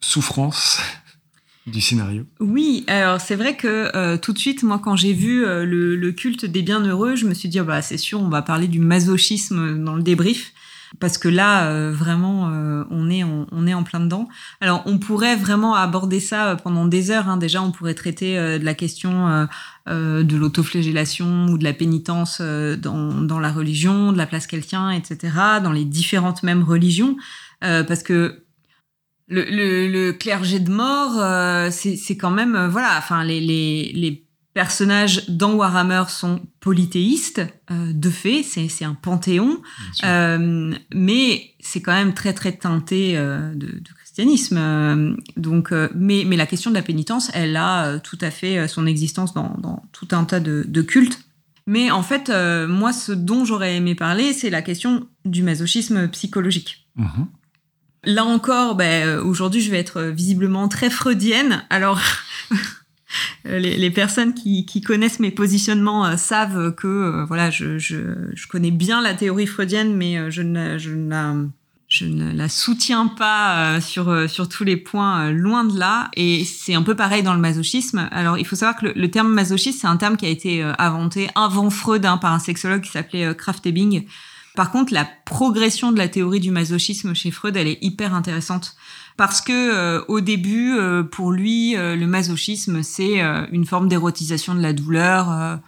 Speaker 2: souffrance du scénario.
Speaker 1: Oui, alors c'est vrai que euh, tout de suite, moi, quand j'ai vu euh, le, le, culte des bienheureux, je me suis dit, oh, bah, c'est sûr, on va parler du masochisme dans le débrief. Parce que là, euh, vraiment, euh, on, est, on, on, est en plein dedans. Alors, on pourrait vraiment aborder ça pendant des heures. Hein. Déjà, on pourrait traiter de la question de l'autoflagellation ou de la pénitence dans, dans la religion, de la place qu'elle tient, etc., dans les différentes mêmes religions. parce que le, le, le, clergé de mort, euh, c'est quand même, euh, voilà, enfin, les, les, les, personnages dans Warhammer sont polythéistes, euh, de fait, c'est un panthéon, mais c'est quand même très très teinté de, de, christianisme. donc, mais, mais la question de la pénitence, elle a tout à fait son existence dans, dans tout un tas de, de cultes. Mais en fait, moi, ce dont j'aurais aimé parler, c'est la question du masochisme psychologique.
Speaker 2: Mhm.
Speaker 1: Là encore, ben, aujourd'hui, je vais être visiblement très freudienne. Alors, Euh, les, les, personnes qui, qui, connaissent mes positionnements euh, savent que euh, voilà, je, je, je, connais bien la théorie freudienne, mais je ne, je ne, la, je ne la soutiens pas sur, sur tous les points, loin de là. Et c'est un peu pareil dans le masochisme. Alors, il faut savoir que le, le terme masochisme, c'est un terme qui a été inventé avant Freud hein, par un sexologue qui s'appelait Kraft-Ebing. Par contre, la progression de la théorie du masochisme chez Freud, elle est hyper intéressante parce que euh, au début, euh, pour lui, euh, le masochisme, c'est une forme d'érotisation de la douleur.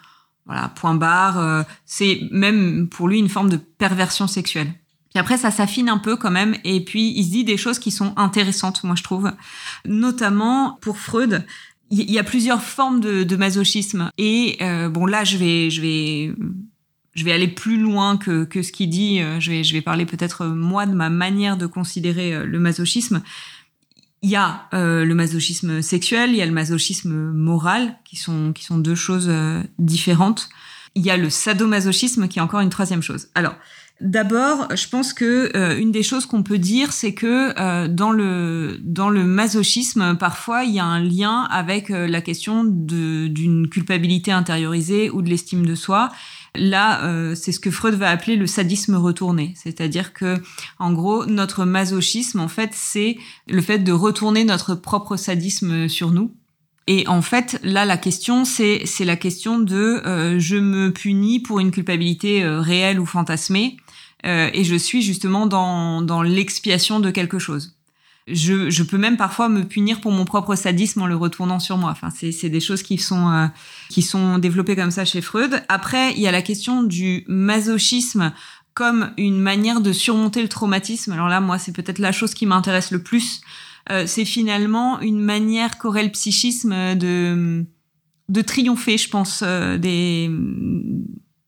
Speaker 1: voilà, point barre. c'est même pour lui une forme de perversion sexuelle. Puis après, ça s'affine un peu quand même, et puis il se dit des choses qui sont intéressantes, moi je trouve. Notamment pour Freud, il y a plusieurs formes de, de masochisme. Et bon, là, je vais, je vais je vais aller plus loin que, que ce qu'il dit. Euh, je vais, je vais parler peut-être euh, moi de ma manière de considérer euh, le masochisme. Il y a le masochisme sexuel, il y a le masochisme moral, qui sont, qui sont deux choses différentes. Il y a le sadomasochisme, qui est encore une troisième chose. Alors, d'abord, je pense que une des choses qu'on peut dire, c'est que dans le dans le masochisme, parfois, il y a un lien avec la question d'une culpabilité intériorisée ou de l'estime de soi. Là, euh, c'est ce que Freud va appeler le sadisme retourné, c'est-à-dire que, en gros, notre masochisme, en fait, c'est le fait de retourner notre propre sadisme sur nous. Et en fait, là, la question, c'est c'est la question de euh, je me punis pour une culpabilité euh, réelle ou fantasmée, et je suis justement dans dans l'expiation de quelque chose je, je, peux même parfois me punir pour mon propre sadisme en le retournant sur moi. Enfin, c'est des choses qui sont euh, qui sont développées comme ça chez Freud. Après, il y a la question du masochisme comme une manière de surmonter le traumatisme. Alors là, moi, c'est peut-être la chose qui m'intéresse le plus. Euh, c'est finalement une manière qu'aurait le psychisme de de triompher, je pense, euh, des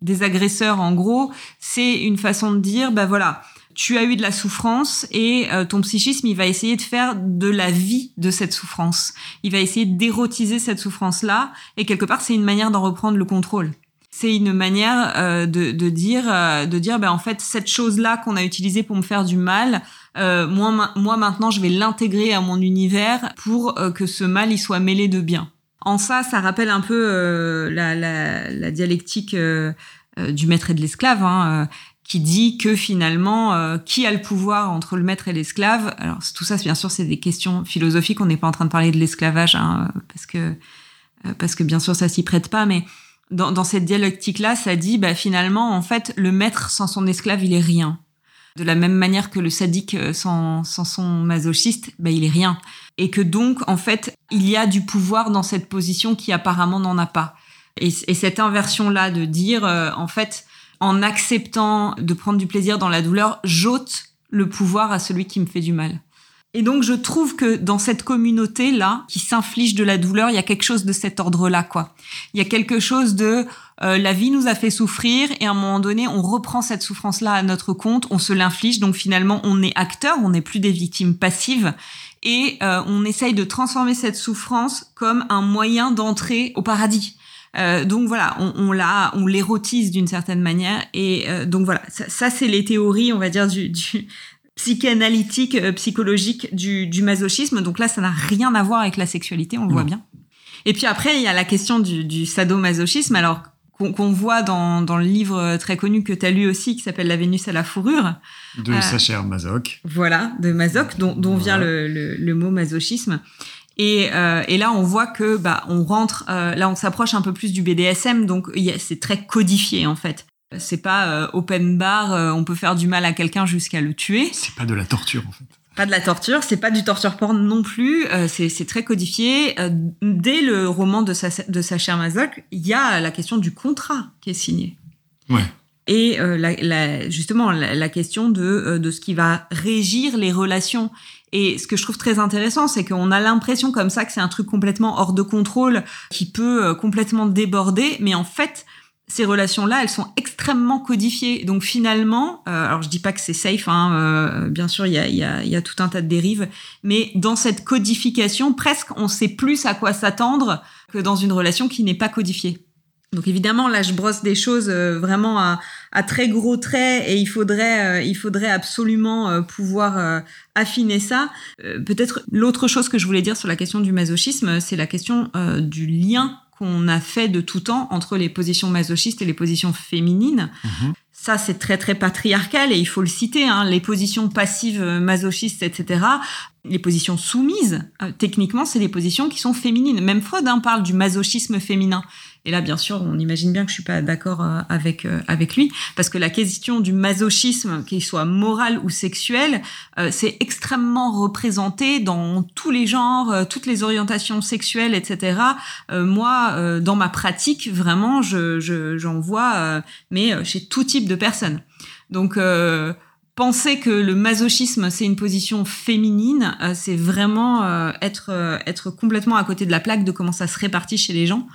Speaker 1: des agresseurs. En gros, c'est une façon de dire, bah voilà tu as eu de la souffrance et euh, ton psychisme, il va essayer de faire de la vie de cette souffrance. Il va essayer d'érotiser cette souffrance-là et quelque part, c'est une manière d'en reprendre le contrôle. C'est une manière euh, de, de, dire, euh, de dire, ben en fait, cette chose-là qu'on a utilisée pour me faire du mal, moi, moi maintenant, je vais l'intégrer à mon univers pour que ce mal, il soit mêlé de bien. En ça, ça rappelle un peu la, la, la, dialectique du maître et de l'esclave. Hein qui dit que finalement, euh, qui a le pouvoir entre le maître et l'esclave Alors tout ça, bien sûr, c'est des questions philosophiques. On n'est pas en train de parler de l'esclavage, hein, parce que euh, parce que bien sûr, ça s'y prête pas. Mais dans, dans cette dialectique-là, ça dit, bah, finalement, en fait, le maître sans son esclave, il est rien. De la même manière que le sadique euh, sans, sans son masochiste, bah, il est rien. Et que donc, en fait, il y a du pouvoir dans cette position qui apparemment n'en a pas. Et, et cette inversion-là de dire, en fait, en acceptant de prendre du plaisir dans la douleur, j'ôte le pouvoir à celui qui me fait du mal. Et donc je trouve que dans cette communauté là qui s'inflige de la douleur, il y a quelque chose de cet ordre-là quoi. Il y a quelque chose de euh, la vie nous a fait souffrir et à un moment donné on reprend cette souffrance-là à notre compte, on se l'inflige donc finalement on est acteur, on n'est plus des victimes passives et euh, on essaye de transformer cette souffrance comme un moyen d'entrer au paradis. Euh, donc voilà, on, on l'a, on l'érotise d'une certaine manière. Et euh, donc voilà, ça, ça c'est les théories, on va dire du, du psychanalytique, euh, psychologique du, du, masochisme. Donc là, ça n'a rien à voir avec la sexualité, on le voit bien. Et puis après, il y a la question du, du sadomasochisme. Alors qu'on voit dans, dans, le livre très connu que tu as lu aussi, qui s'appelle La Vénus à la fourrure.
Speaker 2: De euh, Sacher Masoch.
Speaker 1: Voilà, de Masoch, dont, dont vient le, le, le, mot masochisme. Et, euh, et, là, on voit que bah, on rentre, euh, là, on s'approche un peu plus du BDSM, donc c'est très codifié en fait. C'est pas euh, open bar, euh, on peut faire du mal à quelqu'un jusqu'à le tuer.
Speaker 2: C'est pas de la torture en fait.
Speaker 1: Pas de la torture, c'est pas du torture porn non plus. C'est très codifié. dès le roman de, sa, de Sacha Mazoc, il y a la question du contrat qui est signé.
Speaker 2: Ouais
Speaker 1: et la, la, justement la, la, question de, de ce qui va régir les relations. Et ce que je trouve très intéressant, c'est qu'on a l'impression comme ça que c'est un truc complètement hors de contrôle, qui peut euh, complètement déborder, mais en fait, ces relations-là, elles sont extrêmement codifiées. Donc finalement, euh, alors je dis pas que c'est safe, hein, euh, bien sûr, il y a, y, a, y a, tout un tas de dérives, mais dans cette codification, presque on sait plus à quoi s'attendre que dans une relation qui n'est pas codifiée. Donc évidemment, là, je brosse des choses euh, vraiment à, à, très gros traits et il faudrait, euh, il faudrait absolument euh, pouvoir affiner ça. Peut-être l'autre chose que je voulais dire sur la question du masochisme, c'est la question du lien qu'on a fait de tout temps entre les positions masochistes et les positions féminines. Mmh. Ça, c'est très très patriarcal et il faut le citer. Hein, les positions passives masochistes, etc. Les positions soumises, techniquement, c'est les positions qui sont féminines. Même Freud hein, parle du masochisme féminin. Et là, bien sûr, on imagine bien que je suis pas d'accord euh, avec euh, avec lui, parce que la question du masochisme, qu'il soit moral ou sexuel, euh, c'est extrêmement représenté dans tous les genres, toutes les orientations sexuelles, etc. moi, dans ma pratique, vraiment, je j'en vois, mais chez tout type de personnes. Donc penser que le masochisme c'est une position féminine, c'est vraiment être être complètement à côté de la plaque de comment ça se répartit chez les gens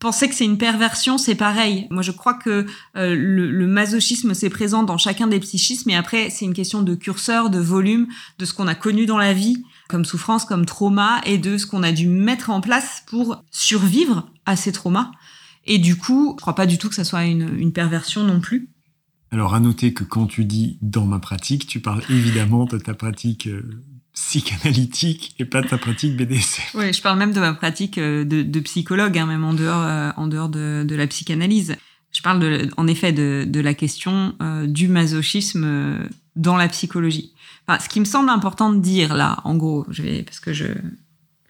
Speaker 1: penser que c'est une perversion, c'est pareil. Moi, je crois que euh, le, masochisme, c'est présent dans chacun des psychismes, et après, c'est une question de curseur, de volume, de ce qu'on a connu dans la vie, comme souffrance, comme trauma, et de ce qu'on a dû mettre en place pour survivre à ces traumas. Et du coup, je crois pas du tout que ça soit une, une perversion non plus.
Speaker 2: Alors, à noter que quand tu dis dans ma pratique, tu parles évidemment de ta pratique euh, psychanalytique et pas de ta pratique BDSM.
Speaker 1: Oui, je parle même de ma pratique euh, de, psychologue, hein, même en dehors, euh, en dehors de, la psychanalyse. Je parle de, en effet de, la question euh, du masochisme dans la psychologie. Enfin, ce qui me semble important de dire là, en gros, je vais parce que je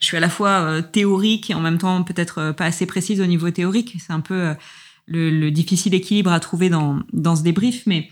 Speaker 1: suis à la fois théorique et en même temps peut-être pas assez précise au niveau théorique. C'est un peu le, le, difficile équilibre à trouver dans dans ce débrief, mais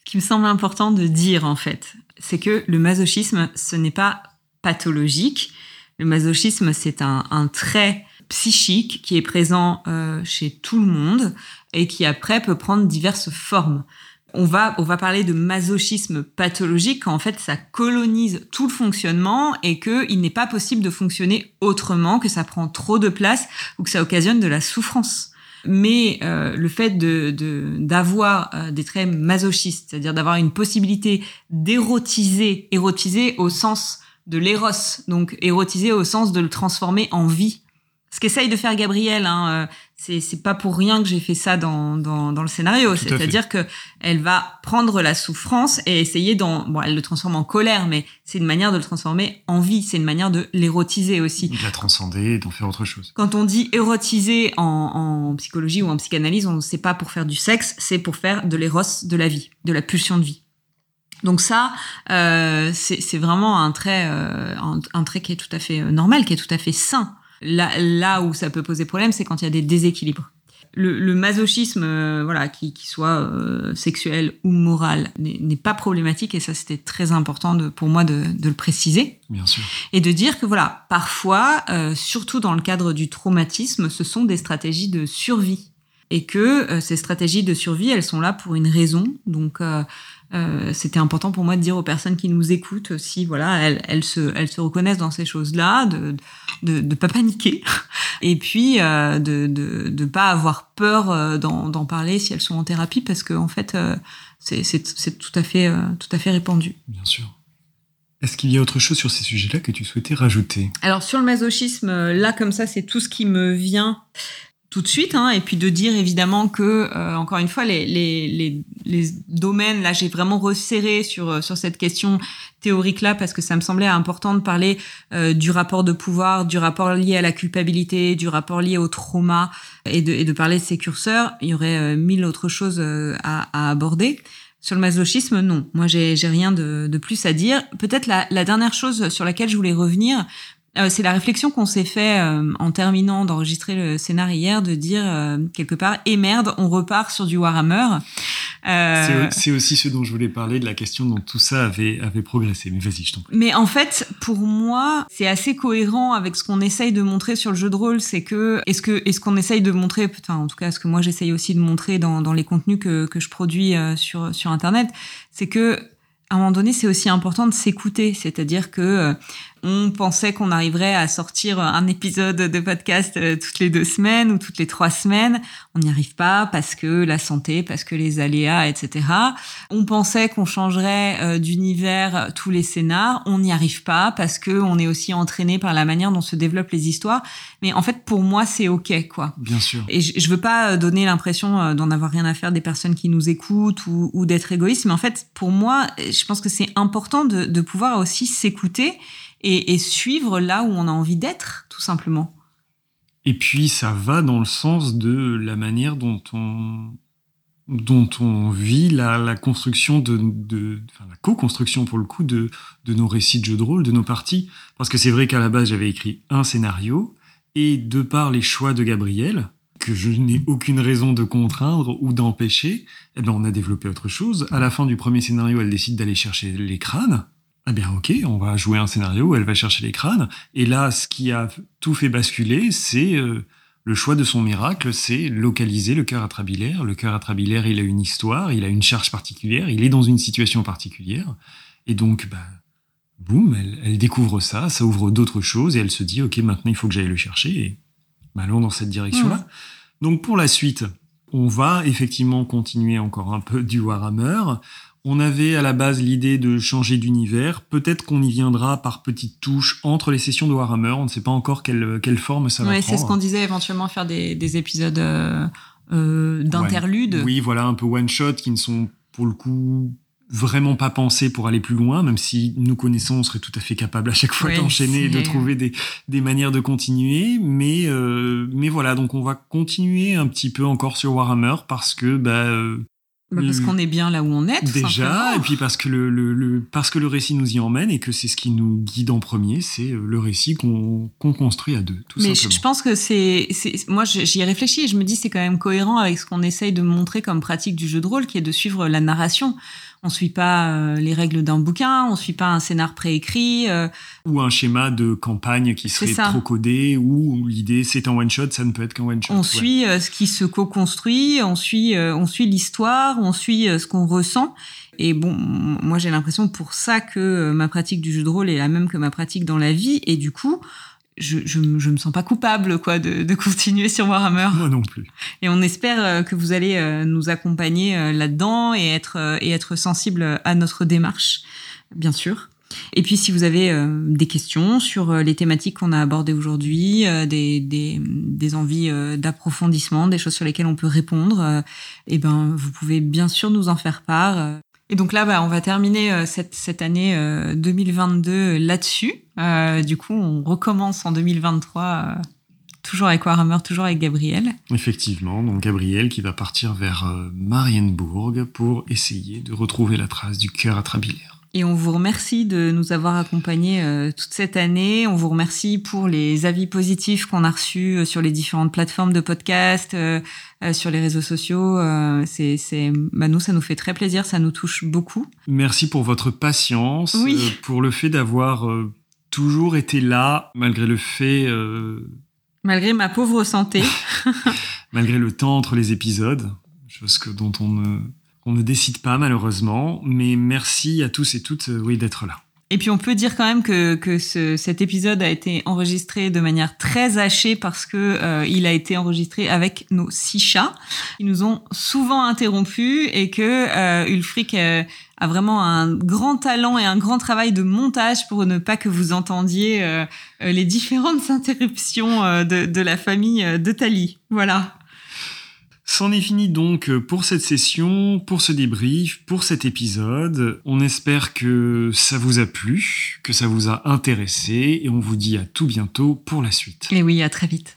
Speaker 1: ce qui me semble important de dire en fait, c'est que le masochisme, ce n'est pas pathologique. Le masochisme, c'est un, un, trait psychique qui est présent euh, chez tout le monde et qui après peut prendre diverses formes. On va, on va parler de masochisme pathologique quand en fait ça colonise tout le fonctionnement et qu'il n'est pas possible de fonctionner autrement, que ça prend trop de place ou que ça occasionne de la souffrance mais euh, le fait de d'avoir euh, des traits masochistes, c'est-à-dire d'avoir une possibilité d'érotiser, érotiser au sens de l'éros, donc érotiser au sens de le transformer en vie, ce qu'essaye de faire Gabrielle, hein, euh, c'est pas pour rien que j'ai fait ça dans, dans, dans le scénario. C'est-à-dire que elle va prendre la souffrance et essayer d'en, bon, elle le transforme en colère, mais c'est une manière de le transformer en vie. C'est une manière de l'érotiser aussi.
Speaker 2: De la transcender, d'en faire autre chose.
Speaker 1: Quand on dit érotiser en, en psychologie ou en psychanalyse, on sait pas pour faire du sexe, c'est pour faire de l'éros, de la vie, de la pulsion de vie. Donc ça, euh, c'est vraiment un trait, euh, un, un, trait qui est tout à fait euh, normal, qui est tout à fait sain. Là, là où ça peut poser problème, c'est quand il y a des déséquilibres. Le, le masochisme, euh, voilà, qui, qui soit euh, sexuel ou moral, n'est pas problématique et ça c'était très important de, pour moi de, de, le préciser.
Speaker 2: Bien sûr.
Speaker 1: Et de dire que voilà, parfois, euh, surtout dans le cadre du traumatisme, ce sont des stratégies de survie et que euh, ces stratégies de survie, elles sont là pour une raison. Donc euh, c'était important pour moi de dire aux personnes qui nous écoutent si voilà elles, elles se elles se reconnaissent dans ces choses là de de de pas paniquer. Et puis euh, de, de de pas avoir peur euh, d'en parler si elles sont en thérapie parce que en fait euh, c'est tout à fait euh, tout à fait répandu.
Speaker 2: Bien sûr. Est-ce qu'il y a autre chose sur ces sujets-là que tu souhaitais rajouter?
Speaker 1: Alors sur le masochisme, là comme ça, c'est tout ce qui me vient tout de suite, hein, et puis de dire évidemment que euh, encore une fois les, les, les, les domaines là j'ai vraiment resserré sur euh, sur cette question théorique là parce que ça me semblait important de parler euh, du rapport de pouvoir, du rapport lié à la culpabilité, du rapport lié au trauma et de, et de parler de ces curseurs. Il y aurait euh, mille autres choses euh, à, à, aborder. Sur le masochisme, non. Moi, j'ai rien de, de, plus à dire. Peut-être la, la dernière chose sur laquelle je voulais revenir, euh, c'est la réflexion qu'on s'est fait euh, en terminant d'enregistrer le scénario hier, de dire euh, quelque part, et eh merde, on repart sur du Warhammer.
Speaker 2: C'est aussi ce dont je voulais parler, de la question dont tout ça avait, avait progressé. Mais vas-y, je t'en prie.
Speaker 1: Mais en fait, pour moi, c'est assez cohérent avec ce qu'on essaye de montrer sur le jeu de rôle, c'est que est-ce que est-ce qu'on essaye de montrer, enfin en tout cas, ce que moi j'essaye aussi de montrer dans, dans les contenus que, que je produis sur sur internet, c'est que à un moment donné, c'est aussi important de s'écouter. C'est-à-dire que euh, on pensait qu'on arriverait à sortir un épisode de podcast euh, toutes les deux semaines ou toutes les trois semaines. On n'y arrive pas parce que la santé, parce que les aléas, etc. On pensait qu'on changerait euh, d'univers tous les scénars. On n'y arrive pas parce que on est aussi entraîné par la manière dont se développent les histoires. Mais en fait, pour moi, c'est ok, quoi.
Speaker 2: Bien sûr.
Speaker 1: Et je, je veux pas donner l'impression d'en avoir rien à faire des personnes qui nous écoutent ou, ou d'être égoïste, mais en fait, pour moi, je pense que c'est important de, de pouvoir aussi s'écouter et, suivre là où on a envie d'être, tout simplement.
Speaker 2: Et puis ça va dans le sens de la manière dont on dont on vit la, la construction de, de enfin, la co-construction pour le coup de, de nos récits de jeux de rôle, de nos parties. Parce que c'est vrai qu'à la base j'avais écrit un scénario et de par les choix de Gabriel, que je n'ai aucune raison de contraindre ou d'empêcher, eh ben on a développé autre chose. À la fin du premier scénario, elle décide d'aller chercher les crânes. Eh bien ok, on va jouer un scénario où elle va chercher les crânes. Et là, ce qui a tout fait basculer, c'est euh, le choix de son miracle, c'est localiser le cœur atrabilaire. Le cœur atrabilaire, il a une histoire, il a une charge particulière, il est dans une situation particulière. Et donc, bah, boum, elle, elle découvre ça, ça ouvre d'autres choses et elle se dit, ok, maintenant il faut que j'aille le chercher. Et bah, allons dans cette direction-là.
Speaker 1: Mmh.
Speaker 2: Donc pour la suite, on va effectivement continuer encore un peu du Warhammer. On avait à la base l'idée de changer d'univers. Peut-être qu'on y viendra par petites touches entre les sessions de Warhammer. On ne sait pas encore quelle, quelle forme ça va
Speaker 1: Ouais,
Speaker 2: prendre.
Speaker 1: c'est ce qu'on disait éventuellement faire des, des épisodes euh, euh, d'interlude.
Speaker 2: Ouais. Oui, voilà, un peu one-shot qui ne sont pour le coup vraiment pas pensés pour aller plus loin, même si nous connaissons, on serait tout à fait capable à chaque fois
Speaker 1: Oui,
Speaker 2: d'enchaîner et de trouver des, des manières de continuer. Mais, euh, mais voilà, donc on va continuer un petit peu encore sur Warhammer parce que bah, euh,
Speaker 1: Bah, parce qu'on est bien là où on est. tout
Speaker 2: déjà,
Speaker 1: simplement.
Speaker 2: et puis parce que le, le, le- parce que le récit nous y emmène et que c'est ce qui nous guide en premier, c'est euh, le récit qu'on qu'on construit à deux, tout
Speaker 1: Mais je,
Speaker 2: simplement.
Speaker 1: je pense que c'est, c'est- moi j'y ai réfléchi et je me dis c'est quand même cohérent avec ce qu'on essaye de montrer comme pratique du jeu de rôle, qui est de suivre la narration. On suit pas euh, les règles d'un bouquin, on suit pas un scénar préécrit. euh,
Speaker 2: Ou un schéma de campagne qui serait
Speaker 1: ça.
Speaker 2: trop codé, ou l'idée c'est un one shot, ça ne peut être qu'un one shot.
Speaker 1: on
Speaker 2: ouais.
Speaker 1: suit euh, ce qui se co-construit, on suit, euh, on suit l'histoire, on suit euh, ce qu'on ressent. Et bon, moi j'ai l'impression pour ça que ma pratique du jeu de rôle est la même que ma pratique dans la vie. Et du coup, je, je, je me sens pas coupable quoi de, de continuer sur Warhammer.
Speaker 2: Moi non plus.
Speaker 1: Et on espère euh, que vous allez euh, nous accompagner euh, là-dedans et être et être sensible à notre démarche, bien sûr. Et puis si vous avez euh, des questions sur euh, les thématiques qu'on a abordées aujourd'hui, euh, des, des, des envies d'approfondissement, des choses sur lesquelles on peut répondre, eh ben vous pouvez bien sûr nous en faire part. Euh. Et donc là, bah, on va terminer euh, cette, cette année euh, 2022 là-dessus. Euh, du coup, on recommence en 2023, euh, toujours avec Warhammer, toujours avec Gabriel.
Speaker 2: Effectivement, donc Gabriel qui va partir vers euh, Marienbourg pour essayer de retrouver la trace du cœur atrabilaire.
Speaker 1: Et on vous remercie de nous avoir accompagnés euh, toute cette année. On vous remercie pour les avis positifs qu'on a reçus euh, sur les différentes plateformes de podcast, euh, sur les réseaux sociaux. C'est, c'est, bah, nous, ça nous fait très plaisir, ça nous touche beaucoup.
Speaker 2: Merci pour votre patience,
Speaker 1: Oui.
Speaker 2: pour le fait d'avoir toujours été là, malgré le fait,
Speaker 1: Malgré ma pauvre santé.
Speaker 2: malgré le temps entre les épisodes, chose que, dont on ne, on ne décide pas malheureusement. Mais merci à tous et toutes euh, oui, d'être là.
Speaker 1: Et puis on peut dire quand même que, que ce, cet épisode a été enregistré de manière très hachée parce que euh, il a été enregistré avec nos six chats. Ils nous ont souvent interrompus et que euh, Ulfric a vraiment un grand talent et un grand travail de montage pour ne pas que vous entendiez les différentes interruptions de, la famille de Tali. Voilà.
Speaker 2: C'en est fini donc pour cette session, pour ce débrief, pour cet épisode. On espère que ça vous a plu, que ça vous a intéressé et on vous dit à tout bientôt pour la suite.
Speaker 1: Et oui, à très vite.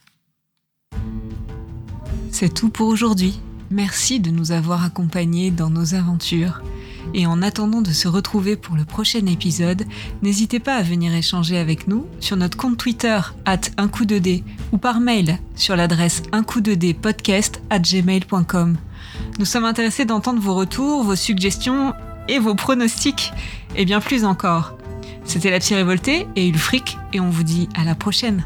Speaker 1: C'est tout pour aujourd'hui. Merci de nous avoir accompagnés dans nos aventures. Et en attendant de se retrouver pour le prochain épisode, n'hésitez pas à venir échanger avec nous sur notre compte Twitter, at un coup de dé, ou par mail sur l'adresse un coup de dé podcast at gmail.com. Nous sommes intéressés d'entendre vos retours, vos suggestions et vos pronostics, et bien plus encore. C'était la psy révoltée et Ulfric, et on vous dit à la prochaine.